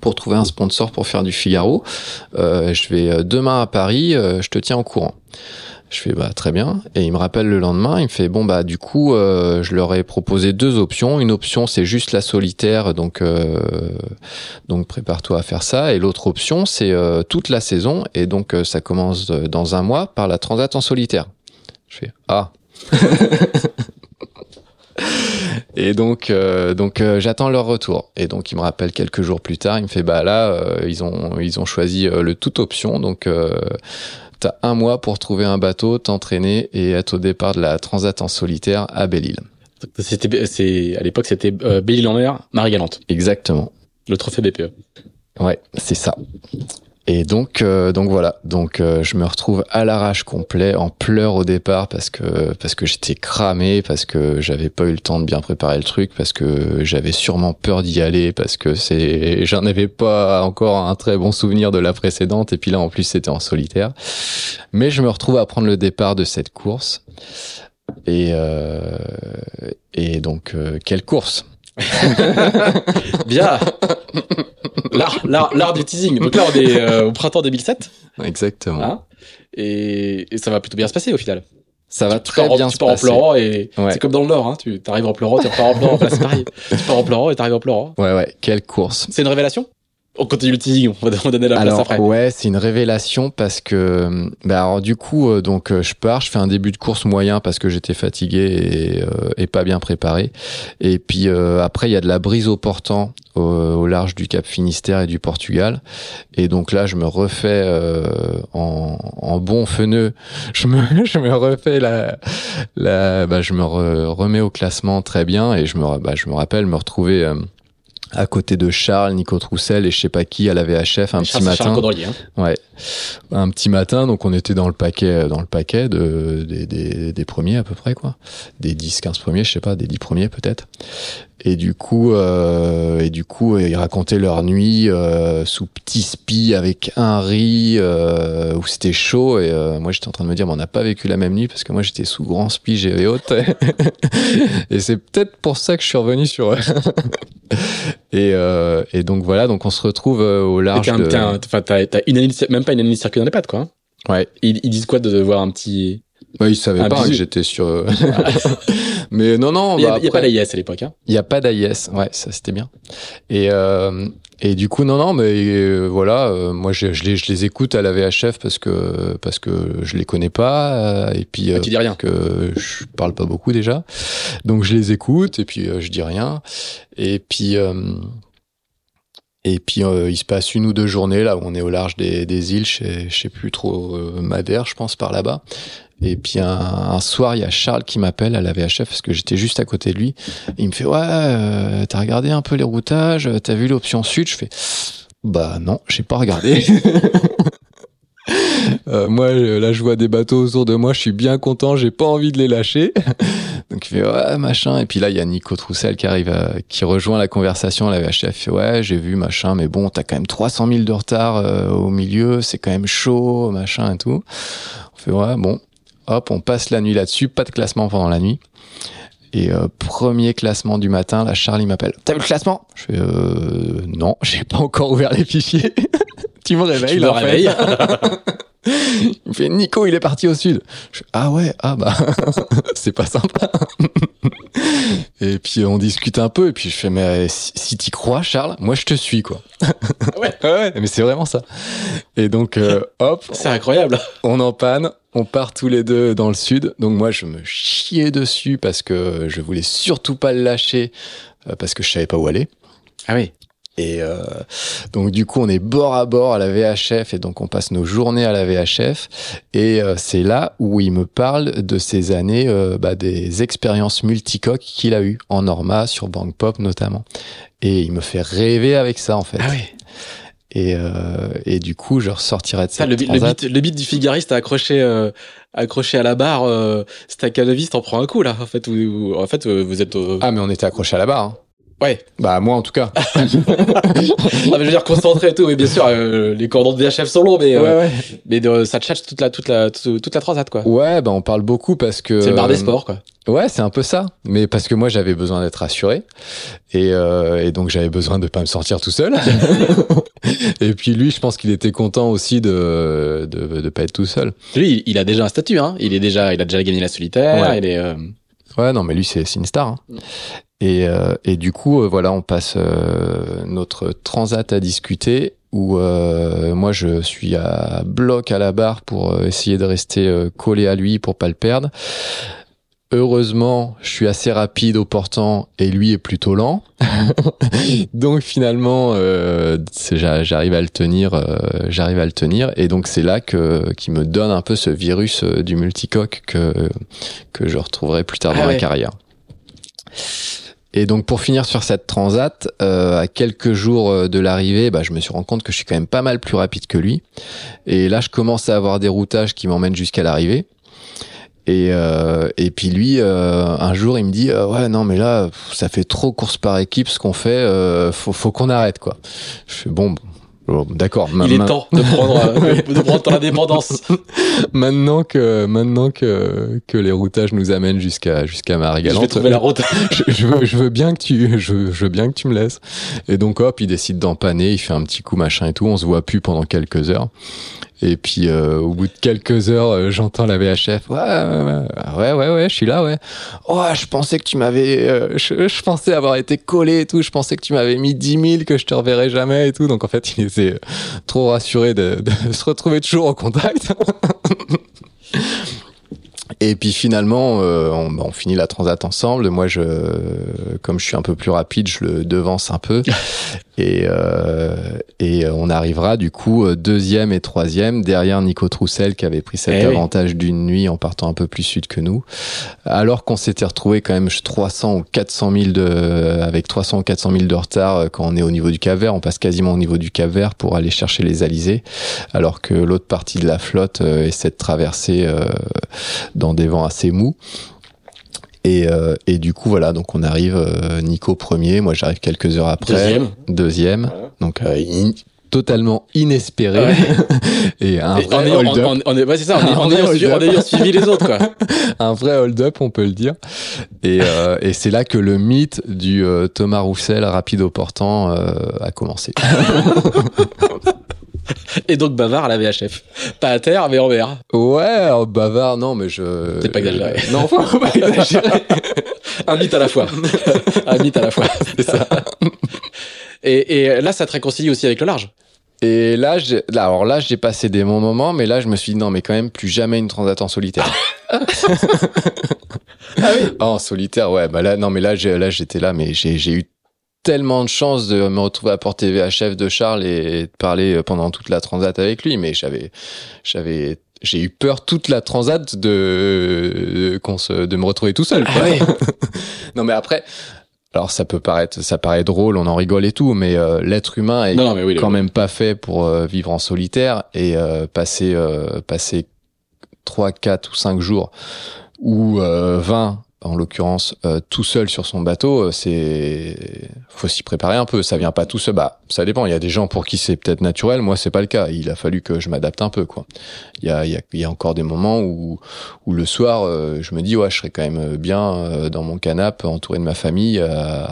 S2: pour trouver un sponsor pour faire du Figaro. Euh, je vais euh, demain à Paris, je te tiens au courant. Je fais bah très bien et il me rappelle le lendemain, il me fait bon bah du coup euh, je leur ai proposé deux options. Une option c'est juste la solitaire donc euh, donc prépare-toi à faire ça et l'autre option c'est euh, toute la saison et donc ça commence dans un mois par la transat en solitaire. Je fais ah [LAUGHS] Et donc, donc j'attends leur retour. Et donc, il me rappelle quelques jours plus tard, il me fait bah là, ils ont ils ont choisi le toute option. Donc, t'as un mois pour trouver un bateau, t'entraîner et être au départ de la transat en solitaire à Belle-Île.
S1: C'était, c'est, à l'époque, c'était euh, Belle-Île-en-Mer, Marie-Galante,
S2: Exactement.
S1: le trophée. BPE.
S2: Ouais, c'est ça. Et donc, euh, donc voilà. Donc, euh, je me retrouve à l'arrache complet, en pleurs au départ parce que parce que j'étais cramé, parce que j'avais pas eu le temps de bien préparer le truc, parce que j'avais sûrement peur d'y aller, parce que c'est, j'en avais pas encore un très bon souvenir de la précédente. Et puis là, en plus, c'était en solitaire. Mais je me retrouve à prendre le départ de cette course. Et euh, et donc, quelle course? [LAUGHS]
S1: Bien L'art, du teasing. Donc là, on est euh, au printemps 2007.
S2: Exactement.
S1: hein, et, et ça va plutôt bien se passer au final.
S2: Ça va
S1: tu
S2: très
S1: pars, en-
S2: bien
S1: tu
S2: se
S1: pars en
S2: passer.
S1: pleurant et
S2: Ouais.
S1: c'est comme dans le Nord. Hein, tu arrives en pleurant, tu repars en pleurant. Enfin, c'est pareil. Tu pars en pleurant et t'arrives en pleurant.
S2: Ouais, ouais, quelle course.
S1: C'est une révélation? On continue le teasing, on va [LAUGHS] on va donner la place
S2: Alors
S1: après.
S2: ouais, c'est une révélation parce que bah alors du coup euh, donc euh, je pars, je fais un début de course moyen parce que j'étais fatigué et, euh, et pas bien préparé. Et puis euh, après il y a de la brise au portant au, au large du Cap Finistère et du Portugal. Et donc là je me refais euh, en, en bon feneux, [LAUGHS] je me je me refais la la bah je me re- remets au classement très bien et je me bah, je me rappelle me retrouver euh, à côté de Charles, Nico Troussel et je sais pas qui à la VHF un petit
S1: Charles
S2: matin.
S1: Hein.
S2: Ouais, un petit matin, donc on était dans le paquet, dans le paquet de, des, des, des premiers à peu près quoi, des 10-15 premiers, je sais pas, des 10 premiers peut-être. Et du coup, euh, et du coup, ils racontaient leur nuit euh, sous petit spi avec un riz euh, où c'était chaud. Et euh, moi, j'étais en train de me dire, mais on n'a pas vécu la même nuit parce que moi, j'étais sous grand spi, j'avais haute. [LAUGHS] et c'est peut-être pour ça que je suis revenu sur. eux. [LAUGHS] et, euh, et donc voilà, donc on se retrouve euh, au large.
S1: T'as
S2: de...
S1: un- même pas une analyse circuit dans les pattes, quoi. hein.
S2: Ouais.
S1: Ils, ils disent quoi de voir un petit.
S2: Bah, ils savaient pas que j'étais sur. euh, [LAUGHS] [LAUGHS] Mais non, non.
S1: Il a,
S2: bah,
S1: il y a pas l'AIS à l'époque. Hein.
S2: Il y a pas d'AIS, ouais, ça c'était bien. Et euh, et du coup non non mais euh, voilà, euh, moi je, je les je les écoute à la VHF parce que parce que je les connais pas euh, et puis euh,
S1: tu dis rien.
S2: que je parle pas beaucoup déjà. Donc je les écoute et puis euh, je dis rien. Et puis euh, et puis euh, il se passe une ou deux journées là où on est au large des, des îles, je sais, je sais plus trop euh, Madère, je pense par là-bas. Et puis un, un soir, il y a Charles qui m'appelle à la VHF parce que j'étais juste à côté de lui. Il me fait ouais, euh, t'as regardé un peu les routages, t'as vu l'option sud? Je fais bah non, j'ai pas regardé. [LAUGHS] Euh, moi, euh, là, je vois des bateaux autour de moi, je suis bien content, j'ai pas envie de les lâcher. [LAUGHS] Donc il fait ouais machin et puis là il y a Nico Troussel qui arrive à- qui rejoint la conversation à la VHF. Il fait ouais j'ai vu machin mais bon t'as quand même 300 000 de retard euh, au milieu c'est quand même chaud machin et tout. On fait ouais bon hop on passe la nuit là-dessus pas de classement pendant la nuit. Et euh, premier classement du matin, là Charlie m'appelle. T'as vu le classement? Je fais euh, non, [LAUGHS] j'ai pas encore ouvert les fichiers. [LAUGHS] tu me réveilles
S1: Tu me
S2: là, fait.
S1: réveilles. [LAUGHS]
S2: Il me fait Nico, il est parti au sud. Je fais, ah ouais, ah bah [LAUGHS] c'est pas sympa. [LAUGHS] et puis on discute un peu et puis je fais mais si, si t'y crois Charles, moi je te suis quoi.
S1: Ouais.
S2: ouais, mais c'est vraiment ça. Et donc euh, hop,
S1: C'est incroyable.
S2: on en panne, on part tous les deux dans le sud. Donc moi je me chiais dessus parce que je voulais surtout pas le lâcher euh, parce que je savais pas où aller.
S1: Ah oui.
S2: Et euh, donc du coup, on est bord à bord à la VHF et donc on passe nos journées à la VHF. Et euh, c'est là où il me parle de ces années, euh, bah, des expériences multicoques qu'il a eues en Norma, sur Bank Pop notamment. Et il me fait rêver avec ça en fait.
S1: Ah oui.
S2: Et, euh, et du coup, je ressortirais de
S1: Ça, le, beat, le beat du Figariste accroché, euh, accroché à la barre, euh, Stakhanoviste t'en prend un coup là. En fait, en fait, euh, vous êtes. euh,
S2: Ah, mais on était accroché à la barre. hein.
S1: Ouais.
S2: Bah moi en tout cas. [LAUGHS]
S1: Ah, mais je veux dire concentré et tout. Mais bien sûr, euh, les cordons de VHF sont longs, mais euh,
S2: ouais.
S1: mais euh, ça tchatche toute la toute la toute, toute la transat quoi.
S2: Ouais, bah on parle beaucoup parce que.
S1: C'est le bar des
S2: euh,
S1: sports quoi.
S2: Ouais, c'est un peu ça. Mais parce que moi, j'avais besoin d'être rassuré. Et, et donc, j'avais besoin de pas me sortir tout seul. [LAUGHS] et puis, lui, je pense qu'il était content aussi de, de, de pas être tout seul.
S1: Lui, il, a déjà un statut. Hein. Il est déjà, il a déjà gagné la solitaire.
S2: Ouais.
S1: Il est.
S2: Ouais, non, mais lui, c'est c'est une star. hein. Et, euh, et du coup, euh, voilà, on passe euh, notre transat à discuter. Où euh, moi, je suis à bloc à la barre pour euh, essayer de rester collé à lui pour pas le perdre. Heureusement, je suis assez rapide au portant et lui est plutôt lent. [LAUGHS] donc finalement, euh, j'arrive à le tenir, euh, j'arrive à le tenir. Et donc c'est là que qui me donne un peu ce virus du multicoque que que je retrouverai plus tard
S1: Ah
S2: dans
S1: ouais.
S2: la carrière. Et donc pour finir sur cette transat, euh, à quelques jours euh, de l'arrivée, bah, je me suis rendu compte que je suis quand même pas mal plus rapide que lui. Et là, je commence à avoir des routages qui m'emmènent jusqu'à l'arrivée. Et, euh, et puis lui, un jour, il me dit ouais non mais là ça fait trop course par équipe ce qu'on fait, faut faut qu'on arrête quoi. Je fais bon, bon, d'accord.
S1: il est temps de prendre euh, de prendre ton indépendance. [LAUGHS]
S2: Maintenant que maintenant que que les routages nous amènent jusqu'à jusqu'à
S1: Je vais
S2: Marie-Galante,
S1: trouver la route. [LAUGHS]
S2: je, je veux, je veux bien que tu, je, veux- je veux bien que tu me laisses. Et donc hop, il décide d'empanner, il fait un petit coup machin et tout. On se voit plus pendant quelques heures. Et puis euh, au bout de quelques heures, euh, j'entends la VHF. Ouais, ouais, ouais, ouais, ouais, je suis là, ouais. Oh, je pensais que tu m'avais, euh, je, pensais avoir été collé et tout. Je pensais que tu m'avais mis 10 000, que je te reverrais jamais et tout. Donc en fait, il était trop rassuré de [LAUGHS] se retrouver toujours en contact. [LAUGHS] Et puis finalement, euh, on, bah, on finit la transat ensemble. Moi, je, comme je suis un peu plus rapide, je le devance un peu. [LAUGHS] et, euh, et on arrivera du coup euh, deuxième et troisième derrière Nico Troussel qui avait pris cet
S1: Eh oui.
S2: avantage d'une nuit en partant un peu plus sud que nous. Alors qu'on s'était retrouvé quand même 300 ou 400 000 de, avec 300 ou 400 000 de retard euh, quand on est au niveau du Cap Vert. On passe quasiment au niveau du Cap Vert pour aller chercher les alizés, alors que l'autre partie de la flotte euh, essaie de traverser euh, dans des vents assez mous. Et, euh, et du coup, voilà, donc on arrive, euh, Nico premier, moi j'arrive quelques heures après.
S1: Deuxième.
S2: Donc euh, in- totalement inespéré.
S1: Ouais. [LAUGHS]
S2: et un
S1: Et en
S2: vrai
S1: ayant-
S2: hold-up.
S1: en- en- en- ouais, c'est ça, en, [LAUGHS]
S2: Un
S1: en
S2: vrai
S1: ayant suivi, en
S2: hold-up.
S1: ayant suivi les autres, quoi. [LAUGHS]
S2: un vrai hold-up, on peut le dire. Et, euh, et c'est là que le mythe du euh, Thomas Roussel rapide au portant euh, a commencé. [LAUGHS]
S1: Et donc bavard à la VHF. Pas à terre, mais en mer.
S2: Ouais, bavard, non, mais je.
S1: C'est pas exagéré.
S2: Non, faut pas [LAUGHS] exagérer.
S1: Un mythe à la fois. [LAUGHS] Un mythe à la fois.
S2: C'est ça.
S1: Et, et là, ça te réconcilie aussi avec le large.
S2: Et là, j'ai- là, alors là, j'ai passé des bons moments, mais là, je me suis dit non, mais quand même, plus jamais une transat en solitaire.
S1: Ah oui
S2: en solitaire, ouais. Bah là, non, mais là, là, j'étais là, mais j'ai eu tellement de chance de me retrouver à porter VHF de Charles et de parler pendant toute la transat avec lui, mais j'avais, j'avais, j'ai eu peur toute la transat de, qu'on se, de me retrouver tout seul. quoi.
S1: Ah ouais. [LAUGHS]
S2: Non, mais après, alors ça peut paraître, ça paraît drôle, on en rigole et tout, mais euh, l'être humain est
S1: Non, non, mais oui.
S2: quand même pas fait pour euh, vivre en solitaire et euh, passer euh, passer 3 4 ou 5 jours ou euh, 20 en l'occurrence euh, tout seul sur son bateau euh, c'est faut s'y préparer un peu ça vient pas tout seul bah ça dépend il y a des gens pour qui c'est peut-être naturel moi c'est pas le cas il a fallu que je m'adapte un peu quoi il y a il y a, il y a encore des moments où où le soir euh, je me dis ouais je serais quand même bien euh, dans mon canapé entouré de ma famille euh,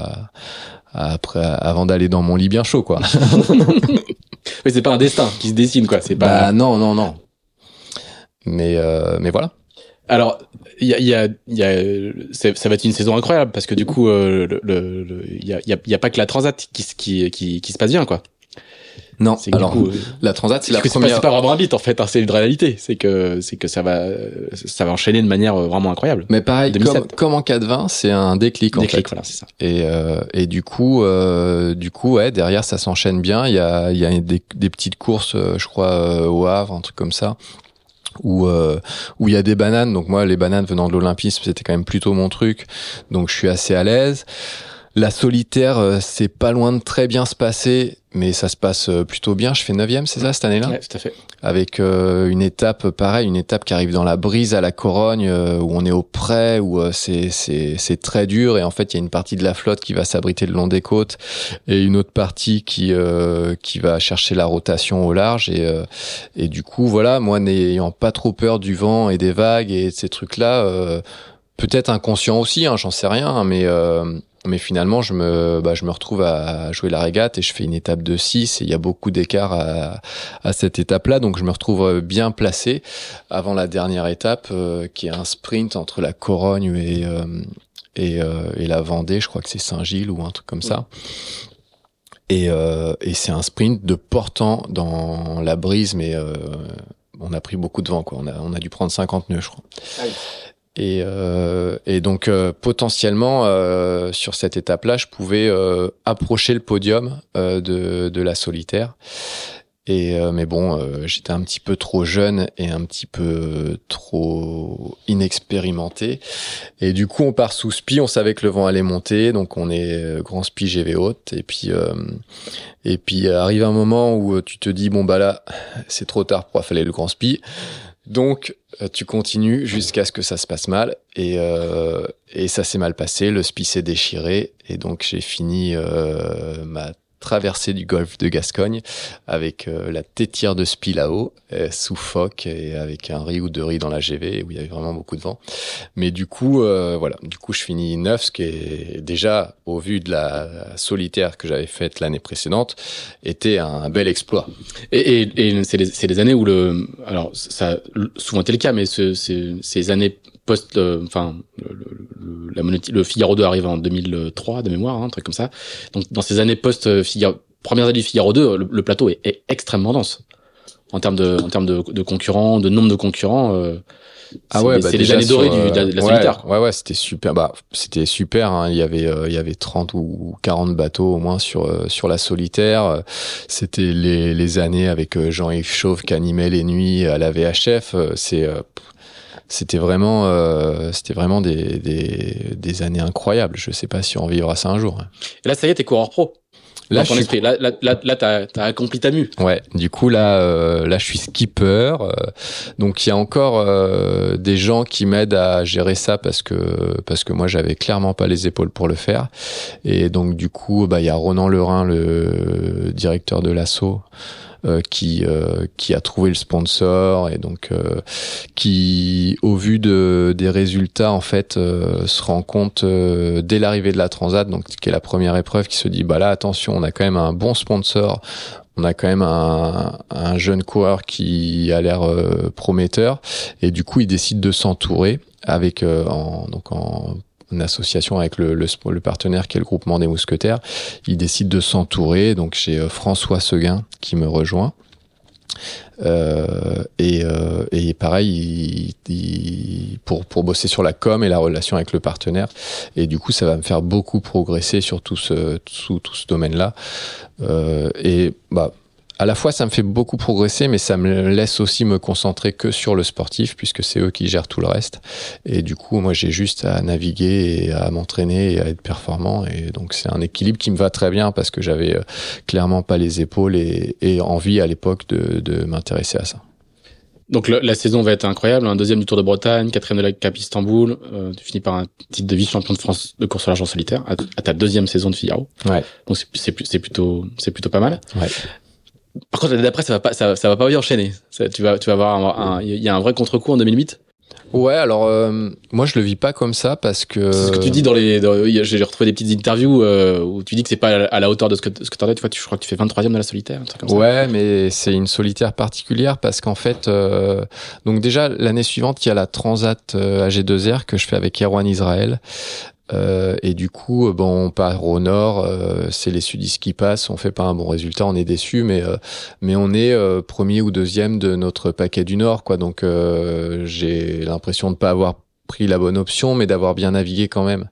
S2: après avant d'aller dans mon lit bien chaud quoi [LAUGHS]
S1: Oui, c'est pas un destin qui se dessine, quoi. C'est pas.
S2: Bah non, non, non. Mais, euh, mais voilà.
S1: Alors, il y a, il y a, il y a, ça va être une saison incroyable parce que du coup, euh, le, le- le- il y a, il y a, il y a pas que la transat qui, se- qui, qui, qui se passe bien, quoi.
S2: Non,
S1: C'est que
S2: alors
S1: coup,
S2: la Transat, c'est la
S1: que c'est pas,
S2: première.
S1: pas vraiment un beat en fait, hein, c'est une réalité. C'est que c'est que ça va ça va enchaîner de manière euh, vraiment incroyable.
S2: Mais pareil,
S1: 2007.
S2: comme, comme en 420, c'est un déclic en
S1: Déclic,
S2: fait.
S1: voilà, c'est ça.
S2: Et, euh, et du coup, euh, du coup, ouais, derrière ça s'enchaîne bien. Il y a, il y a des, des petites courses, euh, je crois, euh, au Havre, un truc comme ça, où euh, où il y a des bananes. Donc moi, les bananes venant de l'Olympisme, c'était quand même plutôt mon truc. Donc je suis assez à l'aise. La solitaire, euh, c'est pas loin de très bien se passer, mais ça se passe euh, plutôt bien. Je fais neuvième, c'est ça cette année-là?
S1: Ouais, tout à fait.
S2: avec euh, une étape pareil, une étape qui arrive dans la brise à la Corogne euh, où on est au près où euh, c'est c'est c'est très dur et en fait il y a une partie de la flotte qui va s'abriter le long des côtes et une autre partie qui euh, qui va chercher la rotation au large et euh, et du coup voilà moi n'ayant pas trop peur du vent et des vagues et de ces trucs là peut-être inconscient aussi hein, j'en sais rien hein, mais euh, mais finalement, je me, bah, je me retrouve à jouer la régate et je fais une étape de 6 et il y a beaucoup d'écart à, à cette étape-là. Donc, je me retrouve bien placé avant la dernière étape, euh, qui est un sprint entre la Corogne et, euh, et, euh, et la Vendée. Je crois que c'est Saint-Gilles ou un truc comme ça. Et, euh, et c'est un sprint de portant dans la brise, mais euh, on a pris beaucoup de vent. Quoi. On, a, on a dû prendre 50 nœuds, je crois. Et, euh, et donc euh, potentiellement euh, sur cette étape-là, je pouvais euh, approcher le podium de, de la solitaire. Et euh, mais bon, euh, j'étais un petit peu trop jeune et un petit peu trop inexpérimenté. Et du coup, on part sous spi. On savait que le vent allait monter, donc on est grand spi GV haute. Et puis et puis arrive un moment où tu te dis bon bah là, c'est trop tard pour affaler le grand spi. Donc, euh, tu continues jusqu'à ce que ça se passe mal. Et, euh, et ça s'est mal passé. Le spi s'est déchiré. Et donc, j'ai fini euh, ma traversée du golfe de Gascogne avec euh, la tétière de spi euh, sous phoque et avec un riz ou deux riz dans la GV où il y avait vraiment beaucoup de vent. Mais du coup, euh, voilà, du coup, je finis neuf, ce qui est déjà, au vu de la solitaire que j'avais faite l'année précédente, était un bel exploit.
S1: Et, c'est les, années où le, alors ça souvent été le cas, mais ce, ces années post, euh, enfin, le, le, la le Figaro 2 arrive en 2003 de mémoire, hein, un truc comme ça. Donc dans ces années post euh, Figaro, premières années du Figaro 2, le, le plateau est, est extrêmement dense en termes de, en termes de, de concurrents, de nombre de concurrents. Euh, c'est les- c'est les années dorées du, de la, de la
S2: euh,
S1: solitaire.
S2: Ouais, ouais, ouais, c'était super. Bah, c'était super. Hein. Il y avait, euh, il y avait 30 ou 40 bateaux au moins sur euh, sur la solitaire. C'était les, les années avec Jean-Yves Chauve qui animait les nuits à la VHF. C'est euh, c'était vraiment, euh, c'était vraiment des, des, des années incroyables. Je sais pas si on vivra ça un jour. hein.
S1: Et là, ça y est, t'es coureur pro.
S2: Là, je suis.
S1: Là, là, là, là, t'as, t'as accompli ta mue.
S2: Ouais, du coup là, euh, là je suis skipper, euh, donc il y a encore euh, des gens qui m'aident à gérer ça parce que parce que moi j'avais clairement pas les épaules pour le faire, et donc du coup bah il y a Ronan Lerin, le directeur de l'assaut. Euh, qui euh, qui a trouvé le sponsor et donc euh, qui au vu de des résultats en fait se rend compte dès l'arrivée de la Transat donc qui est la première épreuve qui se dit bah là attention on a quand même un bon sponsor. On a quand même un, un jeune coureur qui a l'air euh, prometteur. Et du coup il décide de s'entourer avec euh, en, donc en en association avec le, partenaire qui est le groupement des mousquetaires, il décide de s'entourer. Donc j'ai euh, François Seguin qui me rejoint. Euh, et, euh, et pareil, il, il- pour, bosser sur la com et la relation avec le partenaire. Et du coup, ça va me faire beaucoup progresser sur tout ce, domaine-là. Et bah, à la fois, ça me fait beaucoup progresser, mais ça me laisse aussi me concentrer que sur le sportif, puisque c'est eux qui gèrent tout le reste. Et du coup, moi, j'ai juste à naviguer et à m'entraîner et à être performant. Et donc, c'est un équilibre qui me va très bien parce que j'avais euh, clairement pas les épaules et, et envie à l'époque de, de m'intéresser à ça.
S1: Donc le- la saison va être incroyable, un deuxième du Tour de Bretagne, quatrième de la Cap Istanbul, euh, tu finis par un titre de vice-champion de France de course à l'argent solitaire à, à ta deuxième saison de Figaro.
S2: Ouais.
S1: Donc c'est plutôt c'est plutôt pas mal.
S2: Ouais.
S1: Par contre l'année d'après ça va pas ça, ça va pas bien enchaîner. Ça, tu vas tu vas avoir il y a un vrai contre-coup en 2008.
S2: Ouais, alors euh, moi je le vis pas comme ça parce que.
S1: C'est ce que tu dis dans les j'ai retrouvé des petites interviews euh, où tu dis que c'est pas à la- hauteur de ce que ce que t'en tu vois tu je crois que tu fais 23e de la solitaire un truc comme ça.
S2: Ouais, mais c'est une solitaire particulière parce qu'en fait, euh, donc déjà l'année suivante, il y a la Transat euh, AG2R que je fais avec Erwan Israël. Euh, et du coup, bon, on part au nord, euh, c'est les sudistes qui passent, on fait pas un bon résultat, on est déçu, mais euh, mais on est premier ou deuxième de notre paquet du nord, quoi. Donc j'ai l'impression de pas avoir pris la bonne option, mais d'avoir bien navigué quand même.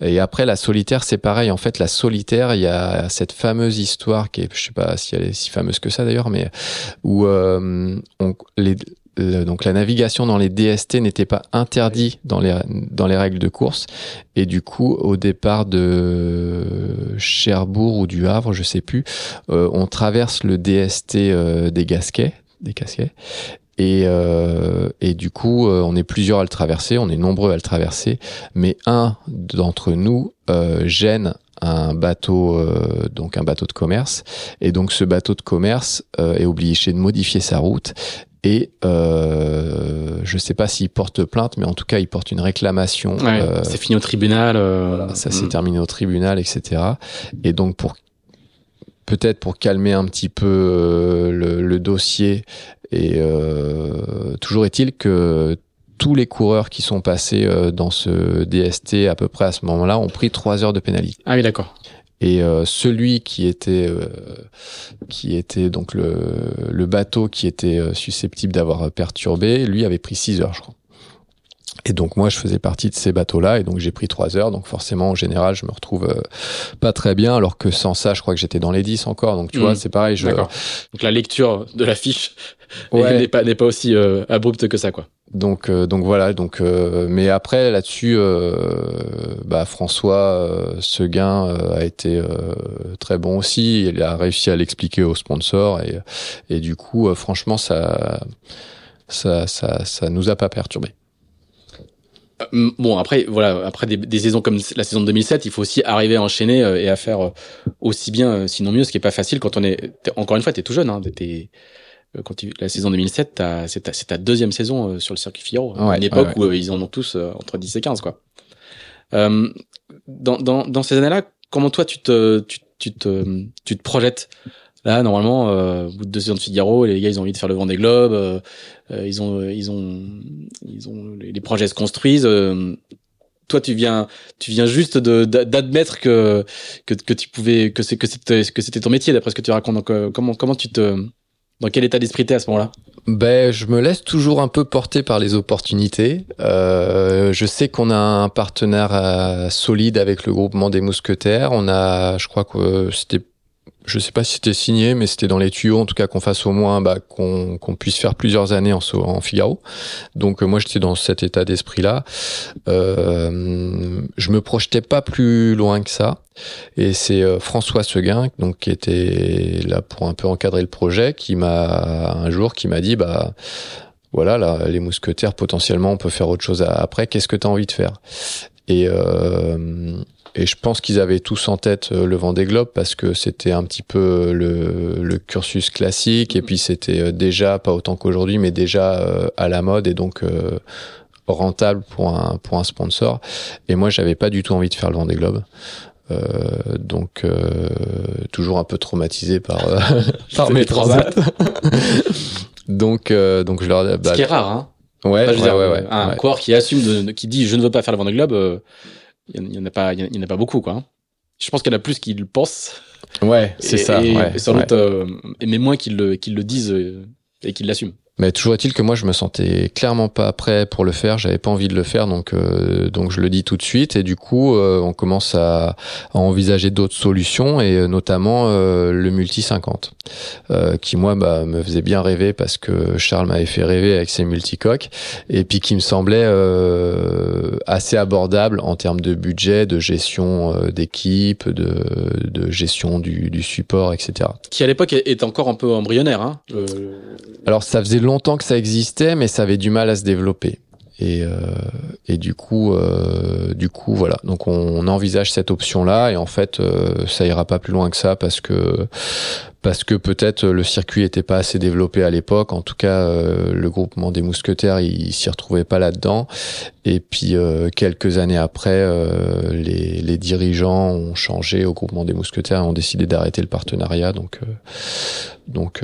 S2: Et après, la solitaire, c'est pareil. En fait, la solitaire, il y a cette fameuse histoire qui est, je sais pas si elle est si fameuse que ça d'ailleurs, mais où on, les, donc la navigation dans les DST n'était pas interdit dans les dans les règles de course. Et du coup au départ de Cherbourg ou du Havre je sais plus euh, on traverse le DST euh, des Gasquets des Casquets. Et, euh, et du coup on est plusieurs à le traverser on est nombreux à le traverser. Mais un d'entre nous gêne un bateau donc un bateau de commerce. Et donc ce bateau de commerce est obligé de modifier sa route et euh, je sais pas s'il porte plainte, mais en tout cas, il porte une réclamation.
S1: Euh, c'est fini au tribunal. Euh,
S2: ça s'est mm. terminé au tribunal, etc. Et donc, pour peut-être pour calmer un petit peu euh, le, le, dossier, et euh, toujours est-il que tous les coureurs qui sont passés dans ce DST à peu près à ce moment-là ont pris trois heures de pénalité.
S1: Ah oui, d'accord.
S2: Et euh, celui qui était euh, qui était donc le, le bateau qui était euh, susceptible d'avoir perturbé, lui avait pris 6 heures, je crois. Et donc moi je faisais partie de ces bateaux-là et donc j'ai pris 3 heures. Donc forcément en général je me retrouve pas très bien alors que sans ça je crois que j'étais dans les 10 encore. Donc tu vois mmh. c'est pareil. Je...
S1: Donc la lecture de la fiche [LAUGHS] n'est pas n'est pas aussi abrupte que ça quoi.
S2: Donc, euh, donc voilà. Donc, euh, mais après là-dessus, euh, bah, François Seguin a été très bon aussi. Il a réussi à l'expliquer aux sponsors et, et du coup, franchement, ça, ça, ça, ça nous a pas perturbé.
S1: Bon après voilà après des, des, saisons comme la saison de 2007 il faut aussi arriver à enchaîner et à faire aussi bien sinon mieux ce qui est pas facile quand on est encore une fois t'es tout jeune hein, t'es euh, quand la saison 2007, c'est ta, ta, deuxième saison euh, sur le circuit Figaro, à une époque où euh, ils en ont tous entre 10 et 15 quoi. Euh, dans, dans, dans ces années-là, comment toi tu te tu, tu te tu te projettes Là, normalement, euh, au bout de deux saisons de Figaro, les gars, ils ont envie de faire le vent des globes. Euh, ils ont, ils ont, ils ont, les projets se construisent. toi, tu viens, tu viens juste d'admettre que, que tu pouvais, que c'est que c'était que c'était ton métier, d'après ce que tu racontes. Donc, comment comment tu te dans quel état d'esprit t'es à ce moment-là?
S2: Ben, je me laisse toujours un peu porter par les opportunités. Euh, je sais qu'on a un partenaire euh, solide avec le groupement des mousquetaires. On a, je crois que c'était je sais pas si c'était signé, mais c'était dans les tuyaux, en tout cas qu'on fasse au moins bah, qu'on puisse faire plusieurs années en, en Figaro. Donc euh, moi j'étais dans cet état d'esprit-là. Euh, je me projetais pas plus loin que ça. Et c'est euh, François Seguin, donc qui était là pour un peu encadrer le projet, qui m'a un jour qui m'a dit bah voilà là, les mousquetaires potentiellement on peut faire autre chose après. Qu'est-ce que tu as envie de faire? Et euh, et je pense qu'ils avaient tous en tête euh, le Vendée Globe parce que c'était un petit peu le, le, cursus classique et puis c'était euh, déjà, pas autant qu'aujourd'hui, mais déjà euh, à la mode et donc rentable pour un, pour un sponsor. Et moi, j'avais pas du tout envie de faire le Vendée Globe. Euh, donc toujours un peu traumatisé par, [LAUGHS] par [LAUGHS] mes transats. [LAUGHS] donc donc je leur
S1: bah, ce qui est rare hein.
S2: Ouais, ouais, ouais, ouais,
S1: un corps qui assume de, qui dit je ne veux pas faire le Vendée Globe il y, en a pas, il y en a pas beaucoup, quoi. Hein. Je pense qu'il y en a plus qui le pensent.
S2: Ouais, c'est ça.
S1: Et,
S2: ouais,
S1: sans doute, euh, mais moins qui le, qui le disent euh, et qui l'assument.
S2: Mais toujours est-il que moi je me sentais clairement pas prêt pour le faire, j'avais pas envie de le faire donc euh, donc je le dis tout de suite. Et du coup euh, on commence à, à envisager d'autres solutions et euh, notamment le multi 50 qui moi bah, me faisait bien rêver parce que Charles m'avait fait rêver avec ses multicoques et puis qui me semblait assez abordable en termes de budget, de gestion d'équipe, de, de gestion du, du support etc.
S1: Qui à l'époque est encore un peu embryonnaire hein.
S2: Alors ça faisait longtemps que ça existait, mais ça avait du mal à se développer. Et, euh, du coup, euh, du coup, voilà. Donc on, envisage cette option-là, et en fait, euh, ça ira pas plus loin que ça parce que parce que peut-être le circuit était pas assez développé à l'époque. En tout cas, euh, le groupement des mousquetaires, il, s'y retrouvait pas là-dedans. Et puis euh, quelques années après, euh, les, les, dirigeants ont changé au groupement des mousquetaires et ont décidé d'arrêter le partenariat. Donc, donc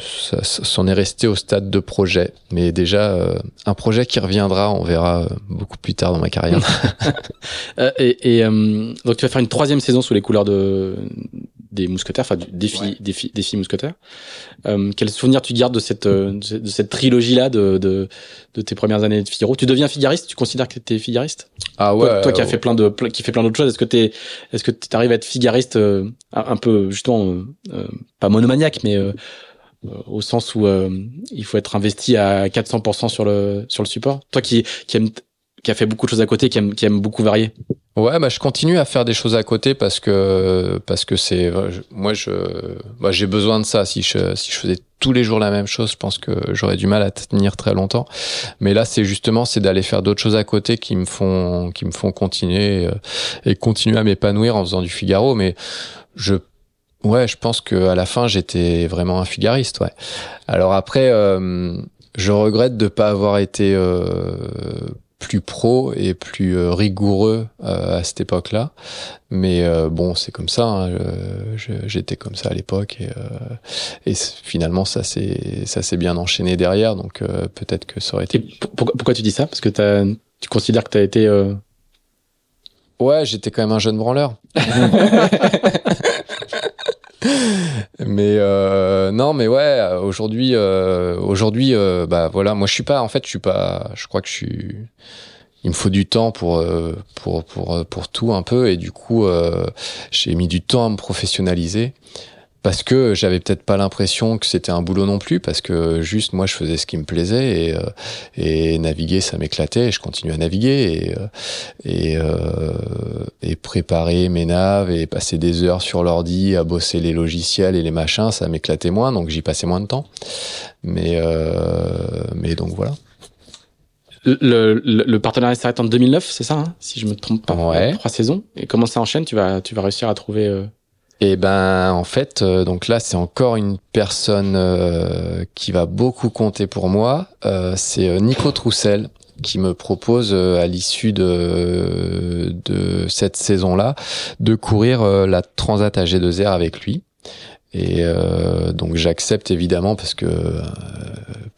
S2: ça, s'en est resté au stade de projet. Mais déjà, un projet qui reviendra, on verra beaucoup plus tard dans ma carrière. [LAUGHS]
S1: et, et donc tu vas faire une troisième saison sous les couleurs de des mousquetaires, enfin du défi, défi, défi mousquetaires. Euh, quel souvenir tu gardes de cette euh, de cette trilogie là de, de, de tes premières années de Figaro? Tu deviens figariste Tu considères que tu es figariste
S2: Ah ouais.
S1: Toi, qui as fait plein de qui fait plein d'autres choses, est-ce que t'es est-ce que tu arrives à être figariste euh, un peu justement euh, pas monomaniaque mais au sens où il faut être investi à 400% sur le sur le support? Toi qui qui aime qui a fait beaucoup de choses à côté, qui aime, qui aime beaucoup varier.
S2: Ouais, bah je continue à faire des choses à côté parce que parce que c'est moi je bah, j'ai besoin de ça. Si je si je faisais tous les jours la même chose, je pense que j'aurais du mal à tenir très longtemps. Mais là, c'est justement c'est d'aller faire d'autres choses à côté qui me font qui me font continuer euh, et continuer à m'épanouir en faisant du Figaro. Mais je ouais, je pense que à la fin j'étais vraiment un figariste. Ouais. Alors après. Euh, je regrette de pas avoir été euh, plus pro et plus euh, rigoureux euh, à cette époque-là. Mais euh, bon, c'est comme ça. Hein, J'étais comme ça à l'époque et, et finalement ça s'est ça s'est bien enchaîné derrière. Donc peut-être que ça aurait été.
S1: pourquoi, pourquoi, tu dis ça? Parce que as, tu considères que tu as été.
S2: Ouais, j'étais quand même un jeune branleur. [LAUGHS] mais euh, non, mais ouais, aujourd'hui, euh, aujourd'hui, euh, bah voilà, moi je suis pas, en fait, je suis pas, je crois que je suis, il me faut du temps pour pour pour pour tout un peu, et du coup, j'ai mis du temps à me professionnaliser parce que j'avais peut-être pas l'impression que c'était un boulot non plus parce que juste moi je faisais ce qui me plaisait et, euh, et naviguer ça m'éclatait et je continue à naviguer et euh, et, euh, et, préparer mes naves et passer des heures sur l'ordi à bosser les logiciels et les machins ça m'éclatait moins donc j'y passais moins de temps. Mais mais donc voilà.
S1: Le, le, le partenariat s'arrête en 2009 c'est ça hein, si je me trompe pas.
S2: Ouais.
S1: trois saisons. Et comment ça enchaîne? Tu vas tu vas réussir à trouver
S2: et ben en fait, euh, donc là c'est encore une personne euh, qui va beaucoup compter pour moi. Euh, c'est Nico Troussel qui me propose à l'issue de, de cette saison-là de courir la Transat AG2R avec lui. Et donc j'accepte évidemment parce que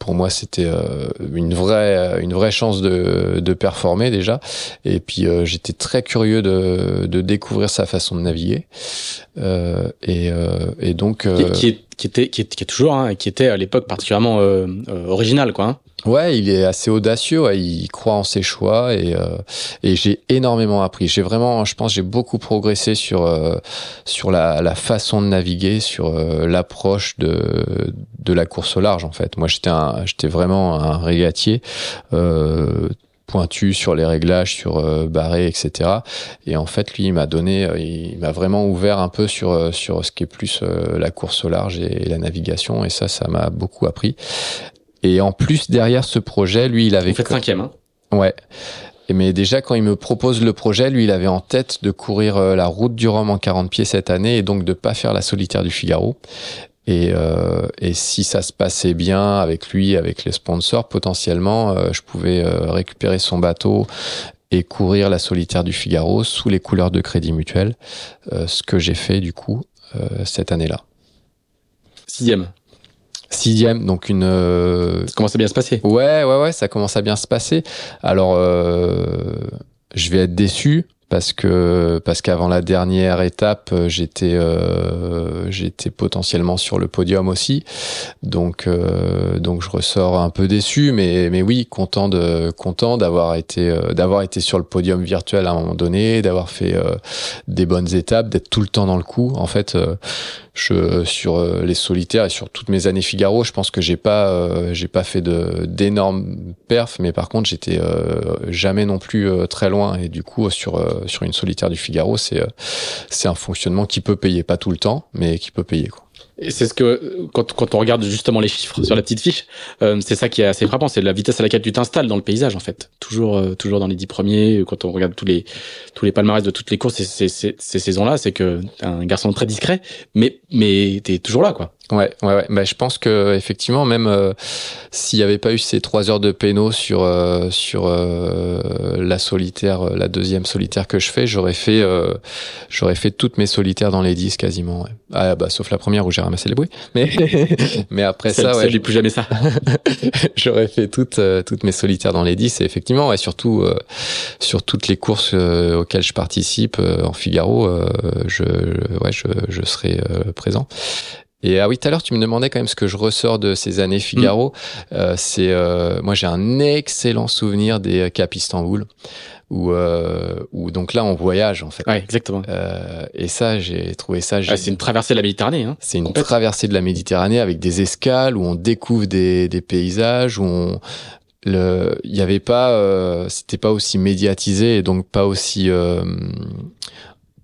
S2: pour moi c'était euh, une vraie une vraie chance de, de performer déjà et puis euh, j'étais très curieux de, de découvrir sa façon de naviguer euh, et, et donc
S1: qui, qui, était qui est, qui est toujours hein, qui était à l'époque particulièrement original quoi hein.
S2: Ouais, il est assez audacieux, il croit en ses choix et, euh, et j'ai énormément appris. J'ai vraiment, je pense, j'ai beaucoup progressé sur euh, sur la, la, façon de naviguer, sur euh, l'approche de de la course au large en fait. Moi, j'étais un, j'étais vraiment un régatier. pointu sur les réglages, sur barré, etc. Et en fait, lui, il m'a donné, il m'a vraiment ouvert un peu sur sur ce qui est plus la course au large et, la navigation. Et ça, ça m'a beaucoup appris. Et en plus, derrière ce projet, lui, il avait...
S1: Vous faites cinquième, hein
S2: Ouais. Mais déjà, quand il me propose le projet, lui, il avait en tête de courir euh, la route du Rhum en 40 pieds cette année et donc de pas faire la solitaire du Figaro. Et, euh, et si ça se passait bien avec lui, avec les sponsors, potentiellement, euh, je pouvais euh, récupérer son bateau et courir la solitaire du Figaro sous les couleurs de Crédit Mutuel, ce que j'ai fait du coup cette année-là.
S1: Sixième.
S2: Sixième, donc une.
S1: Euh, ça commence à bien se passer.
S2: Ouais, ouais, ouais, ça commence à bien se passer. Alors, euh, je vais être déçu parce que parce qu'avant la dernière étape, euh, j'étais euh, j'étais potentiellement sur le podium aussi, donc euh, donc je ressors un peu déçu, mais mais oui content de content d'avoir été euh, d'avoir été sur le podium virtuel à un moment donné, d'avoir fait euh, des bonnes étapes, d'être tout le temps dans le coup. En fait, je sur les solitaires et sur toutes mes années Figaro, je pense que j'ai pas j'ai pas fait de d'énormes perfs, mais par contre j'étais jamais non plus très loin et du coup sur euh, sur une solitaire du Figaro, c'est euh, c'est un fonctionnement qui peut payer, pas tout le temps, mais qui peut payer.
S1: Et c'est ce que quand, quand on regarde justement les chiffres sur la petite fiche, euh, c'est ça qui est assez frappant, c'est la vitesse à laquelle tu t'installes dans le paysage en fait. Toujours euh, toujours dans les dix premiers. Quand on regarde tous les tous les palmarès de toutes les courses, ces, saisons-là, c'est que un garçon très discret, mais mais t'es toujours là quoi.
S2: Ouais, ouais, ouais. Bah, je pense que effectivement, même euh, s'il n'y avait pas eu ces trois heures de péno sur euh, sur euh, la solitaire, la deuxième solitaire que je fais, j'aurais fait j'aurais fait toutes mes solitaires dans les 10 quasiment. Ouais. Ah bah sauf la première où j'ai ramassé les bruits. Mais [LAUGHS] mais après ça, ouais,
S1: j'ai plus jamais ça. [LAUGHS]
S2: j'aurais fait toutes toutes mes solitaires dans les 10 et effectivement, ouais, surtout sur toutes les courses auxquelles je participe en Figaro, je ouais je je serai présent. Et ah oui, tout à l'heure, tu me demandais quand même ce que je ressors de ces années Figaro. Mm. Euh, c'est euh, moi, j'ai un excellent souvenir des Cap Istanbul, où, euh, où donc là, on voyage en fait.
S1: Ouais, exactement.
S2: Euh, et ça, j'ai trouvé ça.
S1: Ah, c'est une traversée de la Méditerranée. Hein,
S2: c'est une traversée de la Méditerranée avec des escales où on découvre des, des paysages, où on il y avait pas euh, c'était pas aussi médiatisé et donc pas aussi euh,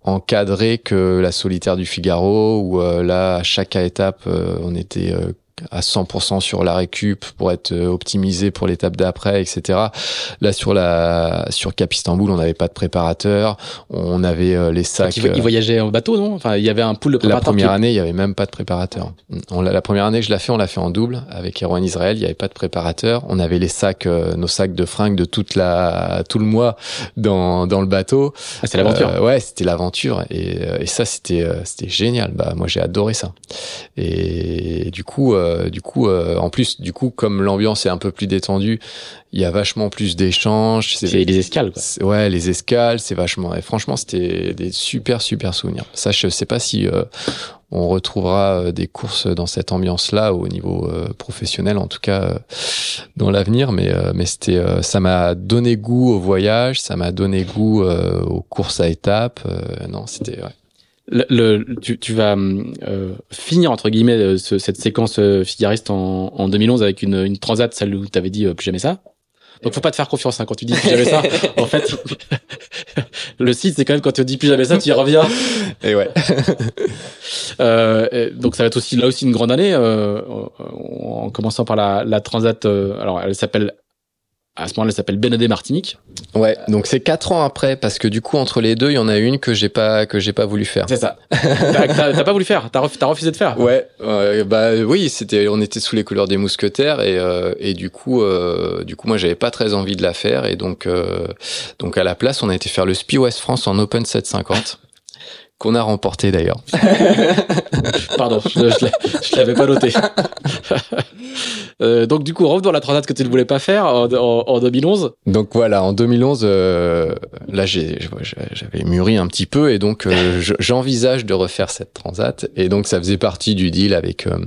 S2: encadré que la solitaire du Figaro où euh, là à chaque étape euh, on était euh, à 100% sur la récup pour être optimisé pour l'étape d'après, etc. Là sur la sur Cap Istanbul, on n'avait pas de préparateur, on avait les sacs.
S1: Ils, voyageaient en bateau, non? Enfin, il y avait un pool de
S2: préparateurs. La première année, il y avait même pas de préparateur. On, la première année, je l'ai fait, on l'a fait en double avec Erwan Israël. Il y avait pas de préparateur. On avait les sacs, nos sacs de fringues de toute la tout le mois dans dans le bateau.
S1: Ah, c'est l'aventure.
S2: Euh, ouais, c'était l'aventure et, et ça c'était c'était génial. Bah moi j'ai adoré ça. Et du coup euh, du coup, euh, en plus, du coup, comme l'ambiance est un peu plus détendue, il y a vachement plus d'échanges.
S1: C'est les escales. Quoi.
S2: Ouais, les escales, c'est vachement. Et franchement, c'était des super super souvenirs. Ça, je sais pas si euh, on retrouvera des courses dans cette ambiance-là au niveau professionnel, en tout cas dans l'avenir. Mais mais c'était, ça m'a donné goût au voyage, ça m'a donné goût aux courses à étapes. non, c'était ouais
S1: le, tu, tu, vas euh, finir entre guillemets euh, cette séquence euh, figariste en, en 2011 avec une, une transat, celle où tu avais dit plus jamais ça. Donc faut pas te faire confiance hein, quand tu dis plus jamais ça. en fait, [LAUGHS] le site c'est quand même quand tu dis plus jamais ça, tu y reviens.
S2: Et ouais. [LAUGHS]
S1: euh, donc ça va être aussi là aussi une grande année en commençant par la, la transat. alors elle s'appelle à ce moment-là, elle s'appelle Benadé Martinique.
S2: Ouais, donc c'est quatre ans après, parce que du coup entre les deux, il y en a une que j'ai pas que j'ai pas voulu faire.
S1: C'est ça. t'as pas voulu faire, t'as as refusé de faire.
S2: Ouais, bah oui, c'était, on était sous les couleurs des mousquetaires et euh, et du coup euh, du coup moi j'avais pas très envie de la faire et donc euh, donc à la place on a été faire le Spi West France en Open 750 qu'on a remporté d'ailleurs. [LAUGHS]
S1: Pardon, je, je l'avais pas noté. [LAUGHS] euh, donc du coup, revenons dans la transat que tu ne voulais pas faire en, en, 2011.
S2: Donc voilà, en 2011, euh, là j'avais mûri un petit peu et donc euh, [LAUGHS] j'envisage de refaire cette transat et donc ça faisait partie du deal avec. Euh,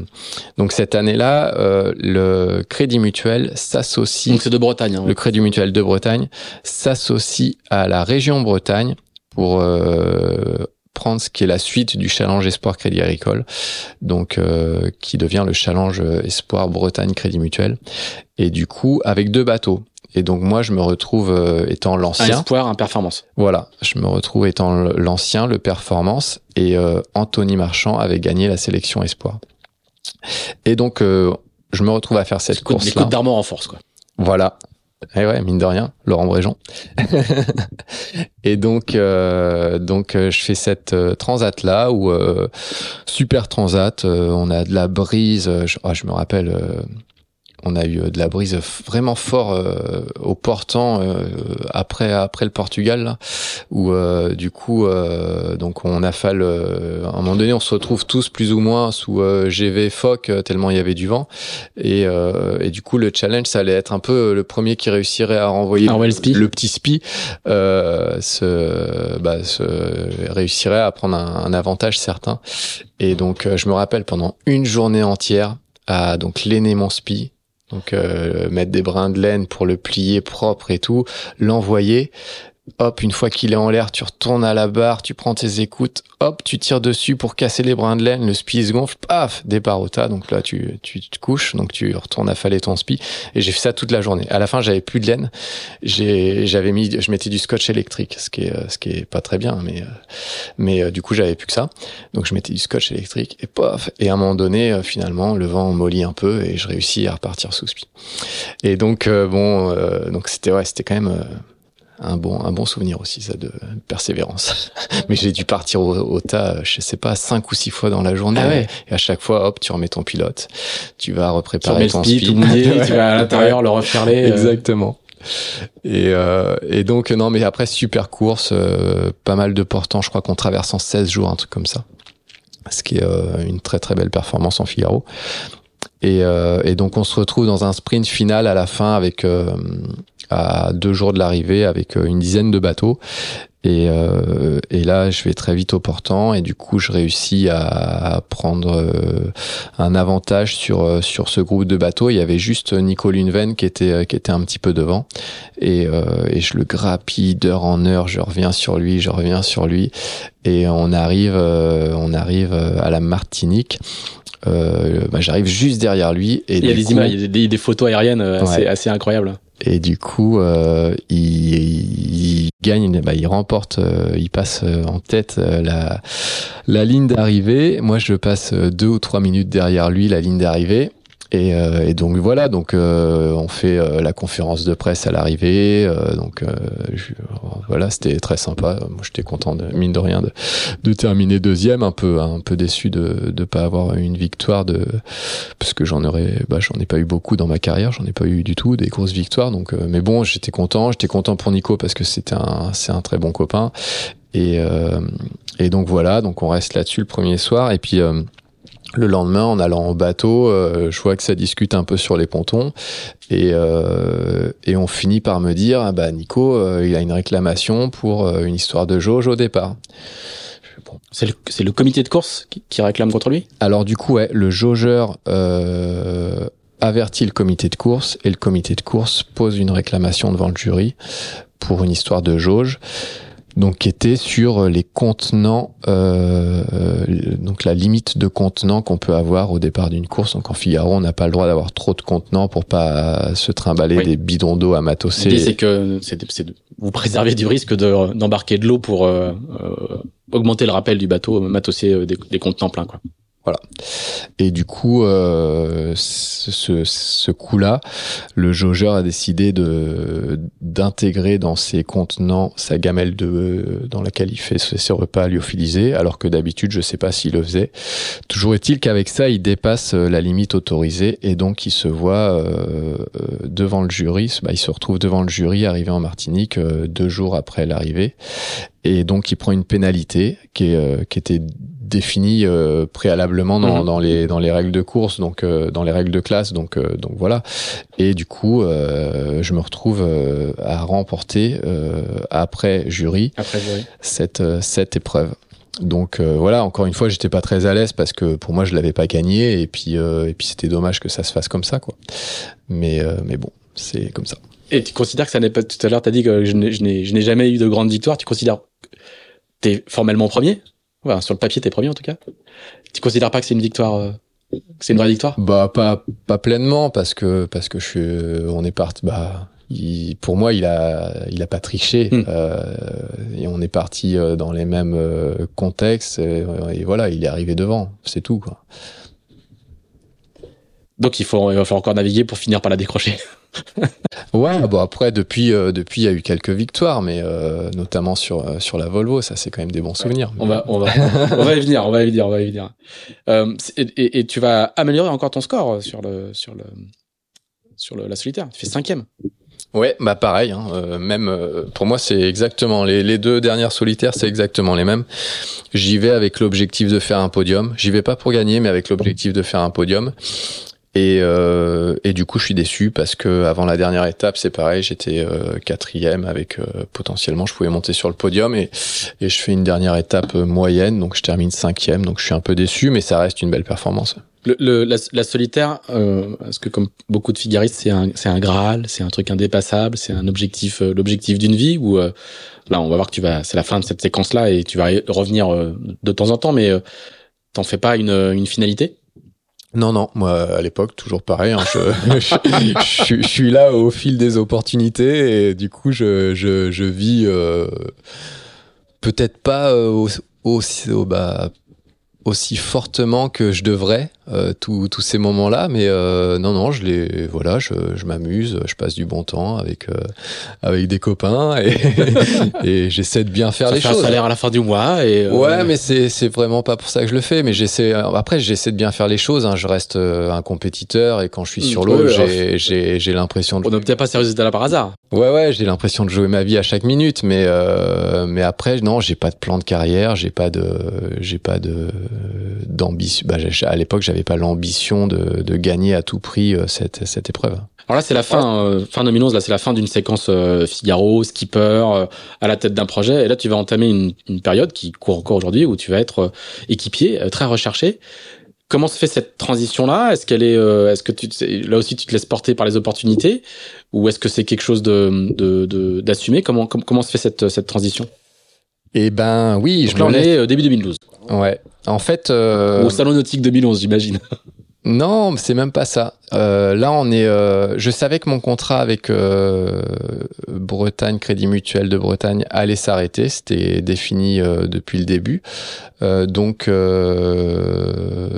S2: donc cette année-là, euh, le Crédit Mutuel s'associe.
S1: Donc c'est de Bretagne. Hein,
S2: le Crédit Mutuel de Bretagne s'associe à la région Bretagne pour prendre ce qui est la suite du challenge Espoir Crédit Agricole, donc euh, qui devient le challenge Espoir Bretagne Crédit Mutuel, et du coup avec deux bateaux. Et donc moi je me retrouve euh, étant l'ancien.
S1: Un espoir, un performance.
S2: Voilà, je me retrouve étant l'ancien, le performance, et euh, Anthony Marchand avait gagné la sélection Espoir. Et donc je me retrouve à faire cette course.
S1: Les coups d'armor en force quoi.
S2: Voilà, eh ouais, mine de rien, Laurent Bréjon. [LAUGHS] et donc, euh, donc euh, je fais cette euh, transat là où super transat, on a de la brise. Je, ah, je me rappelle on a eu euh, de la brise vraiment fort euh, au portant euh, après après le Portugal là, où du coup donc on a fallu à un moment donné on se retrouve tous plus ou moins sous GV Foc tellement il y avait du vent. Et, et du coup le challenge ça allait être un peu le premier qui réussirait à renvoyer le, petit spi euh, se, bah, se réussirait à prendre un, un avantage certain. Et donc je me rappelle pendant une journée entière à donc l'aîné mon spi donc euh, mettre des brins de laine pour le plier propre et tout, l'envoyer. Hop, une fois qu'il est en l'air, tu retournes à la barre, tu prends tes écoutes, hop, tu tires dessus pour casser les brins de laine, le spi se gonfle, paf, départ au tas, donc là tu, tu te couches, donc tu retournes affaler ton spi, et j'ai fait ça toute la journée. À la fin, j'avais plus de laine, j'avais mis, je mettais du scotch électrique, ce qui est, ce qui est pas très bien, mais, euh, mais euh, du coup j'avais plus que ça, donc je mettais du scotch électrique, et paf, et à un moment donné, euh, finalement, le vent mollit un peu, et je réussis à repartir sous spi. Et donc bon, donc c'était ouais, c'était quand même un bon un bon souvenir aussi ça de persévérance. [LAUGHS] Mais j'ai dû partir au, tas je sais pas cinq ou six fois dans la journée.
S1: Ah
S2: et à chaque fois hop tu remets ton pilote. Tu vas repréparer ton speed, [LAUGHS]
S1: tu vas à l'intérieur le referler
S2: euh. exactement. Et, euh, et donc non mais après super course euh, pas mal de portants je crois qu'on traverse en 16 jours un truc comme ça. Ce qui est une très très belle performance en Figaro. Et, et, donc on se retrouve dans un sprint final à la fin avec à deux jours de l'arrivée avec euh, une dizaine de bateaux. Et, euh, et, là, je vais très vite au portant et du coup, je réussis à, prendre euh, un avantage sur sur ce groupe de bateaux. Il y avait juste Nico Lunven qui était qui était un petit peu devant et, et je le grappille d'heure en heure. Je reviens sur lui, je reviens sur lui et on arrive on arrive à la Martinique. Euh, bah, j'arrive juste derrière lui. Et
S1: il y a des images, il y a des, des photos aériennes assez, assez incroyables.
S2: Et du coup, euh, il, gagne, bah, il remporte, euh, il passe euh, en tête la, la ligne d'arrivée. Moi, je passe deux ou trois minutes derrière lui, la ligne d'arrivée. Et, euh, et, donc voilà, donc euh, on fait euh, la conférence de presse à l'arrivée. donc voilà, c'était très sympa. Moi, j'étais content de mine de rien de, de, terminer deuxième, un peu un peu déçu de de pas avoir une victoire de parce que j'en aurais, bah, j'en ai pas eu beaucoup dans ma carrière, j'en ai pas eu du tout des grosses victoires. Donc mais bon, j'étais content, j'étais content pour Nico parce que c'était un c'est un très bon copain. Et et donc voilà, donc on reste là-dessus le premier soir et puis le lendemain, en allant en bateau, euh, je vois que ça discute un peu sur les pontons et, euh, et on finit par me dire ah bah Nico, euh, il a une réclamation pour une histoire de jauge au départ.
S1: Bon. C'est le, le, comité de course qui, qui, réclame contre lui?
S2: Alors du coup, ouais, le jaugeur avertit le comité de course et le comité de course pose une réclamation devant le jury pour une histoire de jauge donc qui était sur les contenants, euh, donc la limite de contenants qu'on peut avoir au départ d'une course. Donc en Figaro, on n'a pas le droit d'avoir trop de contenants pour pas se trimballer des bidons d'eau à matosser.
S1: L'idée c'est que c'est vous préservez du risque d'embarquer de, l'eau pour euh, euh, augmenter le rappel du bateau, matosser des, des contenants pleins quoi.
S2: Voilà. Et du coup, euh, ce, ce coup-là, le jaugeur a décidé de d'intégrer dans ses contenants sa gamelle de dans laquelle il fait ses repas lyophilisés, alors que d'habitude, je sais pas s'il le faisait. Toujours est-il qu'avec ça, il dépasse euh, la limite autorisée et donc il se voit euh, devant le jury. Bah, il se retrouve devant le jury arrivé en Martinique deux jours après l'arrivée et donc il prend une pénalité qui, est, qui était défini euh, préalablement dans, mhm. dans, les dans les règles de course donc euh, dans les règles de classe donc euh, donc voilà et du coup je me retrouve à remporter après jury,
S1: après jury
S2: cette cette épreuve donc voilà, encore une fois, j'étais pas très à l'aise parce que pour moi je l'avais pas gagné et puis et puis c'était dommage que ça se fasse comme ça quoi. Mais mais bon, c'est comme ça.
S1: Et tu considères que ça n'est pas tout à l'heure tu as dit que je n'ai jamais eu de grande victoire, tu considères formellement premier Ouais, sur le papier, t'es premier en tout cas. Tu considères pas que c'est une victoire euh, c'est une vraie victoire?
S2: Bah pas pas pleinement parce que parce que je suis euh, on est parti bah il, pour moi il a il a pas triché hmm. euh, et on est parti euh, dans les mêmes contextes et, et, voilà il est arrivé devant c'est tout quoi.
S1: Donc il faut il va falloir encore naviguer pour finir par la décrocher. [LAUGHS]
S2: ouais, bon après depuis euh, depuis il y a eu quelques victoires, mais euh, notamment sur euh, sur la Volvo, ça c'est quand même des bons souvenirs.
S1: On va on va on va y venir, on va y venir, on va y venir. Euh, et, et, tu vas améliorer encore ton score sur le sur le sur le, la solitaire. Tu fais cinquième.
S2: Ouais, bah pareil. Hein, euh, même pour moi, c'est exactement les, les, deux dernières solitaires, c'est exactement les mêmes. J'y vais avec l'objectif de faire un podium. J'y vais pas pour gagner, mais avec l'objectif de faire un podium. Et, euh, et du coup, je suis déçu parce que avant la dernière étape, c'est pareil, j'étais euh, quatrième avec euh, potentiellement, je pouvais monter sur le podium et, et je fais une dernière étape moyenne, donc je termine cinquième, donc je suis un peu déçu, mais ça reste une belle performance.
S1: Le, le- la, la solitaire, euh, parce que comme beaucoup de figaristes, c'est un, c'est un graal, c'est un truc indépassable, c'est un objectif, euh, l'objectif d'une vie. Ou euh, là, on va voir que tu vas, c'est la fin de cette séquence-là et tu vas revenir euh, de temps en temps, mais euh, t'en fais pas une, une finalité?
S2: Non, non, moi à l'époque, toujours pareil. hein, [LAUGHS] je, suis là au fil des opportunités et du coup, je, vis euh, peut-être pas euh, au- aussi, au- bah, aussi fortement que je devrais euh, tous ces moments-là, mais euh, non, non, je les, voilà, je, je m'amuse, je passe du bon temps avec euh, avec des copains et, [LAUGHS] et j'essaie de bien faire
S1: Ça
S2: les
S1: fait un
S2: choses.
S1: salaire à la fin du mois et. euh,
S2: Ouais, mais c'est c'est vraiment pas pour ça que je le fais. Mais j'essaie. Après, j'essaie de bien faire les choses. hein. Je reste euh, un compétiteur et quand je suis
S1: Mm,
S2: sur l'eau, j'ai j'ai j'ai l'impression de.
S1: On n'obtient pas ces résultats là par hasard.
S2: Ouais, ouais, j'ai l'impression de jouer ma vie à chaque minute. Mais euh, mais après, non, j'ai pas de plan de carrière. J'ai pas de j'ai pas de d'ambition. Bah, à l'époque, j'avais pas l'ambition de gagner à tout prix euh, cette épreuve.
S1: Alors là, c'est la fin, euh, fin 2011. Là, c'est la fin d'une séquence euh, Figaro, skipper, à la tête d'un projet. Et là, tu vas entamer une, période qui court encore aujourd'hui où tu vas être équipier, très recherché. Comment se fait cette transition-là? Est-ce qu'elle est, est-ce que tu, là aussi, tu te laisses porter par les opportunités, ou est-ce que c'est quelque chose de, d'assumer? Comment, com- comment se fait cette transition?
S2: Et ben oui,
S1: Donc
S2: je
S1: là, on est euh, début 2012,
S2: Ouais. En fait. euh,
S1: au salon nautique 2011, j'imagine.
S2: Non, c'est même pas ça. Euh, là, on est. euh, je savais que mon contrat avec euh, Bretagne, Crédit Mutuel de Bretagne, allait s'arrêter. C'était défini euh, depuis le début. Euh, donc, euh,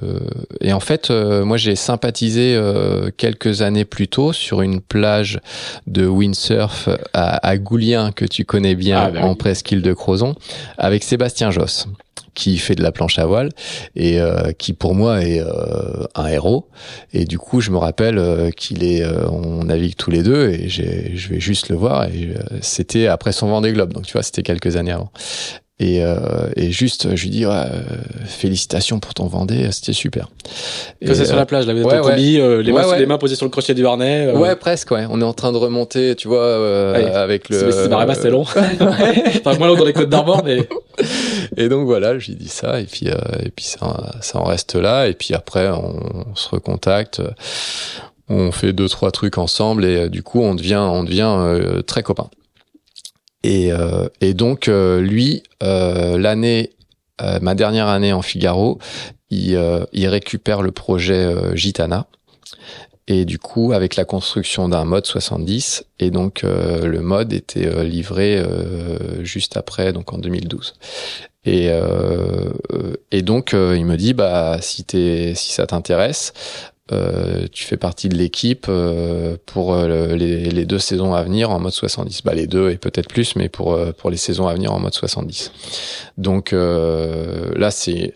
S2: et en fait, euh, moi, j'ai sympathisé euh, quelques années plus tôt sur une plage de windsurf à, à Goulien que tu connais bien
S1: Ah, bah oui.
S2: en presqu'île de Crozon, avec Sébastien Josse qui fait de la planche à voile et euh, qui pour moi est euh, un héros. Et du coup je me rappelle euh, qu'il est on navigue tous les deux et je vais juste le voir et c'était après son Vendée Globe. Donc tu vois c'était quelques années avant et, euh, et juste je lui dis ouais, euh, félicitations pour ton Vendée c'était super
S1: Que c'est
S2: Et,
S1: sur
S2: euh,
S1: la plage, là, vous êtes
S2: ouais,
S1: en combi, euh, les, mains, les mains posées sur le crochet du harnais. euh,
S2: Ouais, presque, ouais. On est en train de remonter, tu vois, euh, avec le.
S1: C'est Barrébas, c'est long. [LAUGHS] enfin, moins long dans les côtes d'Armor, mais. [LAUGHS]
S2: Et donc voilà, je lui dis ça, et puis, euh, et puis ça, ça en reste là, et puis après, on, se recontacte, euh, on fait deux, trois trucs ensemble, et euh, du coup, on devient, on devient euh, très copains. Et, euh, et donc, euh, lui, euh, l'année, euh, ma dernière année en Figaro, il, euh, il récupère le projet Gitana. Et du coup, avec la construction d'un mode 70, et donc le mode était livré juste après, donc en 2012. Et, euh, et donc, euh, il me dit, bah, si, t'es, si ça t'intéresse, euh, tu fais partie de l'équipe euh, pour euh, le- les, les deux saisons à venir en mode 70. Bah, les deux et peut-être plus, mais pour, euh, pour les saisons à venir en mode 70. Donc euh, là, c'est...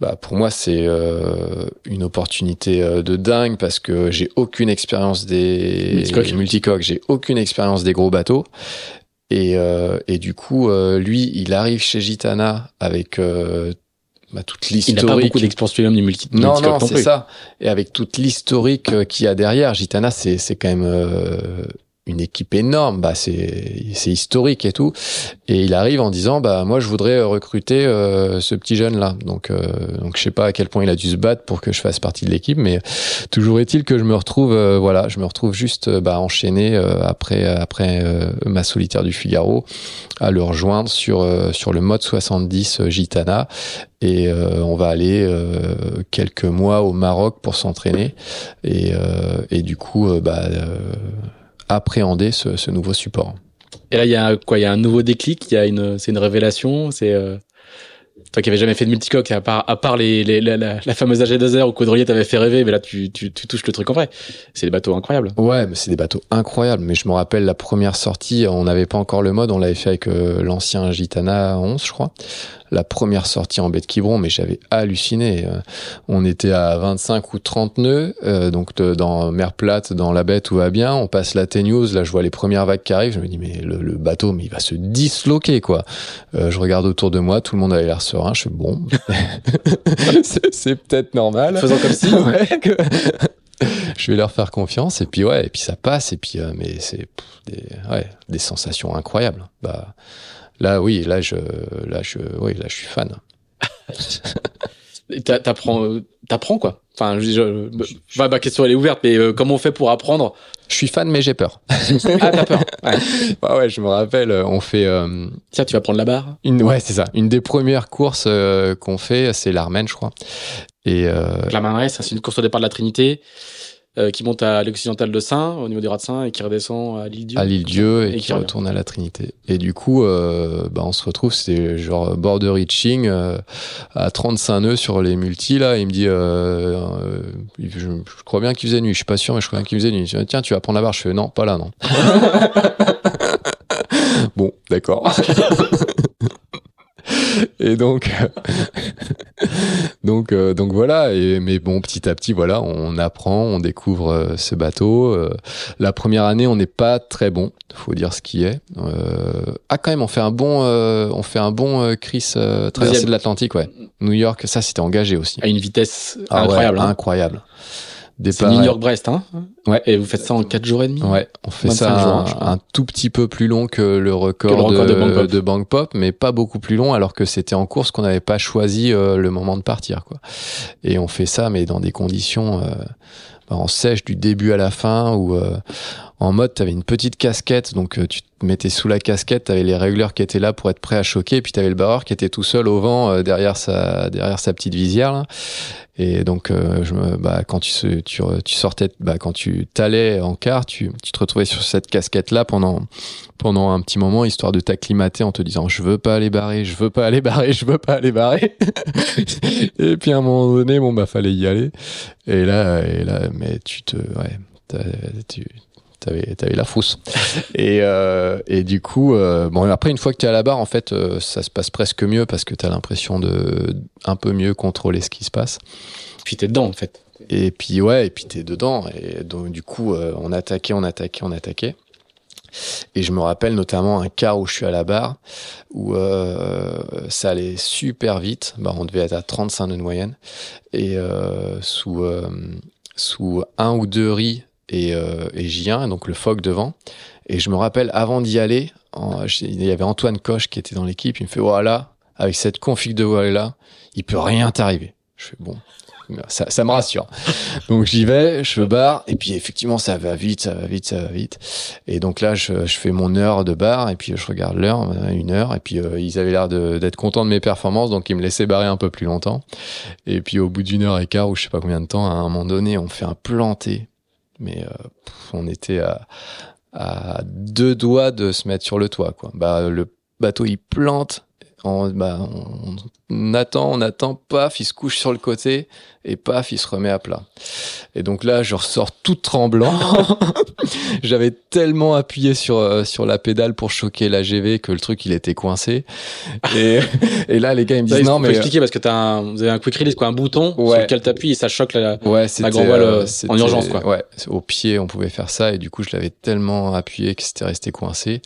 S2: Bah, pour moi, c'est euh, une opportunité de dingue parce que j'ai aucune expérience des
S1: Multicoques.
S2: multicoques, j'ai aucune expérience des gros bateaux. Et, euh, et du coup, euh, lui, il arrive chez Gitana avec euh, bah, toute
S1: Il n'a pas
S2: l'historique.
S1: beaucoup d'expérience du multi.
S2: Non, non, c'est ça. Et avec toute l'historique euh, qu'il y a derrière, Gitana, c'est c'est quand même euh, une équipe énorme. Bah, c'est historique et tout. Et il arrive en disant, bah moi, je voudrais euh, recruter euh, ce petit jeune là. Donc, euh, donc je sais pas à quel point il a dû se battre pour que je fasse partie de l'équipe, mais toujours est-il que je me retrouve, euh, voilà, je me retrouve juste euh, bah, enchaîné euh, après après ma solitaire du Figaro à le rejoindre sur sur le mode 70 euh, Gitana et euh, on va aller euh, quelques mois au Maroc pour s'entraîner et, euh, et du coup bah, appréhender ce, ce nouveau support.
S1: Et là, il y a quoi Il y a un nouveau déclic. Il y a une, c'est une révélation. C'est euh, toi qui avais jamais fait de multicoque, à part, à part les, les- la, la, la fameuse AG2R où Caudrier t'avait fait rêver, mais là, tu, tu, tu touches le truc en vrai. C'est des bateaux incroyables.
S2: Ouais, mais c'est des bateaux incroyables. Mais je me rappelle la première sortie, on n'avait pas encore le mode, on l'avait fait avec euh, l'ancien Gitana 11, je crois. La première sortie en baie de Quiberon, mais j'avais halluciné. Euh, On était à 25 ou 30 nœuds, euh, donc de- dans mer plate, dans la baie, tout va bien. On passe la T-News, là je vois les premières vagues qui arrivent. Je me dis, mais le, le bateau, mais il va se disloquer, quoi. Euh, je regarde autour de moi, tout le monde avait l'air serein. Je fais, bon, [LAUGHS] c'est peut-être normal.
S1: Faisant comme si. [LAUGHS]
S2: Ouais, que- je vais leur faire confiance et puis ouais et puis ça passe et puis euh, mais c'est des ouais des sensations incroyables bah là oui là je là je oui là je suis fan [LAUGHS]
S1: T'apprends, euh, t'apprends quoi? Enfin, je, je- bah, ma question elle est ouverte, mais euh, comment on fait pour apprendre?
S2: Je suis fan, mais j'ai peur. [LAUGHS]
S1: Ah, t'as peur. Ouais.
S2: ouais, [LAUGHS] ouais, je me rappelle, euh, on fait euh,
S1: Tiens, tu vas prendre la barre.
S2: une, ouais, c'est ça, une des premières courses euh, qu'on fait, c'est l'Armène, je crois. Et euh,
S1: la reste, c'est une course au départ de la Trinité euh, qui monte à l'occidental de Saint, au niveau du de Saint, et qui redescend à l'île Dieu.
S2: à l'île Dieu et,
S1: Et
S2: qui retourne à la Trinité. Et du coup, euh, bah, on se retrouve, c'est genre border reaching euh, à 35 nœuds sur les multis là. Il me dit, euh, euh, je, je crois bien qu'il faisait nuit. Je suis pas sûr, mais je crois bien qu'il faisait nuit. Je dis, Tiens, tu vas prendre la barre. Je fais non, pas là, non. [LAUGHS] bon, d'accord. [LAUGHS] [LAUGHS] Et donc, [LAUGHS] donc, euh, donc voilà. Et mais bon, petit à petit, voilà, on apprend, on découvre euh, ce bateau. Euh, la première année, on n'est pas très bon, faut dire ce qui est. Euh, ah, quand même, on fait un bon, euh, on fait un bon euh, Chris euh, traversée de l'Atlantique, ouais. New York, ça c'était engagé aussi.
S1: À une vitesse
S2: Ah ouais,
S1: incroyable. hein.
S2: incroyable.
S1: C'est New York-Brest, hein
S2: Ouais.
S1: Et vous faites ça en 4 jours et demi
S2: Ouais, on fait
S1: 25
S2: ça
S1: jours,
S2: un, tout petit peu plus long que le record,
S1: Que le record
S2: de,
S1: de Bank Pop.
S2: de Bank Pop, mais pas beaucoup plus long, alors que c'était en course qu'on n'avait pas choisi euh, le moment de partir, quoi. Et on fait ça, mais dans des conditions euh, bah, en sèche du début à la fin, où euh, en mode t'avais une petite casquette, donc euh, tu te mettais sous la casquette, t'avais les régleurs qui étaient là pour être prêts à choquer, et puis t'avais le barreur qui était tout seul au vent euh, derrière sa derrière sa petite visière là. Et donc, euh, bah, quand tu, sortais, bah, quand tu t'allais en quart, tu, te retrouvais sur cette casquette-là pendant, pendant un petit moment, histoire de t'acclimater en te disant, je veux pas aller barrer, je veux pas aller barrer, je veux pas aller barrer. [LAUGHS] et puis à un moment donné, bon, bah, fallait y aller. Et là, et là, mais tu te, ouais, tu, T'avais, t'avais la frousse. et, euh, et du coup, euh, bon, après, une fois que tu es à la barre, en fait, euh, ça se passe presque mieux parce que tu as l'impression de un peu mieux contrôler ce qui se passe.
S1: Puis t'es dedans, en fait.
S2: Et puis ouais, et puis t'es dedans. Et donc du coup, on attaquait, on attaquait, on attaquait. Et je me rappelle notamment un quart où je suis à la barre, où euh, ça allait super vite. Bah, on devait être à 35 nœuds de moyenne. Et euh, sous, euh, sous un ou deux riz et, euh, et J1, donc le phoque devant. Et je me rappelle, avant d'y aller, il y avait Antoine Coche qui était dans l'équipe. Il me fait, voilà, avec cette config de voile-là, il peut rien t'arriver. Je fais, bon, ça, me rassure. [LAUGHS] Donc j'y vais, je barre, et puis effectivement ça va vite, ça va vite, ça va vite. Et donc là je, fais mon heure de bar, et puis je regarde l'heure, une heure, et puis euh, ils avaient l'air d'être contents de mes performances, donc ils me laissaient barrer un peu plus longtemps. Et puis au bout d'une heure et quart, ou je sais pas combien de temps, à un moment donné, on fait un planté, mais euh, on était à, à deux doigts de se mettre sur le toit, quoi. Bah le bateau il plante. On, bah, on, on attend, on attend, paf, il se couche sur le côté et paf, il se remet à plat. Et donc là, je ressors tout tremblant. [LAUGHS] J'avais tellement appuyé sur euh, sur la pédale pour choquer la GV que le truc il était coincé. Et, et là, les gars ils me disent non mais
S1: expliquer parce que t'as un, vous avez un quick release, quoi, un bouton sur
S2: Ouais.
S1: lequel t'appuies et ça choque la.
S2: Ouais, c'était
S1: grand voile, euh, en
S2: c'était-
S1: urgence, quoi.
S2: Ouais, au pied, on pouvait faire ça et du coup, je l'avais tellement appuyé que c'était resté coincé.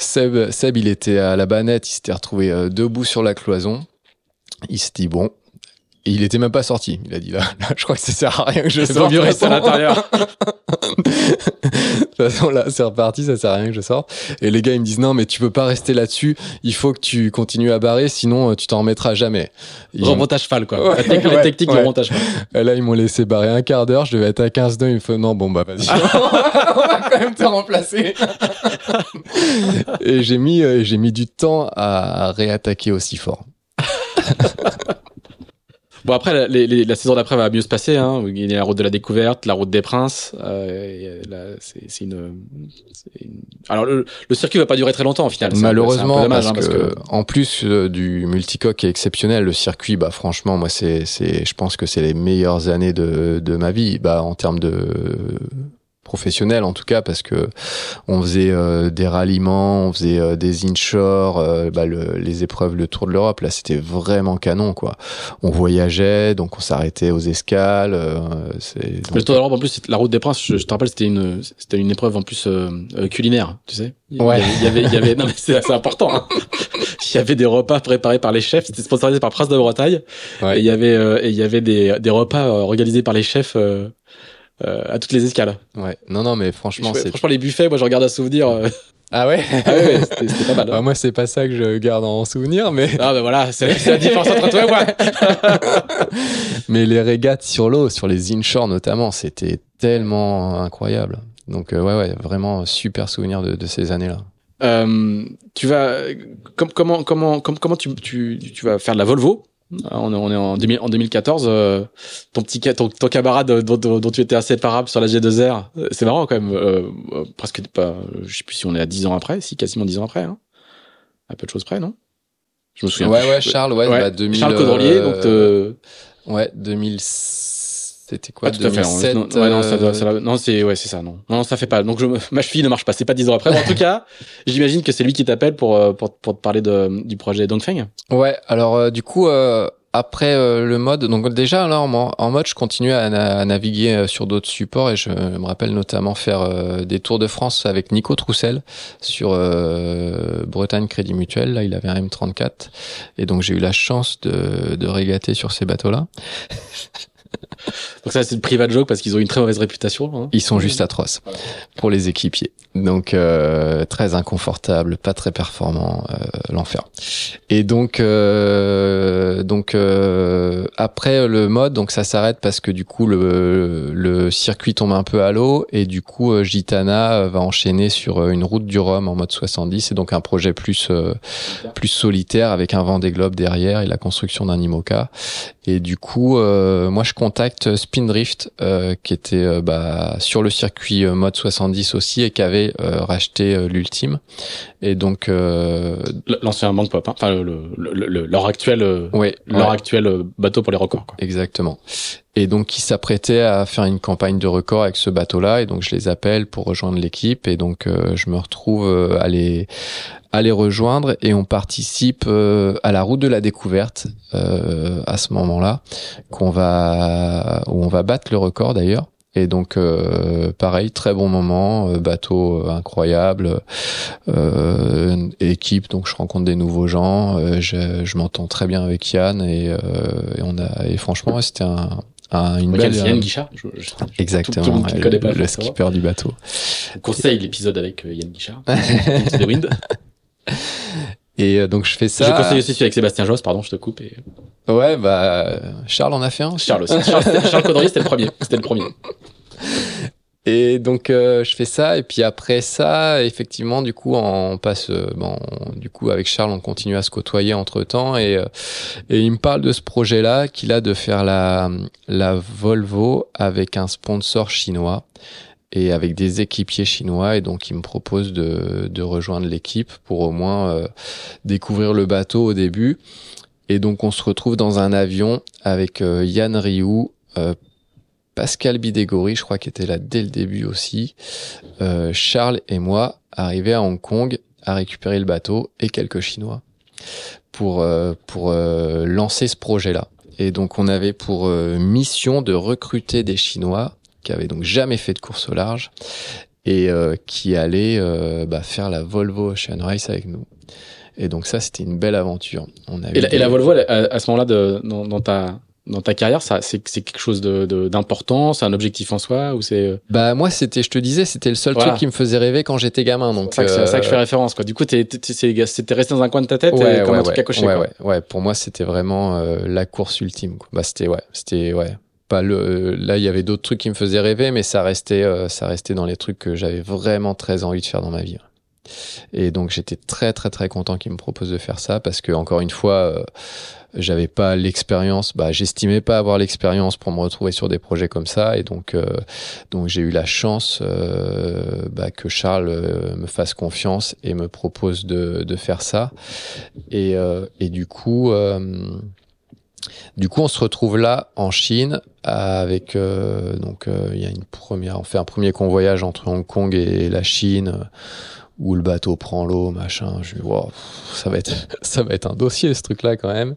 S2: Seb, Seb, il était à la banette, il s'était retrouvé euh, debout sur la cloison. Il s'est dit bon. Et il était même pas sorti. Il a dit là, là, je crois que ça sert à rien que je sorte.
S1: mieux rester à l'intérieur. [LAUGHS]
S2: De toute façon, là, c'est reparti, ça sert à rien que je sorte. Et les gars, ils me disent non, mais tu peux pas rester là-dessus. Il faut que tu continues à barrer, sinon euh, tu t'en remetras jamais. Ils-
S1: Remonte à cheval, quoi.
S2: Ouais,
S1: la, technique- la
S2: ouais,
S1: technique,
S2: ouais.
S1: le remonte à cheval.
S2: Et là, ils m'ont laissé barrer un quart d'heure. Je devais être à 15 nœuds. Il me faut non, bon, bah, vas-y. [LAUGHS] on va quand même te remplacer. Et j'ai mis, euh, j'ai mis du temps à réattaquer aussi fort. [LAUGHS]
S1: Bon, après, la, les- les- la saison d'après va mieux se passer. Hein. Il y a la route de la découverte, la route des princes. Euh, là, c'est c'est une, c'est une- Alors, le, le circuit va pas durer très longtemps, au final.
S2: Malheureusement,
S1: dommage,
S2: parce,
S1: hein,
S2: que, en plus euh, du multicoque qui est exceptionnel, le circuit, bah franchement, moi c'est, c'est, je pense que c'est les meilleures années de, de ma vie, bah en termes de professionnel en tout cas, parce que on faisait euh, des ralliements, on faisait euh, des inshore, euh, bah, le- les épreuves, le Tour de l'Europe, là c'était vraiment canon quoi. On voyageait, donc on s'arrêtait aux escales. euh, c'est,
S1: Le
S2: donc-
S1: Tour d'Europe, en plus, la route des princes, je, je te rappelle, c'était une, c'était une épreuve en plus euh, euh, culinaire, tu sais. Il
S2: Ouais.
S1: y avait, il y avait, il y avait- non mais c'est c'est important. hein. [LAUGHS] Il y avait des repas préparés par les chefs. C'était sponsorisé par Prince de Bretagne.
S2: Ouais.
S1: Et il y avait, euh, et il y avait des, des repas euh, organisés par les chefs. euh, à toutes les escales.
S2: Ouais. Non, non, mais franchement,
S1: c'est. Franchement, les buffets, moi, je regarde un souvenir.
S2: Ah ouais,
S1: ah ouais c'était pas mal. Hein.
S2: Bah, moi, c'est pas ça que je garde en souvenir, mais.
S1: Ah bah voilà, c'est la différence entre toi et moi. [LAUGHS]
S2: mais les régates sur l'eau, sur les inshore notamment, c'était tellement incroyable. Donc ouais, ouais, vraiment super souvenir de, de ces années-là.
S1: Euh, tu vas comment comment comment comment tu, tu, tu vas faire de la Volvo? On est, on est en, 2000, en 2014. Euh, ton petit ton, ton camarade dont, dont, tu étais inséparable sur la G2R, euh, c'est marrant quand même. Euh, euh, presque pas. Je sais plus si on est à 10 ans après, si quasiment 10 ans après. Hein. À peu de choses près, non?
S2: Je me souviens. Ouais, ouais, Charles, ouais, ouais. Bah, 2000,
S1: Charles Caudrelier, donc.
S2: Ouais, 2006 c'était quoi
S1: ah, tout à fait. Non, ouais, non, ça, doit, ça, non c'est ouais, c'est ça. Non, non, ça fait pas. Donc je, ma cheville ne marche pas. C'est pas dix ans après. Mais en tout cas, [LAUGHS] j'imagine que c'est lui qui t'appelle pour, euh, pour pour te parler de du projet Dongfeng.
S2: Ouais. Alors euh, du coup. Euh, après le mode, donc déjà là en, en mode, je continue à, à naviguer sur d'autres supports et je me rappelle notamment faire des tours de France avec Nico Troussel sur Bretagne Crédit Mutuel. Là, il avait un M34 et donc j'ai eu la chance de, de régater sur ces bateaux-là. [LAUGHS]
S1: Donc ça, c'est une private joke parce qu'ils ont une très mauvaise réputation. Hein.
S2: Ils sont juste atroces pour les équipiers. Donc euh, très inconfortable, pas très performant, euh, l'enfer. Et donc euh, donc euh, après le mode, donc ça s'arrête parce que du coup le, le circuit tombe un peu à l'eau et du coup euh, Gitana va enchaîner sur une route du Rhum en mode 70 et donc un projet plus plus solitaire avec un vent des globes derrière et la construction d'un IMOCA. Et du coup moi je contacte Spindrift qui était bah, sur le circuit mode 70 aussi et qui avait euh, racheté euh, l'ultime et donc euh,
S1: l'ancien banque pop hein. enfin le, leur actuel ouais, leur actuel bateau pour les records quoi.
S2: exactement et donc qui s'apprêtait à faire une campagne de record avec ce bateau là et donc je les appelle pour rejoindre l'équipe. Et donc je me retrouve à les à les rejoindre. Et on participe à la route de la découverte à ce moment-là qu'on va où on va battre le record d'ailleurs. Et donc euh, pareil, très bon moment, euh, bateau euh, incroyable, équipe, donc je rencontre des nouveaux gens, je, je m'entends très bien avec Yann. Et, et on a et franchement c'était un, un, une belle
S1: Yann Guichard,
S2: exactement, le, skipper du bateau.
S1: conseille l'épisode avec Yann Guichard, [LAUGHS]
S2: Wind. Et donc je fais ça.
S1: Je conseille aussi celui avec Sébastien Josse, pardon, je te coupe. Et...
S2: Ouais, bah Charles en a fait un.
S1: Charles aussi. Charles, Charles c'était le premier. C'était le premier. [LAUGHS]
S2: Et donc euh, je fais ça et puis après ça effectivement du coup on passe euh, bon du coup avec Charles on continue à se côtoyer entre temps et euh, et il me parle de ce projet là qu'il a de faire la la Volvo avec un sponsor chinois et avec des équipiers chinois et donc il me propose de de rejoindre l'équipe pour au moins découvrir le bateau au début. Et donc on se retrouve dans un avion avec Yann Ryu Pascal Bidégory, je crois, qu'il était là dès le début aussi. Euh, Charles et moi arrivés à Hong Kong à récupérer le bateau et quelques Chinois pour euh, pour euh, lancer ce projet-là. Et donc on avait pour mission de recruter des Chinois qui avaient donc jamais fait de course au large et qui allaient bah, faire la Volvo Ocean Race avec nous. Et donc ça, c'était une belle aventure.
S1: On avait et, la, Volvo, à, ce moment-là, dans, ta dans ta carrière, ça, c'est, quelque chose de, d'important, c'est un objectif en soi ou c'est. Euh
S2: bah moi, c'était, je te disais, c'était le seul truc qui me faisait rêver quand j'étais gamin. Donc
S1: c'est ça, que, je fais euh, référence. Quoi. Du coup, c'était resté dans un coin de ta tête ouais, comme un truc à cocher.
S2: Ouais, ouais, ouais. Pour moi, c'était vraiment euh, la course ultime. Quoi. Bah c'était ouais, c'était ouais. Pas le, là, il y avait d'autres trucs qui me faisaient rêver, mais ça restait, ça restait dans les trucs que j'avais vraiment très envie de faire dans ma vie. Et donc j'étais très très très content qu'il me propose de faire ça parce que encore une fois j'avais pas l'expérience, bah, j'estimais pas avoir l'expérience pour me retrouver sur des projets comme ça, et donc euh, donc j'ai eu la chance euh, bah, que Charles euh, me fasse confiance et me propose de, de faire ça, et, et du coup. Du coup, on se retrouve là en Chine avec donc il y a une première, on fait un premier convoyage entre Hong Kong et la Chine où le bateau prend l'eau, machin. Je me wow, ça va être, [LAUGHS] ça va être un dossier ce truc-là quand même.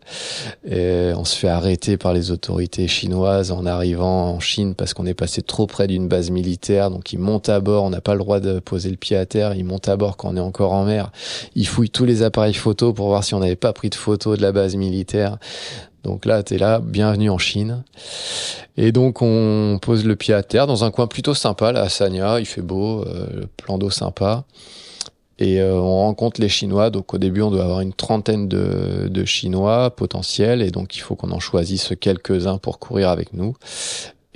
S2: Et on se fait arrêter par les autorités chinoises en arrivant en Chine parce qu'on est passé trop près d'une base militaire. Donc ils montent à bord, on n'a pas le droit de poser le pied à terre. Ils montent à bord quand on est encore en mer. Ils fouillent tous les appareils photo pour voir si on n'avait pas pris de photos de la base militaire. Donc là, t'es là, bienvenue en Chine. Et donc on pose le pied à terre dans un coin plutôt sympa, là, à Sanya. Il fait beau, euh, plan d'eau sympa. Et euh, on rencontre les Chinois. Donc au début, on doit avoir une trentaine de, de Chinois potentiels. Et donc il faut qu'on en choisisse quelques-uns pour courir avec nous.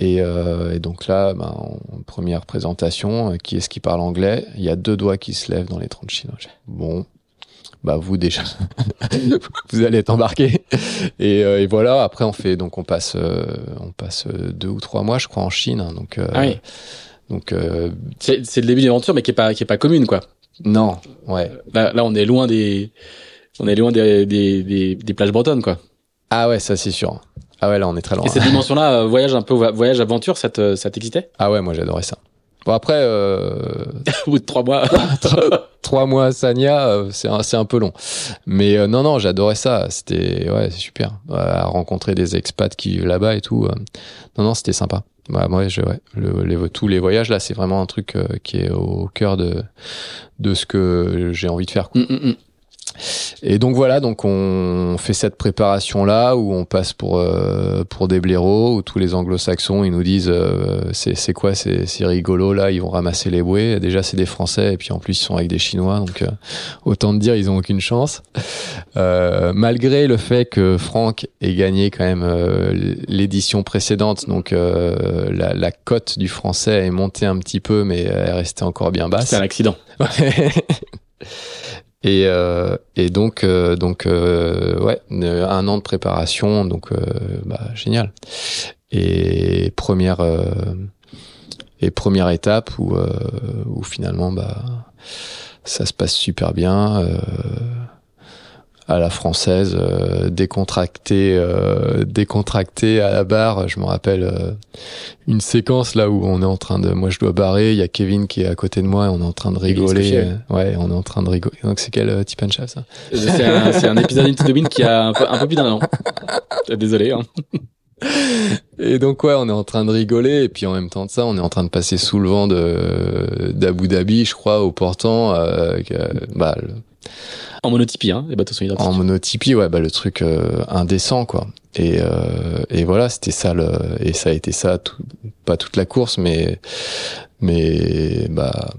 S2: Et, euh, et donc là, ben, en première présentation, euh, qui est-ce qui parle anglais? Il y a deux doigts qui se lèvent dans les 30 Chinois. Bon, bah vous déjà, [LAUGHS] vous allez être embarqué. Et, euh, et, voilà. Après, on fait donc on passe, euh, on passe deux ou trois mois, je crois, en Chine. Hein, donc,
S1: ah oui.
S2: donc
S1: c'est, c'est le début d'aventure, mais qui est pas qui est pas commune, quoi.
S2: Non, ouais.
S1: Là, là, on est loin des, on est loin des, des, des, des plages bretonnes, quoi.
S2: Ah ouais, ça c'est sûr. Ah ouais, là on est très loin.
S1: Et cette [LAUGHS] dimension-là, voyage un peu voyage aventure, ça te, ça t'excitait?
S2: Ah ouais, moi j'adorais ça. Bon après, euh... [LAUGHS]
S1: au bout de trois mois, [LAUGHS]
S2: trois mois à Sanya, c'est un, c'est un peu long. Mais euh, non non, j'adorais ça. C'était ouais, c'est super. À rencontrer des expats qui vivent là-bas et tout. non non, c'était sympa. Bah, moi, je, ouais, le, les, tous les voyages là, c'est vraiment un truc euh, qui est au cœur de de ce que j'ai envie de faire. Quoi.
S1: Mm, mm, mm.
S2: Et donc voilà, donc on fait cette préparation là où on passe pour euh, pour des blaireaux où tous les anglo-saxons ils nous disent euh, c'est quoi c'est c'est rigolo là ils vont ramasser les bouées. Déjà c'est des français et puis en plus ils sont avec des chinois donc euh, autant de dire ils ont aucune chance. Euh, malgré le fait que Franck ait gagné quand même euh, l'édition précédente donc euh, la, la cote du français est montée un petit peu mais elle restait encore bien basse.
S1: C'est un accident [LAUGHS]
S2: Et, euh, et donc, euh, donc euh, ouais, un an de préparation, donc bah, génial. Et première et première étape où, où finalement bah ça se passe super bien à la française, euh, décontracté, euh, décontracté à la barre. Je me rappelle euh, une séquence là où on est en train de, moi je dois barrer, il y a Kevin qui est à côté de moi et on est en train de rigoler. Euh, ouais, on est en train de rigoler. Donc c'est quel euh, type and ça?
S1: C'est un, c'est un épisode Wind qui a un peu, un peu plus d'un an. Désolé. Hein.
S2: Et donc ouais, on est en train de rigoler et puis en même temps de ça, on est en train de passer sous le vent de d'Abu Dhabi, je crois, au portant. Euh, bah,
S1: en monotypie, hein, les bateaux sont identiques.
S2: En monotypie, ouais, bah le truc euh, indécent, quoi. Et, euh, et voilà, c'était ça le, et ça a été ça, tout, pas toute la course, mais, mais bah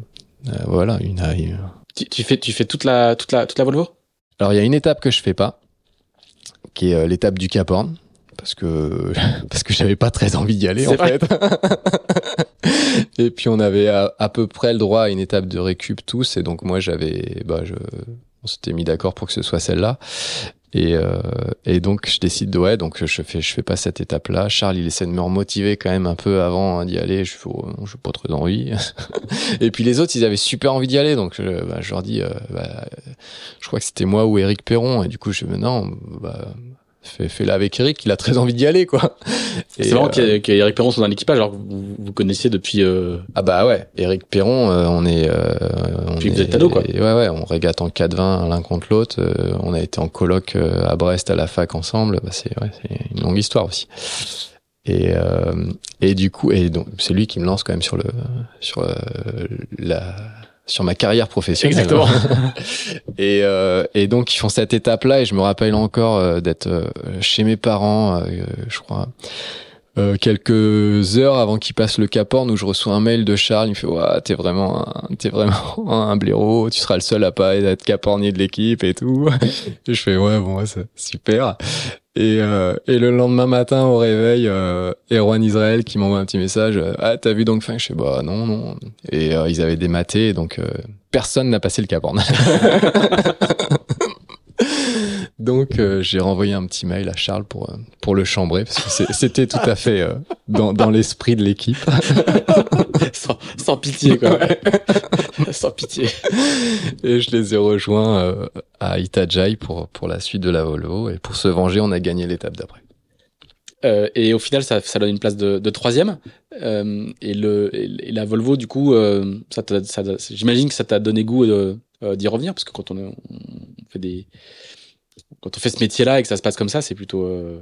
S2: euh, voilà, une, une...
S1: Tu, tu, fais, tu fais toute la, toute la, toute la Volvo?
S2: Alors il y a une étape que je fais pas, qui est euh, l'étape du Cap Horn parce que [LAUGHS] parce que j'avais pas très envie d'y aller en
S1: vrai.
S2: fait. [LAUGHS] [LAUGHS] et puis on avait à, peu près le droit à une étape de récup tous. Et donc moi j'avais bah je on s'était mis d'accord pour que ce soit celle-là. Et, euh, et donc je décide de ouais donc je fais je fais pas cette étape là Charles il essaie de me remotiver quand même un peu avant d'y aller. Je fais oh, pas trop d'envie. [LAUGHS] Et puis les autres ils avaient super envie d'y aller. Donc je, bah, je leur dis euh, bah, je crois que c'était moi ou Eric Perron. Et du coup je me non bah fais, fais là avec Eric, il a très envie d'y aller, quoi.
S1: C'est marrant euh, qu'il y ait Eric Perron soit dans l'équipage, alors vous, vous connaissiez depuis. Euh...
S2: Ah bah ouais, Eric Perron, euh, on est. Euh,
S1: on Puis est, vous êtes ado, quoi.
S2: Ouais, ouais, on régate en 4-20 l'un contre l'autre. Euh, on a été en colloque euh, à Brest à la fac ensemble. Bah, c'est ouais, une longue histoire aussi. Et, et du coup, et donc c'est lui qui me lance quand même sur le sur la sur ma carrière professionnelle.
S1: Exactement. [LAUGHS]
S2: et, euh, et donc ils font cette étape-là et je me rappelle encore euh, d'être euh, chez mes parents, euh, je crois. Euh, quelques heures avant qu'il passe le Cap Horn où je reçois un mail de Charles, il me fait ouais t'es vraiment un, t'es vraiment [LAUGHS] un blaireau, tu seras le seul à pas être capornier de l'équipe et tout. [LAUGHS] et je fais ouais bon c'est super. Et, euh, et le lendemain matin au réveil, euh, Erwan Israël qui m'envoie un petit message. Euh, ah t'as vu donc fin Je fais bah non non. Et euh, ils avaient dématé donc euh, personne n'a passé le Cap Horn. [LAUGHS] Donc euh, j'ai renvoyé un petit mail à Charles pour euh, pour le chambrer parce que c'était tout à fait euh, dans dans l'esprit de l'équipe. [LAUGHS]
S1: sans, sans, pitié quoi. sans pitié.
S2: Et je les ai rejoints à Itajai pour pour la suite de la Volvo et pour se venger, on a gagné l'étape d'après.
S1: Euh, et au final, ça, ça donne une place de, de troisième. Euh, et, le, et la Volvo, du coup, euh, ça, ça j'imagine que ça t'a donné goût d'y revenir, parce que quand on, on, fait des, quand on fait ce métier-là et que ça se passe comme ça, c'est plutôt. Euh...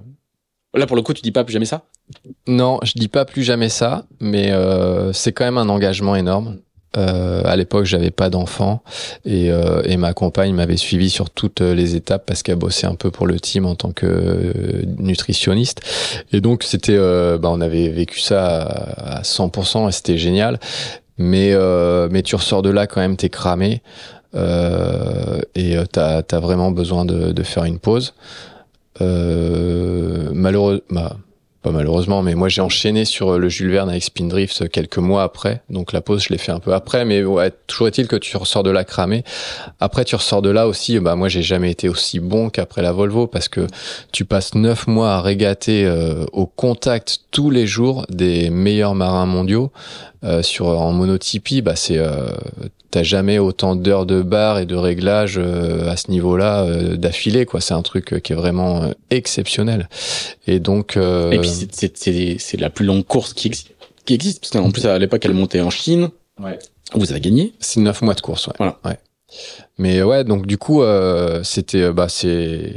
S1: Là, pour le coup, tu dis pas plus jamais ça?
S2: Non, je dis pas plus jamais ça, mais euh, c'est quand même un engagement énorme. Euh, à l'époque, j'avais pas d'enfant et, euh, ma compagne m'avait suivi sur toutes les étapes parce qu'elle bossait un peu pour le team en tant que nutritionniste. Et donc, c'était, bah, on avait vécu ça à 100% et c'était génial. Mais mais tu ressors de là quand même, t'es cramé et t'as as vraiment besoin de, de faire une pause. malheureusement. Bah, malheureusement, mais moi j'ai enchaîné sur euh, le Jules Verne avec Spindrift euh, quelques mois après. Donc la pause, je l'ai fait un peu après, mais ouais, toujours est-il que tu ressors de là cramé. Après, tu ressors de là aussi. Bah moi, j'ai jamais été aussi bon qu'après la Volvo parce que tu passes neuf mois à régater euh, au contact tous les jours des meilleurs marins mondiaux. sur en monotypie, bah c'est t'as jamais autant d'heures de bar et de réglage euh, à ce niveau-là euh, d'affilée quoi c'est un truc euh, qui est vraiment exceptionnel et donc
S1: c'est la plus longue course qui existe qui existe parce qu'en plus à l'époque elle montait en Chine ouais. vous avez gagné
S2: c'est neuf mois de course ouais, voilà. ouais. mais ouais donc du coup c'était bah c'est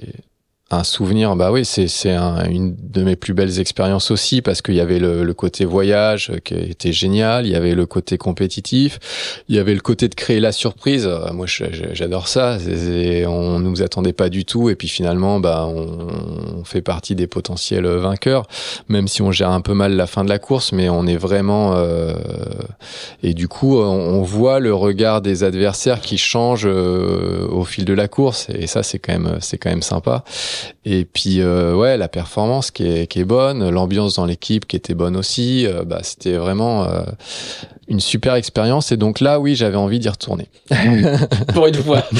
S2: un souvenir, bah oui, c'est un, une de mes plus belles expériences aussi parce qu'il y avait le, le, côté voyage qui était génial, il y avait le côté compétitif, il y avait le côté de créer la surprise. Euh, moi, j'adore ça. on on nous attendait pas du tout et puis finalement, bah on, fait partie des potentiels vainqueurs, même si on gère un peu mal la fin de la course, mais on est vraiment euh, et du coup, on, voit le regard des adversaires qui change euh, au fil de la course et ça, c'est quand même c'est quand même sympa. Et puis euh, ouais, la performance qui est, qui est bonne, l'ambiance dans l'équipe qui était bonne aussi. Euh, bah, c'était vraiment euh, une super expérience. Et donc là, oui, j'avais envie d'y retourner. [LAUGHS]
S1: Pour une fois. [LAUGHS]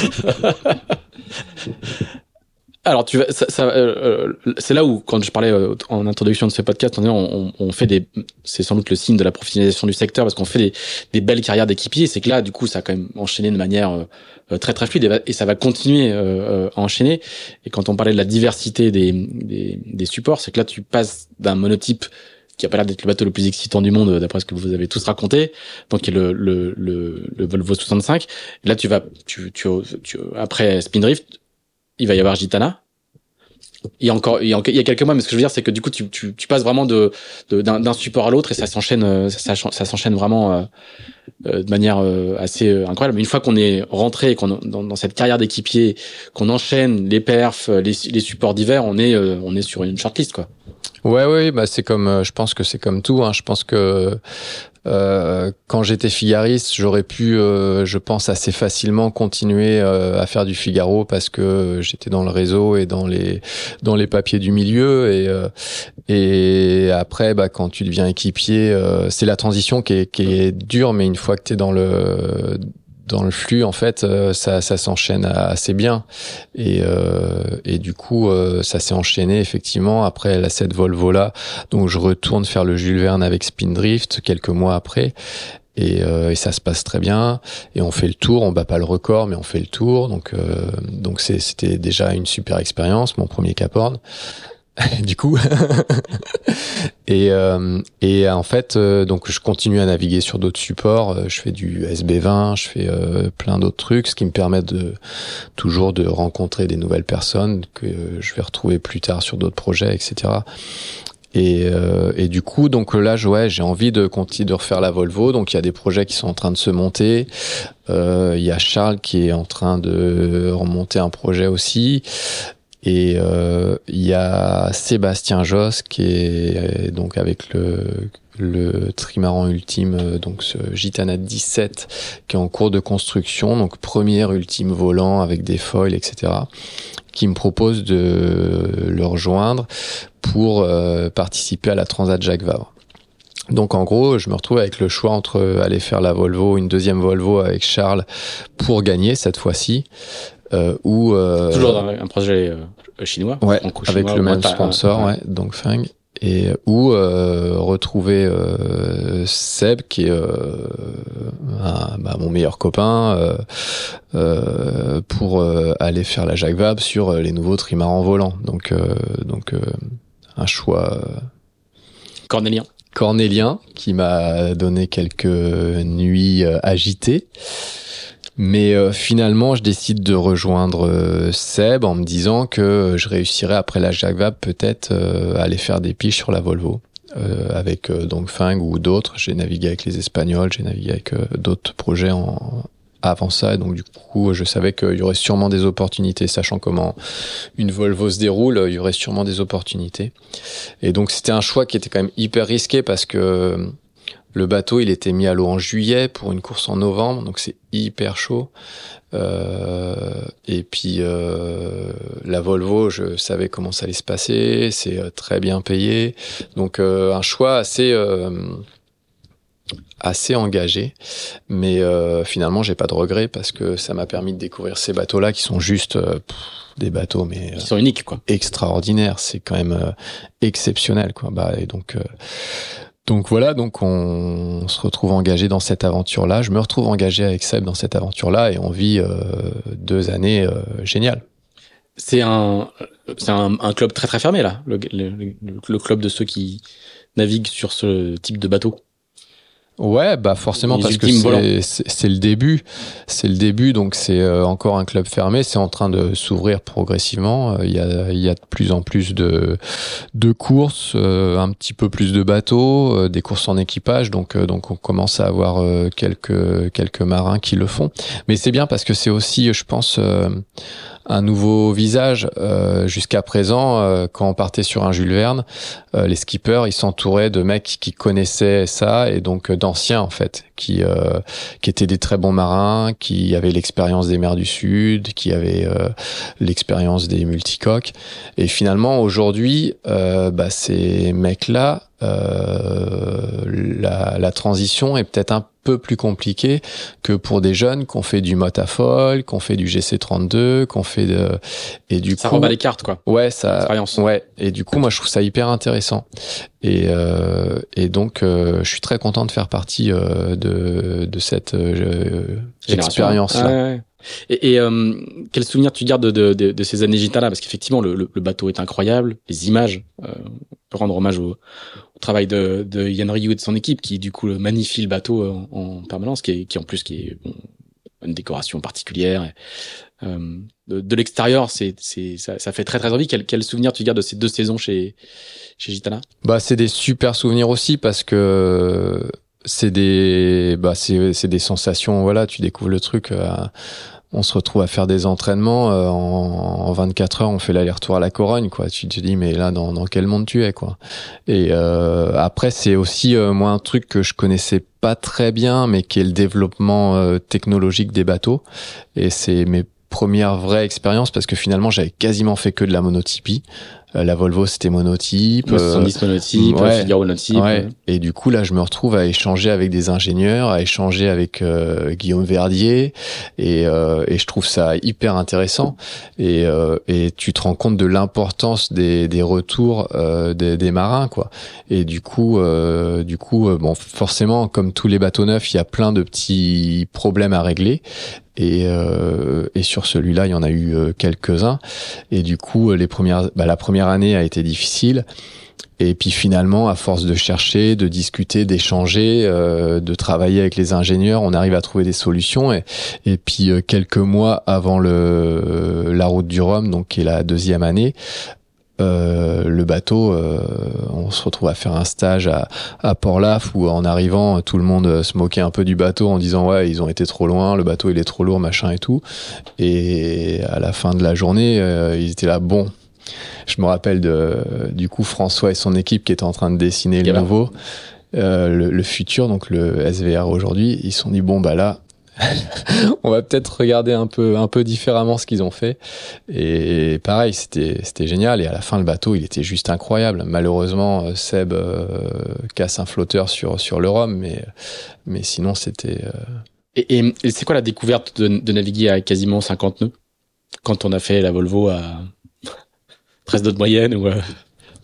S1: Alors, tu ça, ça euh, c'est là où, quand je parlais en introduction de ce podcast, on, on, on fait des, c'est sans doute le signe de la professionnalisation du secteur parce qu'on fait des, des, belles carrières d'équipiers. C'est que là, du coup, ça a quand même enchaîné de manière euh, très très fluide et, ça va continuer euh, euh, à enchaîner. Et quand on parlait de la diversité des, des, des supports, c'est que là tu passes d'un monotype qui a pas l'air d'être le bateau le plus excitant du monde d'après ce que vous avez tous raconté, donc qui est le, le, le, Volvo 65. Et là tu vas, tu, tu, tu, après Spindrift, il va y avoir Gitana. Il y a encore, il y a, quelques mois, mais ce que je veux dire, c'est que du coup, tu, tu, tu passes vraiment de, d'un, support à l'autre et ça s'enchaîne, ça, ça s'enchaîne vraiment euh, de manière euh, assez euh, incroyable. Mais une fois qu'on est rentré, qu'on dans, dans cette carrière d'équipier, qu'on enchaîne les perfs, les, les supports d'hiver, on est on est sur une shortlist quoi.
S2: Ouais, ouais, bah c'est comme, je pense que c'est comme tout. Hein. Je pense que euh, quand j'étais figariste, j'aurais pu, euh, je pense, assez facilement continuer euh, à faire du Figaro parce que j'étais dans le réseau et dans les dans les papiers du milieu. Et et après, bah, quand tu deviens équipier, c'est la transition qui est qui est dure, mais une fois que tu es dans le dans le flux, en fait, euh, ça, ça s'enchaîne assez bien. Et, euh, et du coup, euh, ça s'est enchaîné effectivement après la cette Volvo là. Donc, je retourne faire le Jules Verne avec Spindrift quelques mois après. Et, et, ça se passe très bien et on fait le tour on bat pas le record mais on fait le tour donc donc c'était déjà une super expérience mon premier Cap Horn [LAUGHS] du coup. [LAUGHS] et, euh, et en fait, euh, donc je continue à naviguer sur d'autres supports. Euh, je fais du SB20, je fais plein d'autres trucs, ce qui me permet de toujours de rencontrer des nouvelles personnes que je vais retrouver plus tard sur d'autres projets, etc. Et, et, du coup, donc là, ouais, j'ai envie de continuer de refaire la Volvo. Donc il y a des projets qui sont en train de se monter. Il y a Charles qui est en train de remonter un projet aussi. Et euh, il y a Sébastien Josse qui est donc avec le, le trimaran ultime, euh, donc ce Gitana 17, qui est en cours de construction, donc premier ultime volant avec des foils, etc., qui me propose de le rejoindre pour euh, participer à la Transat Jacques Vabre. Donc en gros, je me retrouve avec le choix entre aller faire la Volvo, une deuxième Volvo avec Charles pour gagner cette fois-ci, euh, ou euh,
S1: toujours dans un projet euh, chinois,
S2: ouais, avec le même sponsor, ouais, donc Feng. Et ou retrouver Seb qui est bah, mon meilleur copain pour aller faire la Jacques Vabre sur les nouveaux trimarans volants. Donc donc un choix
S1: cornélien.
S2: Cornélien qui m'a donné quelques nuits agitées mais euh, finalement, je décide de rejoindre euh, Seb en me disant que je réussirais après la Jacques peut-être euh, aller faire des piches sur la Volvo. avec donc ou d'autres. J'ai navigué avec les Espagnols, j'ai navigué avec d'autres projets en, avant ça. Et donc du coup, je savais qu'il y aurait sûrement des opportunités, sachant comment une Volvo se déroule, il y aurait sûrement des opportunités. Et donc c'était un choix qui était quand même hyper risqué parce que le bateau, il était mis à l'eau en juillet pour une course en novembre, donc c'est hyper chaud. Euh, et puis euh, la Volvo, je savais comment ça allait se passer, c'est euh, très bien payé, donc euh, un choix assez assez engagé, mais euh, finalement j'ai pas de regrets parce que ça m'a permis de découvrir ces bateaux-là qui sont juste des bateaux mais
S1: qui sont uniques quoi,
S2: extraordinaires. C'est quand même exceptionnel quoi. Bah et donc donc voilà, donc on, se retrouve engagé dans cette aventure-là. Je me retrouve engagé avec Seb dans cette aventure-là et on vit deux années géniales.
S1: C'est un, c'est un, club très très fermé là, le club de ceux qui naviguent sur ce type de bateau.
S2: Ouais, bah forcément parce que c'est le début, c'est le début, donc c'est euh, encore un club fermé. C'est en train de s'ouvrir progressivement. Euh, il y a, il y a de plus en plus de de courses, euh, un petit peu plus de bateaux, des courses en équipage. Donc donc on commence à avoir quelques quelques marins qui le font. Mais c'est bien parce que c'est aussi, je pense un nouveau visage. Euh, jusqu'à présent, euh, quand on partait sur un Jules Verne, euh, les skippers, ils s'entouraient de mecs qui connaissaient ça et donc d'anciens en fait, qui qui étaient des très bons marins, qui avaient l'expérience des mers du Sud, qui avaient l'expérience des multicoques. Et finalement, aujourd'hui, bah, ces mecs-là, la, la transition est peut-être un peu plus compliqué que pour des jeunes qu'on fait du motafol, qu'on fait du GC32, qu'on fait de
S1: et du ça coup rebat les cartes quoi.
S2: Ouais, ça ouais et du coup moi je trouve ça hyper intéressant. Et euh, et donc euh, je suis très content de faire partie euh, de de cette euh, expérience là. Ouais, ouais.
S1: Et, et euh, quel souvenir tu gardes de, de, de ces années gitanas Parce qu'effectivement, le, le, bateau est incroyable, les images, euh, on peut rendre hommage au, travail de, de Yann Ryu et de son équipe qui du coup magnifie le bateau en, en permanence, qui, est, qui en plus qui est bon, une décoration particulière. euh, de, de l'extérieur, c'est, ça, ça, fait très très envie. Quel, quel souvenir tu gardes de ces deux saisons chez, chez Gitana?
S2: Bah, c'est des super souvenirs aussi parce que c'est des, bah, c'est, c'est des sensations. Voilà, tu découvres le truc. Euh, on se retrouve à faire des entraînements euh, en, en, 24 heures, on fait l'aller-retour à la Corogne, quoi. Tu te dis mais là dans, dans quel monde tu es, quoi. Et euh, après c'est aussi euh, moi un truc que je connaissais pas très bien, mais qui est le développement euh, technologique des bateaux. Et c'est mes premières vraies expériences parce que finalement j'avais quasiment fait que de la monotypie. Euh, la Volvo c'était monotype,
S1: 70 euh, monotype, ouais, Figaro monotype.
S2: Ouais. Et du coup là je me retrouve à échanger avec des ingénieurs, à échanger avec euh, Guillaume Verdier et, et je trouve ça hyper intéressant et, et tu te rends compte de l'importance des, des retours des, des, marins quoi. Et du coup du coup bon forcément comme tous les bateaux neufs il y a plein de petits problèmes à régler et, euh, et sur celui-là, il y en a eu quelques-uns. Et du coup, les premières, bah, la première année a été difficile. Et puis finalement, à force de chercher, de discuter, d'échanger, euh, de travailler avec les ingénieurs, on arrive à trouver des solutions. Et, et puis euh, quelques mois avant le, la route du Rhum, donc qui est la deuxième année, euh, le bateau, euh, on se retrouve à faire un stage à, à Port-Laf où en arrivant, tout le monde se moquait un peu du bateau en disant ouais ils ont été trop loin, le bateau il est trop lourd machin et tout. Et à la fin de la journée, euh, ils étaient là bon, je me rappelle de, du coup François et son équipe qui étaient en train de dessiner le nouveau, euh, le, futur, donc le SVR aujourd'hui. Ils se sont dit bon bah là, [LAUGHS] on va peut-être regarder un peu un peu différemment ce qu'ils ont fait. Et pareil, c'était génial. Et à la fin, le bateau, il était juste incroyable. Malheureusement, euh, Seb euh, casse un flotteur sur sur le Rhum, mais mais sinon c'était. Euh...
S1: Et, c'est quoi la découverte de, de naviguer à quasiment 50 nœuds? Quand on a fait la Volvo à [LAUGHS] 13 d'autres moyenne ou.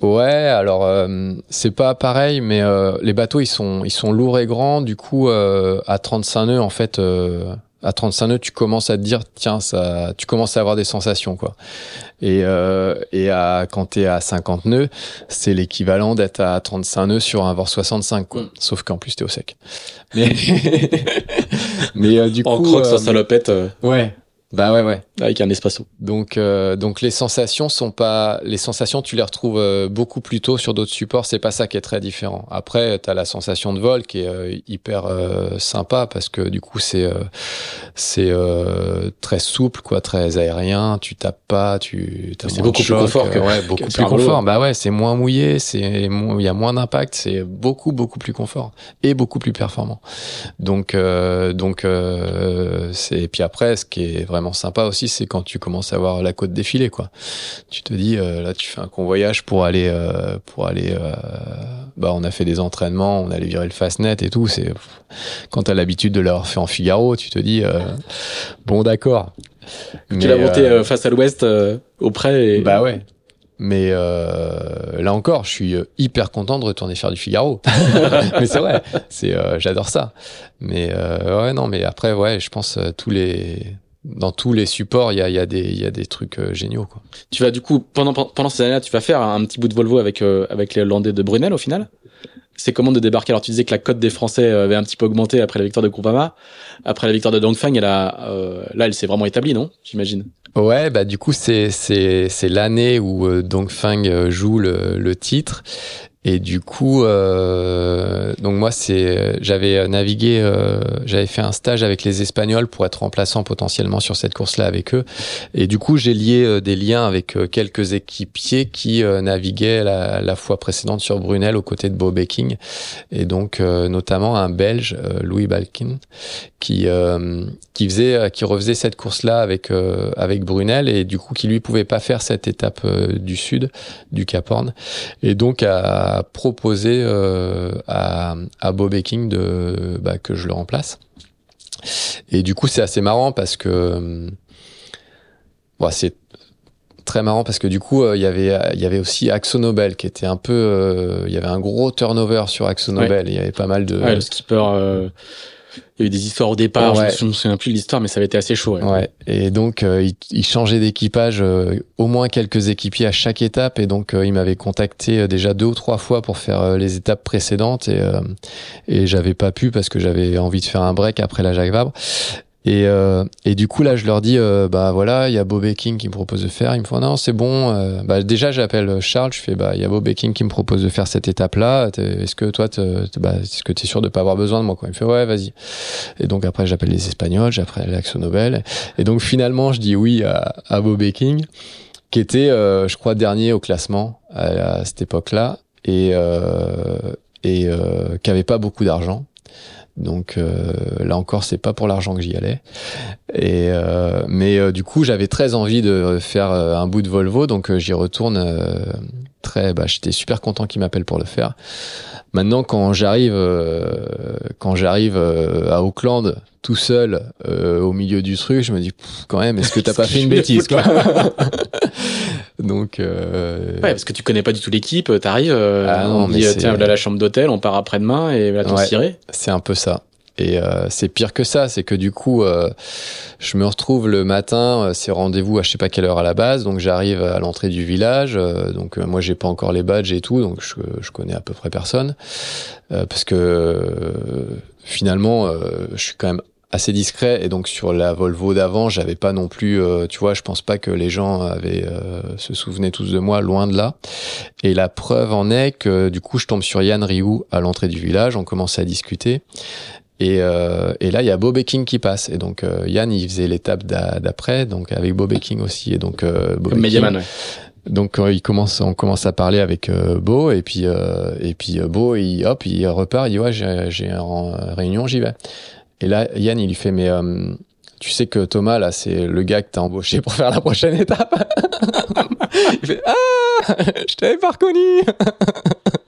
S2: Ouais, alors euh, c'est pas pareil, mais euh, les bateaux ils sont ils sont lourds et grands. Du coup, euh, à 35 nœuds en fait, euh, à 35 nœuds, tu commences à te dire tiens ça, tu commences à avoir des sensations quoi. Et et à quand t'es à 50 nœuds, c'est l'équivalent d'être à 35 nœuds sur un VOR 65 quoi. Mm. Sauf qu'en plus t'es au sec. [LAUGHS] Mais [LAUGHS] mais du coup,
S1: en croque sa salopette.
S2: Ouais. Bah ouais, ouais.
S1: Avec un espresso.
S2: Donc, euh, donc les sensations sont pas, les sensations, tu les retrouves euh, beaucoup plus tôt sur d'autres supports. C'est pas ça qui est très différent. Après, tu as la sensation de vol qui est euh, hyper sympa parce que du coup, c'est, c'est très souple, quoi, très aérien. Tu tapes pas, tu.
S1: C'est beaucoup plus confort que, [LAUGHS]
S2: ouais, beaucoup plus confort. Bah ouais, c'est moins mouillé, c'est, il y a moins d'impact, c'est beaucoup, beaucoup plus confort et beaucoup plus performant. Donc, donc, c'est, et puis après, ce qui est vraiment sympa aussi, c'est quand tu commences à voir la côte défiler, quoi. Tu te dis, euh, là, tu fais un convoyage pour aller, euh, pour aller. Euh, bah, on a fait des entraînements, on allait virer le fastnet et tout. C'est quand t'as l'habitude de l'avoir fait en Figaro, tu te dis, bon, d'accord.
S1: Tu l'as monté face à l'ouest, auprès. Et...
S2: Bah ouais. Mais euh, là encore, je suis hyper content de retourner faire du Figaro. [LAUGHS] mais c'est vrai, c'est j'adore ça. Mais euh, ouais, non, mais après, ouais, je pense tous les dans tous les supports, il y a, y, a y a, des trucs euh, géniaux. Quoi.
S1: Tu vas du coup, pendant, pendant ces années-là, tu vas faire un petit bout de Volvo avec, euh, avec les Hollandais de Brunel au final? C'est comment de débarquer? Alors tu disais que la cote des Français avait un petit peu augmenté après la victoire de Groupama. Après la victoire de Dongfang, elle a, euh, là, elle s'est vraiment établie, non? J'imagine.
S2: Ouais, bah du coup c'est c'est c'est l'année où Dongfang joue le, le titre et du coup, euh, donc moi, c'est, j'avais navigué, euh, j'avais fait un stage avec les Espagnols pour être remplaçant potentiellement sur cette course-là avec eux. Et du coup, j'ai lié euh, des liens avec euh, quelques équipiers qui euh, naviguaient la, la, fois précédente sur Brunel aux côtés de Bob Becking. Et donc, notamment un Belge, Louis Balkin, qui qui faisait, qui refaisait cette course-là avec avec Brunel et du coup qui lui pouvait pas faire cette étape du sud du Cap Horn. Et donc à proposé euh, à, à Bob King de bah, que je le remplace. Et du coup, c'est assez marrant parce que euh, bon, c'est très marrant parce que du coup, euh, il y avait il y avait aussi Axo Nobel qui était un peu il y avait un gros turnover sur Axo Nobel. Il y avait pas mal de
S1: ouais, le skipper il y a eu des histoires au départ, je ne me souviens plus de l'histoire, mais ça avait été assez chaud.
S2: Ouais. Et donc, euh, il, il, changeait d'équipage, euh, au moins quelques équipiers à chaque étape. Et donc, euh, il m'avait contacté déjà deux ou trois fois pour faire les étapes précédentes. Et, et j'avais pas pu parce que j'avais envie de faire un break après la Jacques Vabre. Et, euh, et du coup là je leur dis euh, bah voilà il y a Bob King qui me propose de faire. Ils me font non c'est bon euh. bah déjà j'appelle Charles je fais bah il y a Bob King qui me propose de faire cette étape là est-ce que toi bah, est-ce que t'es sûr de pas avoir besoin de moi quoi? Il me fait ouais vas-y. Et donc après j'appelle les Espagnols j'appelle l'Axo Nobel. Et donc finalement je dis oui à, à Bob King qui était je crois dernier au classement à, cette époque là et et qui avait pas beaucoup d'argent donc euh, là encore, c'est pas pour l'argent que j'y allais. Et euh, mais euh, du coup, j'avais très envie de faire un bout de Volvo, donc j'y retourne. Très, bah, j'étais super content qu'il m'appelle pour le faire. Maintenant, quand j'arrive, quand j'arrive à Auckland tout seul au milieu du truc, je me dis quand même, est-ce que t'as [LAUGHS] pas fait une bêtise quoi [LAUGHS] Donc
S1: euh... ouais, parce que tu connais pas du tout l'équipe, t'arrives, euh, ah on dit tiens voilà la chambre d'hôtel, on part après-demain et là ton ouais,
S2: C'est un peu ça. Et euh, c'est pire que ça, c'est que du coup, euh, je me retrouve le matin, euh, c'est rendez-vous à je sais pas quelle heure à la base, donc j'arrive à l'entrée du village, euh, donc moi j'ai pas encore les badges et tout, donc je, je connais à peu près personne, parce que finalement, je suis quand même assez discret et donc sur la Volvo d'avant j'avais pas non plus euh, tu vois je pense pas que les gens avaient euh, se souvenaient tous de moi loin de là. Et la preuve en est que du coup je tombe sur Yann Rioux à l'entrée du village on commence à discuter et, euh, et là il y a Bob King qui passe et donc Yann il faisait l'étape d'après donc avec Bob King aussi et donc Bob
S1: Comme Mediaman, ouais.
S2: Donc il commence, on commence à parler avec euh, Beau et puis euh, et puis Beau il hop il repart il dit ouais j'ai j'ai une réunion j'y vais et là, Yann, il lui fait, mais euh, tu sais que Thomas, là, c'est le gars que t'as embauché pour faire la prochaine étape. [LAUGHS] il fait, ah, je t'avais pas reconnu. [LAUGHS]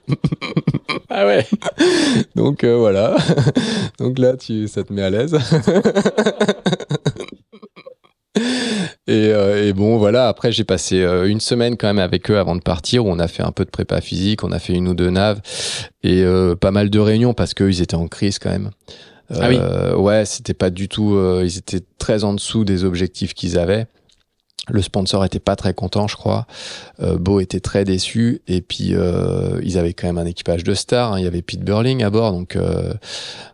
S1: ah ouais. [LAUGHS]
S2: Donc euh, voilà. [LAUGHS] Donc là, tu, ça te met à l'aise. [LAUGHS] Et, euh, et, bon, voilà. Après, j'ai passé euh, une semaine quand même avec eux avant de partir, où on a fait un peu de prépa physique, on a fait une ou deux naves et euh, pas mal de réunions parce qu'ils étaient en crise quand même.
S1: Ah oui.
S2: Ouais, c'était pas du tout. Ils étaient très en dessous des objectifs qu'ils avaient. Le sponsor était pas très content, je crois. Euh, Beau était très déçu. Et puis euh, ils avaient quand même un équipage de stars. hein. Il y avait Pete Burling à bord, donc. euh,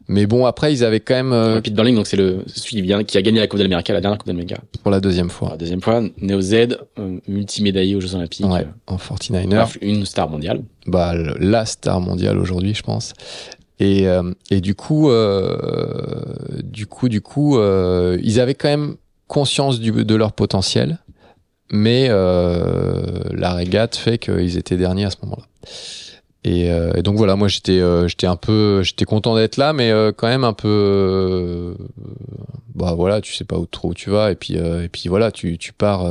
S2: Mais bon, après ils avaient quand même euh,
S1: Pete Burling, donc c'est le celui qui a gagné la Coupe d'Amérique, la dernière Coupe d'Amérique.
S2: pour la deuxième fois.
S1: la deuxième fois, Neo Z, euh, multimédaillé aux Jeux Olympiques,
S2: Ouais, en 49er.
S1: bref, une star mondiale.
S2: bah, la star mondiale aujourd'hui, je pense. Et, euh, et du coup, euh, du coup, du coup, euh, ils avaient quand même conscience de leur potentiel, mais euh, la régate fait qu'ils étaient derniers à ce moment-là. Et, euh, donc voilà, moi j'étais, euh, un peu, content d'être là, mais quand même un peu, bah voilà, tu sais pas où trop où tu vas, et puis voilà, tu pars.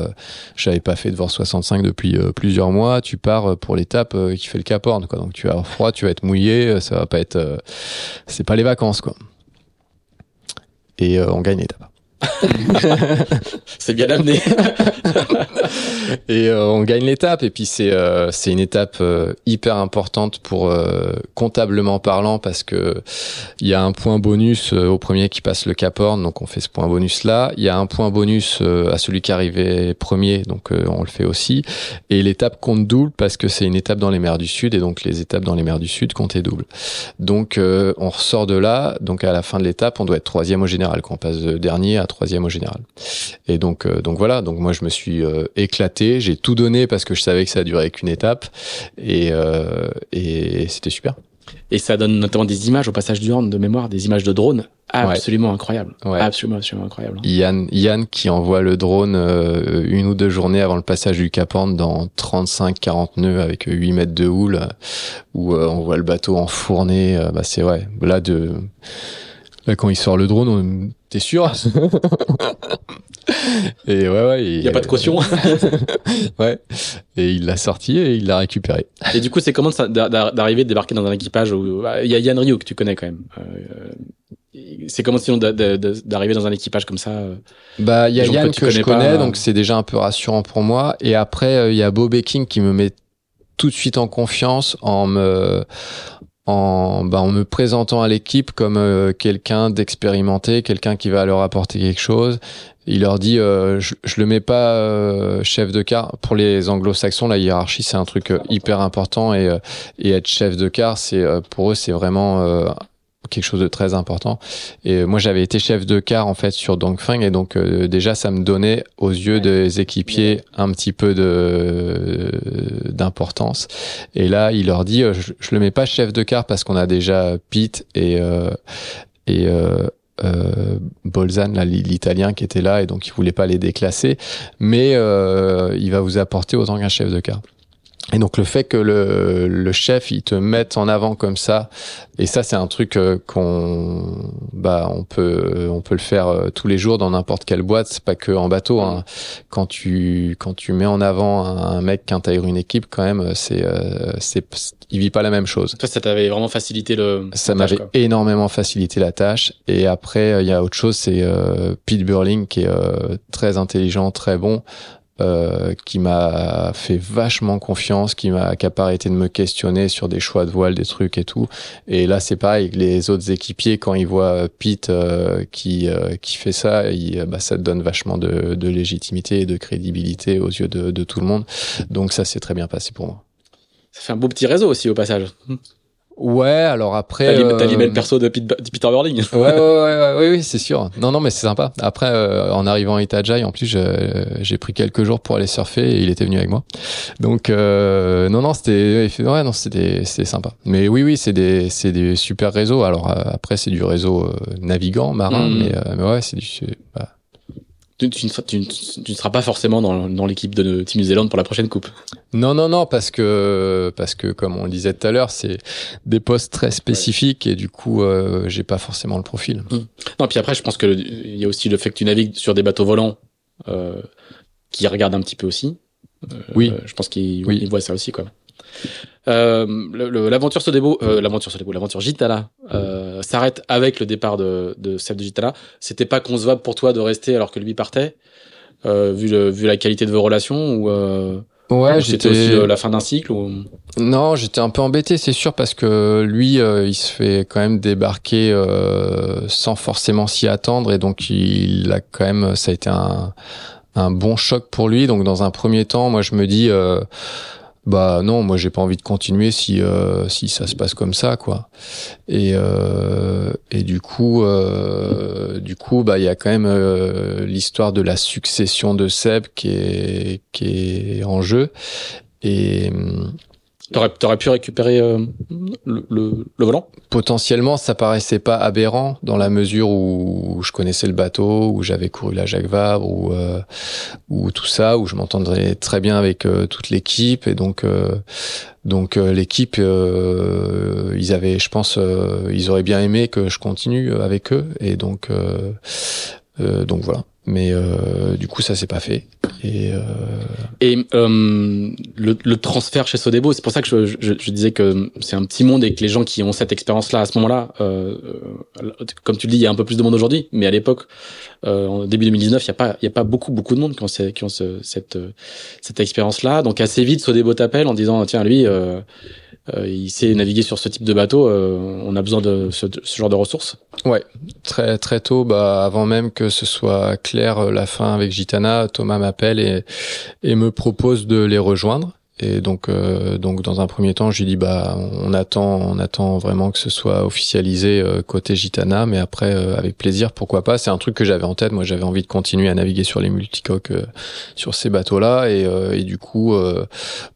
S2: j'avais pas fait de VOR 65 depuis plusieurs mois. Tu pars pour l'étape qui fait le Cap Horn, quoi. Donc tu vas avoir froid, tu vas être mouillé, ça va pas être, c'est pas les vacances, quoi. Et on gagne l'étape. [LAUGHS]
S1: C'est bien amené. [LAUGHS]
S2: Et euh, on gagne l'étape. Et puis c'est euh, c'est une étape euh, hyper importante pour comptablement parlant parce que il y a un point bonus au premier qui passe le Cap Horn, donc on fait ce point bonus là. Il y a un point bonus à celui qui arrivait premier, donc on le fait aussi. Et l'étape compte double parce que c'est une étape dans les mers du Sud et donc les étapes dans les mers du Sud comptaient double. Donc on ressort de là. Donc à la fin de l'étape, on doit être troisième au général, qu'on passe de dernier troisième au général. Et donc euh, donc voilà. Donc moi je me suis euh, éclaté, j'ai tout donné parce que je savais que ça durait qu'une étape et euh, et c'était super.
S1: Et ça donne notamment des images au passage du Horn de mémoire, des images de drone absolument incroyables.
S2: Ouais.
S1: Absolument, absolument incroyables.
S2: Yann, Yann qui envoie le drone euh, une ou deux journées avant le passage du Cap Horn dans 35-40 nœuds avec 8 mètres de houle où euh, on voit le bateau enfourné. euh, bah c'est ouais. Là de là quand il sort le drone, on... t'es sûr [LAUGHS] Et ouais ouais.
S1: Il y a pas de caution. [LAUGHS]
S2: ouais. Et il l'a sorti et il l'a récupéré.
S1: Et du coup, c'est comment d'arriver, de débarquer dans un équipage où bah, il y a Yann Ryu que tu connais quand même. Euh, c'est comment sinon d'a- d'a- d'a- d'arriver dans un équipage comme ça euh,
S2: Bah, il y a Yann
S1: que
S2: que je
S1: connais pas.
S2: donc c'est déjà un peu rassurant pour moi. Et après, euh, il y a Bob King qui me met tout de suite en confiance en me, en, bah, en me présentant à l'équipe comme euh, quelqu'un d'expérimenté, quelqu'un qui va leur apporter quelque chose. Il leur dit, euh, je, je le mets pas euh, chef de car. Pour les anglo-saxons, la hiérarchie c'est un truc euh, hyper important et, euh, et être chef de car, c'est euh, pour eux c'est vraiment quelque chose de très important. Et moi, j'avais été chef de car en fait sur Dongfeng et donc euh, déjà ça me donnait aux yeux des équipiers un petit peu de d'importance. Et là, il leur dit, euh, je, je le mets pas chef de car parce qu'on a déjà Pete et euh, et euh, euh, Bolzan, l'italien qui était là et donc il voulait pas les déclasser, mais euh, il va vous apporter autant qu'un chef de car. Et donc le fait que le, le chef il te mette en avant comme ça, et ça c'est un truc euh, qu'on bah on peut on peut le faire euh, tous les jours dans n'importe quelle boîte, c'est pas que en bateau. Hein. Quand tu quand tu mets en avant un, mec qui intègre une équipe, quand même c'est euh, c'est il vit pas la même chose.
S1: Toi, ça t'avait vraiment facilité le.
S2: Ça
S1: la tâche,
S2: m'avait énormément facilité la tâche. Et après, il y a autre chose, c'est euh, Pete Burling qui est euh, très intelligent, très bon, euh, qui m'a fait vachement confiance, qui m'a qui a pas arrêté de me questionner sur des choix de voile, des trucs et tout. Et là, c'est pareil. Les autres équipiers, quand ils voient Pete euh, qui euh, qui fait ça, il, bah, ça donne vachement de, de légitimité et de crédibilité aux yeux de, de tout le monde. Donc ça, s'est très bien passé pour moi.
S1: Ça fait un beau petit réseau aussi au passage.
S2: Ouais, alors après.
S1: T'as l'im-
S2: euh,
S1: l'email perso de, Pete- de Peter Burling.
S2: ouais, ouais, ouais, ouais, ouais, oui, c'est sûr. Non, non, mais c'est sympa. Après, euh, en arrivant à Itajai, en plus, j'ai pris quelques jours pour aller surfer et il était venu avec moi. Donc, euh, non, non, c'était, ouais, non, c'était, c'était sympa. Mais oui, oui, c'est des, c'est des super réseaux. Alors euh, après, c'est du réseau euh, navigant, marin,
S1: Mhm.
S2: mais, euh, mais ouais, c'est du, bah,
S1: Tu, tu ne seras, tu, ne- tu ne seras pas forcément dans, dans l'équipe de Team New Zealand pour la prochaine coupe.
S2: Non, non, non, parce que parce que comme on le disait tout à l'heure, c'est des postes très spécifiques et du coup, euh, j'ai pas forcément le profil.
S1: Non, puis après, je pense que il y a aussi le fait que tu navigues sur des bateaux volants euh, qui regardent un petit peu aussi. Euh,
S2: Oui.
S1: Je pense qu'ils
S2: Oui.
S1: voient ça aussi, quoi. Euh, l'aventure Sodebo, euh, l'aventure Sodebo, l'aventure Gitala euh, s'arrête avec le départ de, de Seb de Gitala. C'était pas concevable pour toi de rester alors que lui partait, euh, vu, le, vu la qualité de vos relations ou euh,
S2: Ouais,
S1: c'était aussi euh, la fin d'un cycle ou...
S2: Non, j'étais un peu embêté, c'est sûr, parce que lui, euh, il se fait quand même débarquer euh, sans forcément s'y attendre, et donc il a quand même, ça a été un, un bon choc pour lui. Donc dans un premier temps, moi je me dis bah non, moi j'ai pas envie de continuer si euh, si ça se passe comme ça quoi. Et euh, et du coup euh, du coup bah il y a quand même euh, l'histoire de la succession de Seb qui est qui est en jeu et
S1: T'aurais, t'aurais pu récupérer euh, le, le, le, volant?
S2: Potentiellement, ça paraissait pas aberrant dans la mesure où je connaissais le bateau, où j'avais couru la Jacques Vabre, ou euh, ou tout ça, où je m'entendrais très bien avec euh, toute l'équipe. Et donc euh, donc l'équipe, ils avaient, je pense, ils auraient bien aimé que je continue avec eux. Et donc donc voilà. Mais du coup, ça s'est pas fait. Et, euh...
S1: et euh, le, le, transfert chez Sodebo, c'est pour ça que je, je, je disais que c'est un petit monde et que les gens qui ont cette expérience-là à ce moment-là, euh, comme tu le dis, il y a un peu plus de monde aujourd'hui, mais à l'époque, euh, en début 2019, il n'y a pas, il y a pas beaucoup, beaucoup de monde qui ont, qui cette, cette expérience-là. Donc assez vite, Sodebo t'appelle en disant, tiens, lui, euh, euh, il sait naviguer sur ce type de bateau. Euh, on a besoin de ce, ce, genre de ressources.
S2: Ouais, très très tôt, bah avant même que ce soit clair euh, la fin avec Gitana, Thomas m'appelle et, et me propose de les rejoindre. Et donc, euh, donc dans un premier temps, je lui dis bah on attend, on attend vraiment que ce soit officialisé euh, côté Gitana, mais après euh, avec plaisir, pourquoi pas. C'est un truc que j'avais en tête. Moi, j'avais envie de continuer à naviguer sur les multicoques euh, sur ces bateaux-là, et, euh, et du coup, eux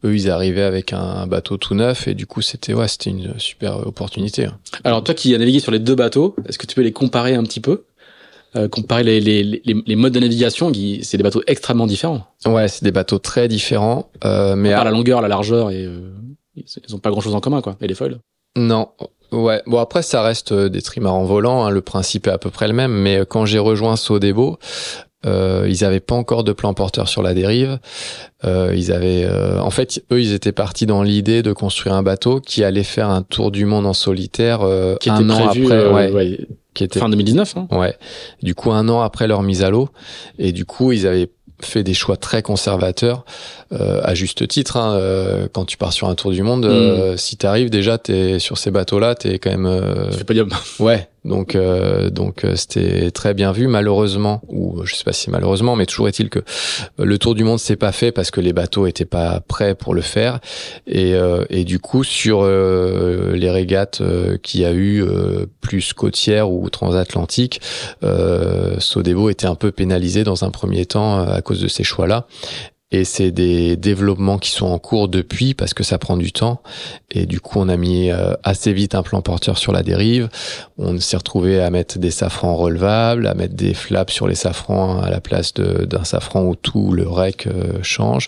S2: ils arrivaient avec un bateau tout neuf, et du coup c'était ouais c'était une super opportunité. Hein.
S1: Alors toi qui as navigué sur les deux bateaux, est-ce que tu peux les comparer un petit peu? Euh, comparer les, les, les, les, modes de navigation, c'est des bateaux extrêmement différents.
S2: Ouais, c'est des bateaux très différents. Euh, mais
S1: à... la longueur, la largeur, et euh, ils ont pas grand-chose en commun, quoi. Et les foils.
S2: Non. Ouais. Bon après, ça reste euh, des trimarans volants. Hein. Le principe est à peu près le même. Mais quand j'ai rejoint Sodebo, euh, ils avaient pas encore de plan porteur sur la dérive. Euh, ils avaient, euh, en fait, eux, ils étaient partis dans l'idée de construire un bateau qui allait faire un tour du monde en solitaire euh,
S1: qui
S2: un
S1: était
S2: an
S1: prévu,
S2: après.
S1: euh,
S2: ouais,
S1: ouais,
S2: qui était
S1: fin 2019. Hein.
S2: Ouais. Du coup, un an après leur mise à l'eau, et du coup, ils avaient fait des choix très conservateurs euh, à juste titre hein, euh, quand tu pars sur un tour du monde euh, si t'arrives déjà t'es sur ces bateaux là t'es quand même euh,
S1: Tu fais podium.
S2: ouais donc euh, donc euh, c'était très bien vu malheureusement ou je sais pas si malheureusement mais toujours est-il que le tour du monde s'est pas fait parce que les bateaux étaient pas prêts pour le faire. Et euh, du coup sur euh, les régates qu'il y a eu plus côtières ou transatlantiques euh, Sodebo était un peu pénalisé dans un premier temps à cause de ces choix là et c'est des développements qui sont en cours depuis parce que ça prend du temps. Et du coup, on a mis euh, assez vite un plan porteur sur la dérive. On s'est retrouvé à mettre des safrans relevables, à mettre des flaps sur les safrans à la place d'un safran où tout le rec euh, change.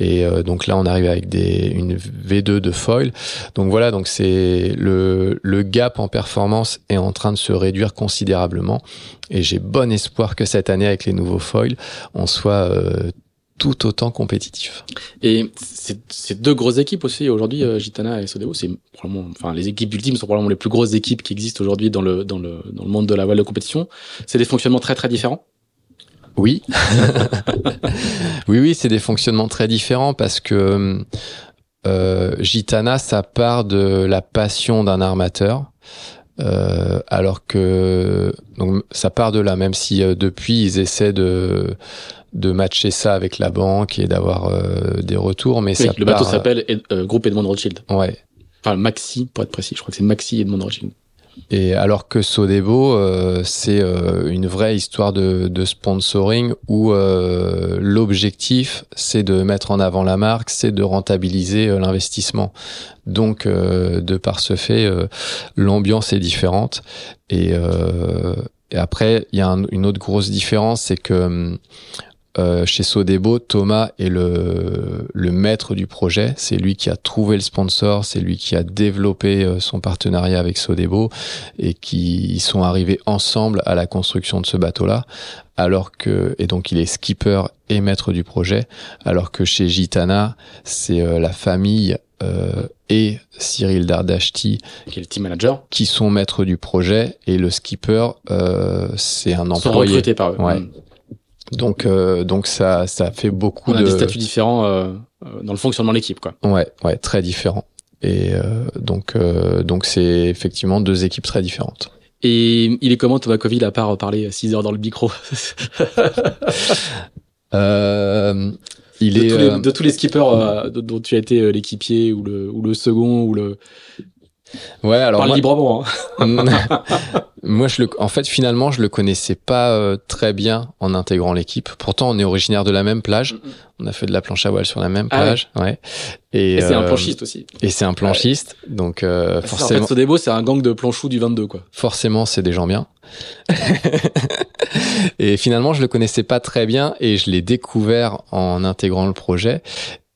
S2: Et euh, donc là, on arrive avec des, une V2 de foil. Donc voilà, donc c'est le, le gap en performance est en train de se réduire considérablement. Et j'ai bon espoir que cette année, avec les nouveaux foils, on soit euh, tout autant compétitif.
S1: Et c'est deux grosses équipes aussi aujourd'hui, euh, Gitana et Sodebo. C'est probablement, enfin, les équipes ultimes sont probablement les plus grosses équipes qui existent aujourd'hui dans le dans le dans le monde de la voile de compétition. C'est des fonctionnements très très différents.
S2: Oui, [LAUGHS] oui, oui, c'est des fonctionnements très différents parce que euh, Gitana, ça part de la passion d'un armateur. Euh, alors que donc ça part de là, même si euh, depuis ils essaient de de matcher ça avec la banque et d'avoir euh, des retours, mais
S1: Oui,
S2: ça
S1: le
S2: part,
S1: bateau s'appelle Ed- euh, Groupe Edmond Rothschild.
S2: Ouais.
S1: Enfin, Maxi, pour être précis. Je crois que c'est Maxi Edmond Rothschild.
S2: Et alors que Sodebo, euh, c'est euh, une vraie histoire de, de sponsoring où euh, l'objectif, c'est de mettre en avant la marque, c'est de rentabiliser euh, l'investissement. Donc, euh, de par ce fait, euh, l'ambiance est différente. Et, euh, et après, il y a un- une autre grosse différence, c'est que hum, euh, chez Sodebo, Thomas est le, le maître du projet. C'est lui qui a trouvé le sponsor, c'est lui qui a développé euh, son partenariat avec Sodebo et qui ils sont arrivés ensemble à la construction de ce bateau-là. Alors que et donc il est skipper et maître du projet. Alors que chez Gitana, c'est euh, la famille euh, et Cyril Dardashti
S1: Qui est le team manager.
S2: qui sont maîtres du projet et le skipper euh, c'est un
S1: Sont
S2: employé.
S1: recrutés par eux.
S2: Ouais.
S1: Mm.
S2: Donc euh, donc ça ça fait beaucoup
S1: On a
S2: de
S1: des statuts différents euh, euh, dans le fonctionnement de l'équipe, quoi.
S2: ouais ouais très différents et euh, donc euh, donc c'est effectivement deux équipes très différentes.
S1: Et il est comment Thomas Coville à part parler 6 heures dans le micro [LAUGHS]
S2: euh, il
S1: de,
S2: est
S1: tous les, de tous les skippers dont tu as été l'équipier ou le, ou le second ou le.
S2: Ouais alors
S1: Parle
S2: moi,
S1: librement. Hein. [LAUGHS]
S2: moi je le en fait finalement je le connaissais pas euh, très bien en intégrant l'équipe pourtant on est originaire de la même plage
S1: Mhm.
S2: on a fait de la planche à voile sur la même
S1: Ah ouais.
S2: plage ouais et,
S1: Et c'est un
S2: euh,
S1: planchiste aussi.
S2: et c'est un planchiste donc euh,
S1: ça, En
S2: forcément
S1: fait, Sodebo, c'est un gang de planchous du 22, quoi.
S2: forcément c'est des gens bien. [LAUGHS] et finalement, je le connaissais pas très bien et je l'ai découvert en intégrant le projet.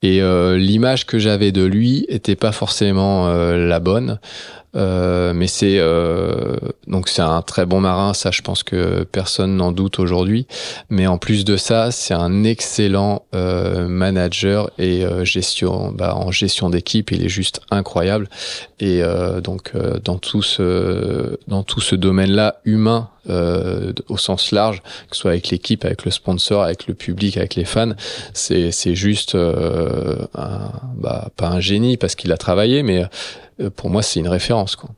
S2: Et euh, l'image que j'avais de lui était pas forcément euh, la bonne. Euh, mais c'est euh, donc c'est un très bon marin, ça je pense que personne n'en doute aujourd'hui. Mais en plus de ça, c'est un excellent euh, manager et euh, gestion, bah, en gestion d'équipe, il est juste incroyable. Et euh, donc dans tout ce dans tout ce domaine-là humain euh, au sens large, que ce soit avec l'équipe, avec le sponsor, avec le public, avec les fans, c'est c'est juste euh, un, bah, pas un génie parce qu'il a travaillé, mais pour moi c'est une référence quoi.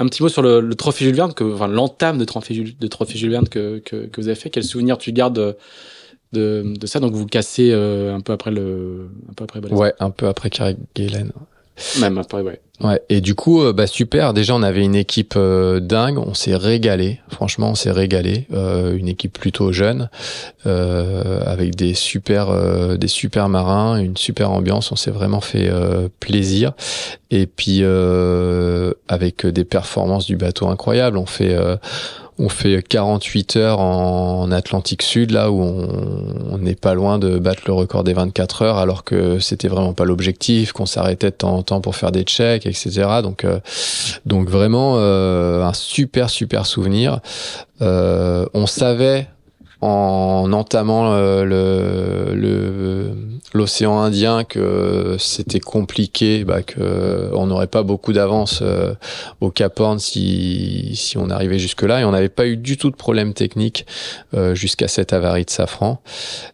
S1: Un petit mot sur le, le trophée Jules Verne, que, enfin, l'entame de trophée, Jules- de trophée Jules Verne que, que, que vous avez fait. Quel souvenir tu gardes de, ça? Donc vous cassez euh, un peu après le, un peu après.
S2: Ouais, un peu après Carrie Galen.
S1: Même après, ouais.
S2: Ouais, et du coup, euh, bah super. Déjà, on avait une équipe euh, dingue. On s'est régalé. Franchement, on s'est régalé. Euh, une équipe plutôt jeune, euh, avec des super, euh, des super marins, une super ambiance. On s'est vraiment fait plaisir. Et puis avec des performances du bateau incroyables. On fait on fait 48 heures en Atlantique Sud, là où on n'est pas loin de battre le record des 24 heures, alors que c'était vraiment pas l'objectif, qu'on s'arrêtait de temps en temps pour faire des checks, etc. Donc, euh, donc vraiment euh, un super super souvenir. Euh, on savait en entamant euh, le l'océan Indien que c'était compliqué, bah, que on n'aurait pas beaucoup d'avance euh, au Cap Horn si si on arrivait jusque là et on n'avait pas eu du tout de problème technique euh, jusqu'à cette avarie de Safran.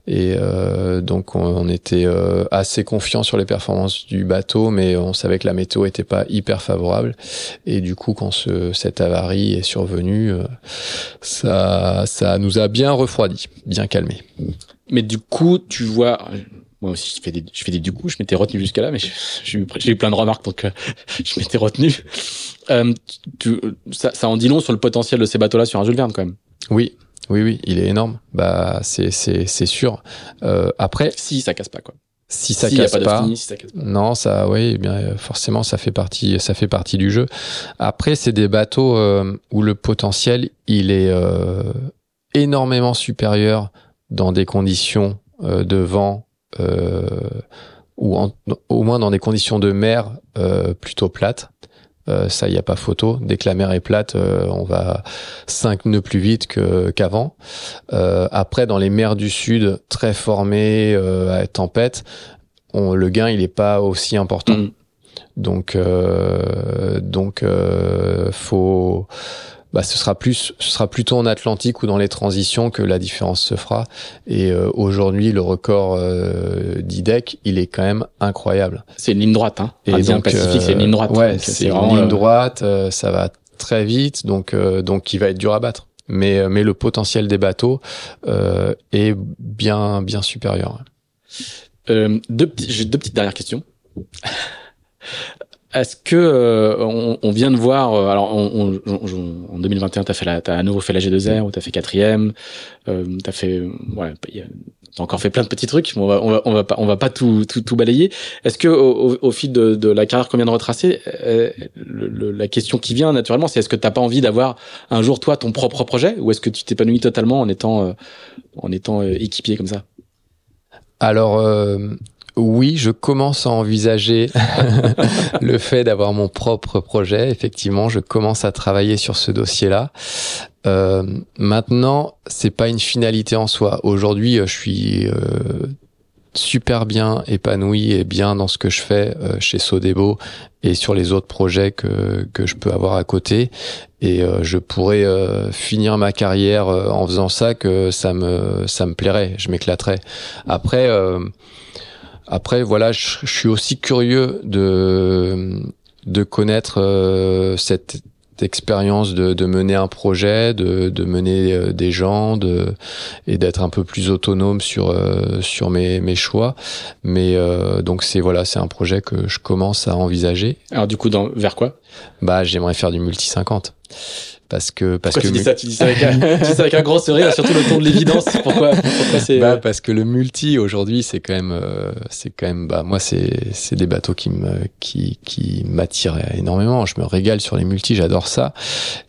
S2: Et euh, donc on, on était euh, assez confiant sur les performances du bateau mais on savait que la météo était pas hyper favorable. Et du coup quand ce, cette avarie est survenue euh, ça ça nous a bien refroidi bien calmé
S1: Mais du coup, tu vois, moi aussi, je fais des, je fais des du coup, je m'étais retenu jusqu'à là, mais j'ai eu, plein de remarques, donc euh, [LAUGHS] je m'étais retenu. Euh, tu, ça, ça en dit long sur le potentiel de ces bateaux-là sur un Jules Verne, quand même.
S2: oui oui oui il est énorme bah c'est c'est c'est sûr euh, après
S1: Si ça casse pas, quoi.
S2: si ça
S1: si
S2: casse
S1: pas de
S2: pas
S1: fini, si ça casse pas.
S2: Non, ça, oui, eh bien euh, forcément, ça fait partie, ça fait partie du jeu. Après, c'est des bateaux euh, où le potentiel, il est euh, énormément supérieur dans des conditions euh, de vent euh, ou en- au moins dans des conditions de mer euh, plutôt plates. Euh, ça, il n'y a pas photo. Dès que la mer est plate, euh, on va 5 nœuds plus vite que qu'avant. Euh, après, dans les mers du sud, très formées euh, à tempête, on, le gain il est pas aussi important.
S1: Mm.
S2: Donc euh, donc euh, faut bah, ce sera plus ce sera plutôt en Atlantique ou dans les transitions que la différence se fera. Et euh, aujourd'hui le record euh, d'IDEC il est quand même incroyable.
S1: C'est une ligne droite, hein.
S2: Et
S1: Indien
S2: donc,
S1: Pacifique,
S2: euh,
S1: c'est une ligne droite.
S2: Ouais,
S1: Donc,
S2: c'est une ligne
S1: le-
S2: droite, euh, ça va très vite, donc euh, donc il va être dur à battre. Mais euh, mais le potentiel des bateaux euh, est bien bien supérieur.
S1: Euh, deux petits, j'ai deux petites dernières questions. Est-ce que euh, on, on vient de voir euh, alors on, on- on- en 2021 t'as fait la t'as à nouveau fait la G2R ou t'as fait quatrième euh, t'as fait y a- t'as encore fait plein de petits trucs mais on va on va, on va pas on va pas tout tout, tout balayer. Est-ce que au, au- au fil de, de la carrière qu'on vient de retracer euh, le- le- la question qui vient naturellement c'est est-ce que t'as pas envie d'avoir un jour toi ton propre projet ou est-ce que tu t'épanouis totalement en étant euh, en étant euh, équipier comme ça?
S2: Alors euh, oui, je commence à envisager [LAUGHS] le fait d'avoir mon propre projet. Effectivement, je commence à travailler sur ce dossier-là. Euh, maintenant, c'est pas une finalité en soi. Aujourd'hui, euh, je suis euh, super bien épanoui et bien dans ce que je fais euh, chez Sodebo et sur les autres projets que que je peux avoir à côté. Et je pourrais finir ma carrière en faisant ça que ça me ça me plairait, je m'éclaterais. Après. Après, voilà, je, je suis aussi curieux de de connaître euh, cette expérience de, de, mener un projet, de, de mener euh, des gens, de et d'être un peu plus autonome sur euh, sur mes, mes choix. Mais euh, donc c'est voilà, c'est un projet que je commence à envisager.
S1: Alors du coup, dans, vers quoi?
S2: Bah, j'aimerais faire du multi 50 parce que parce que
S1: tu dis ça? Tu dis ça avec un, tu dis ça avec un gros sourire surtout le ton de l'évidence. Pourquoi pourquoi c'est
S2: bah, parce que le multi aujourd'hui c'est quand même euh, c'est quand même bah moi c'est c'est des bateaux qui me qui qui m'attirent énormément. Je me régale sur les multis j'adore ça.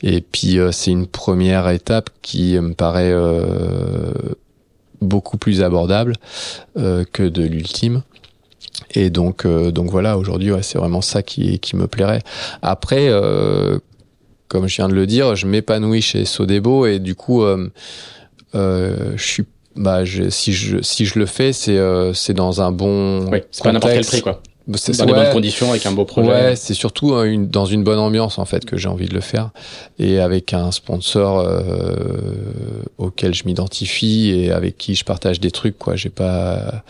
S2: Et puis euh, c'est une première étape qui me paraît euh, beaucoup plus abordable euh, que de l'ultime. Et donc, euh, donc voilà, aujourd'hui, ouais, c'est vraiment ça qui, qui me plairait. Après, euh, comme je viens de le dire, je m'épanouis chez Sodebo et du coup, euh, euh, je suis, bah, je, si je si je le fais, c'est euh, c'est dans un bon.
S1: Oui, c'est pas n'importe quel prix quoi.
S2: C'est
S1: dans
S2: ouais,
S1: des bonnes conditions avec un beau projet.
S2: Ouais, c'est surtout euh, une, dans une bonne ambiance en fait que j'ai envie de le faire et avec un sponsor euh, auquel je m'identifie et avec qui je partage des trucs quoi. J'ai pas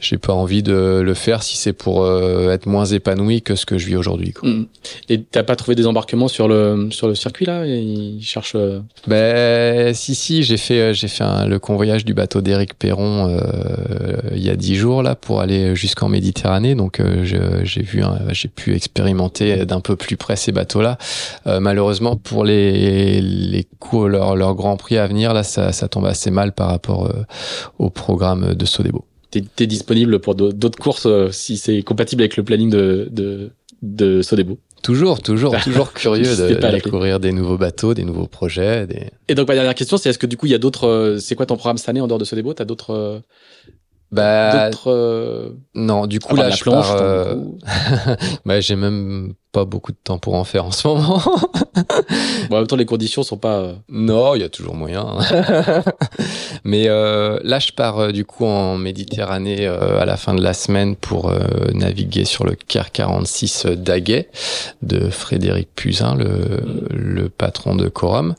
S2: j'ai pas envie de le faire si c'est pour euh, être moins épanoui que ce que je vis aujourd'hui. quoi.
S1: Mm. Et t'as pas trouvé des embarquements sur le sur le circuit là? Ils cherchent. euh,
S2: Ben si si, j'ai fait euh, j'ai fait un- le convoyage du bateau d'Éric Perron euh, il y a dix jours là pour aller jusqu'en Méditerranée. Donc euh, j'ai vu j'ai pu expérimenter d'un peu plus près ces bateaux là. malheureusement pour les les cours leur leur Grand Prix à venir là ça ça tombe assez mal par rapport au programme de Sodebo.
S1: T'es t'es disponible pour d'au- d'autres courses euh, si c'est compatible avec le planning de de de Sodebo.
S2: Toujours, toujours, toujours curieux [LAUGHS] de
S1: pas l'appeler.
S2: découvrir des nouveaux bateaux, des nouveaux projets. Des...
S1: Et donc ma dernière question, c'est est-ce que du coup il y a d'autres euh, C'est quoi ton programme cette année en dehors de Sodebo? T'as d'autres euh,
S2: Bah,
S1: euh,
S2: non, du coup là,
S1: la
S2: je
S1: planche
S2: pars, euh, [LAUGHS] bah, j'ai même pas beaucoup de temps pour en faire en ce moment. [LAUGHS]
S1: Bon, en même temps, les conditions sont pas. euh,
S2: non, il y a toujours moyen. [LAUGHS] Mais euh, là, je pars du coup en Méditerranée à la fin de la semaine pour naviguer sur le Caire 46 d'Aguet de Frédéric Puzin, le, le patron de Corum.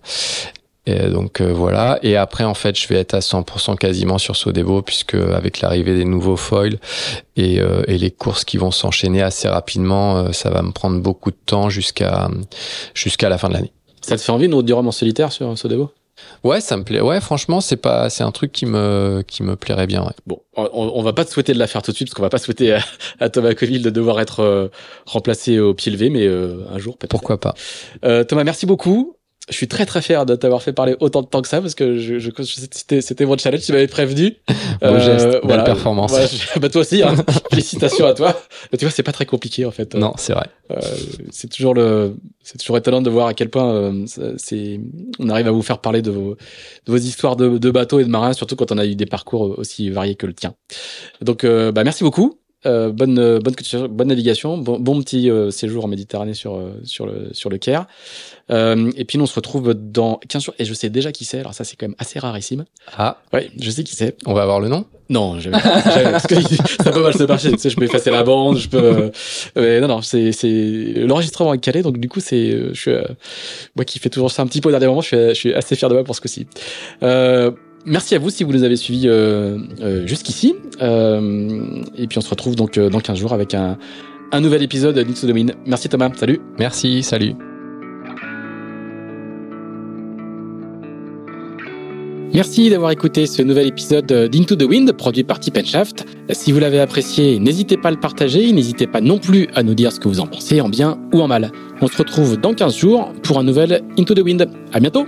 S2: Et donc euh, voilà. Et après, en fait, je vais être à 100% quasiment sur Sodebo puisque avec l'arrivée des nouveaux foils et, euh, et les courses qui vont s'enchaîner assez rapidement, euh, ça va me prendre beaucoup de temps jusqu'à jusqu'à la fin de l'année.
S1: Ça te fait envie une route du Rhum en solitaire sur Sodebo?
S2: Ouais, ça me plaît. Ouais, franchement, c'est pas, c'est un truc qui me, qui me plairait bien. Ouais.
S1: Bon, on, on va pas te souhaiter de la faire tout de suite parce qu'on va pas souhaiter à, à Thomas Coville de devoir être euh, remplacé au pied levé, mais euh, un jour peut-être.
S2: Pourquoi pas
S1: Euh, Thomas, merci beaucoup. Je suis très très fier de t'avoir fait parler autant de temps que ça parce que je, je, c'était c'était mon challenge, tu m'avais prévenu.
S2: Beau geste, belle performance.
S1: Voilà, je- bah toi aussi, hein. [LAUGHS] félicitations à toi. Mais tu vois, c'est pas très compliqué en fait.
S2: Non, c'est vrai.
S1: Euh, c'est toujours le, c'est toujours étonnant de voir à quel point euh, c'est, on arrive à vous faire parler de vos, de vos histoires de, de bateaux et de marins, surtout quand on a eu des parcours aussi variés que le tien. Donc, euh, bah merci beaucoup. Euh, bonne, euh, bonne, bonne navigation, bon, bon petit euh, séjour en Méditerranée sur euh, sur le sur le Caire. Euh, et puis nous on se retrouve dans 15 jours et je sais déjà qui c'est. Alors ça c'est quand même assez rarissime.
S2: Ah,
S1: Ouais, je sais qui c'est.
S2: on va avoir le nom?
S1: Non, jamais, parce que ça peut mal se marcher. Tu sais, je peux effacer la bande, je peux. euh, mais non, non, c'est c'est l'enregistrement est calé, donc du coup c'est je suis euh, moi qui fais toujours ça un petit peu au dernier moment. Je suis je suis assez fier de moi pour ce coup-ci. Euh, Merci à vous si vous nous avez suivis euh, euh, jusqu'ici. Euh, et puis on se retrouve donc euh, dans 15 jours avec un, un nouvel épisode to Domine. Merci Thomas, salut.
S2: Merci, salut.
S1: Merci d'avoir écouté ce nouvel épisode d'Into the Wind produit par Tip Shaft. Si vous l'avez apprécié, n'hésitez pas à le partager, n'hésitez pas non plus à nous dire ce que vous en pensez, en bien ou en mal. On se retrouve dans 15 jours pour un nouvel Into the Wind. À bientôt!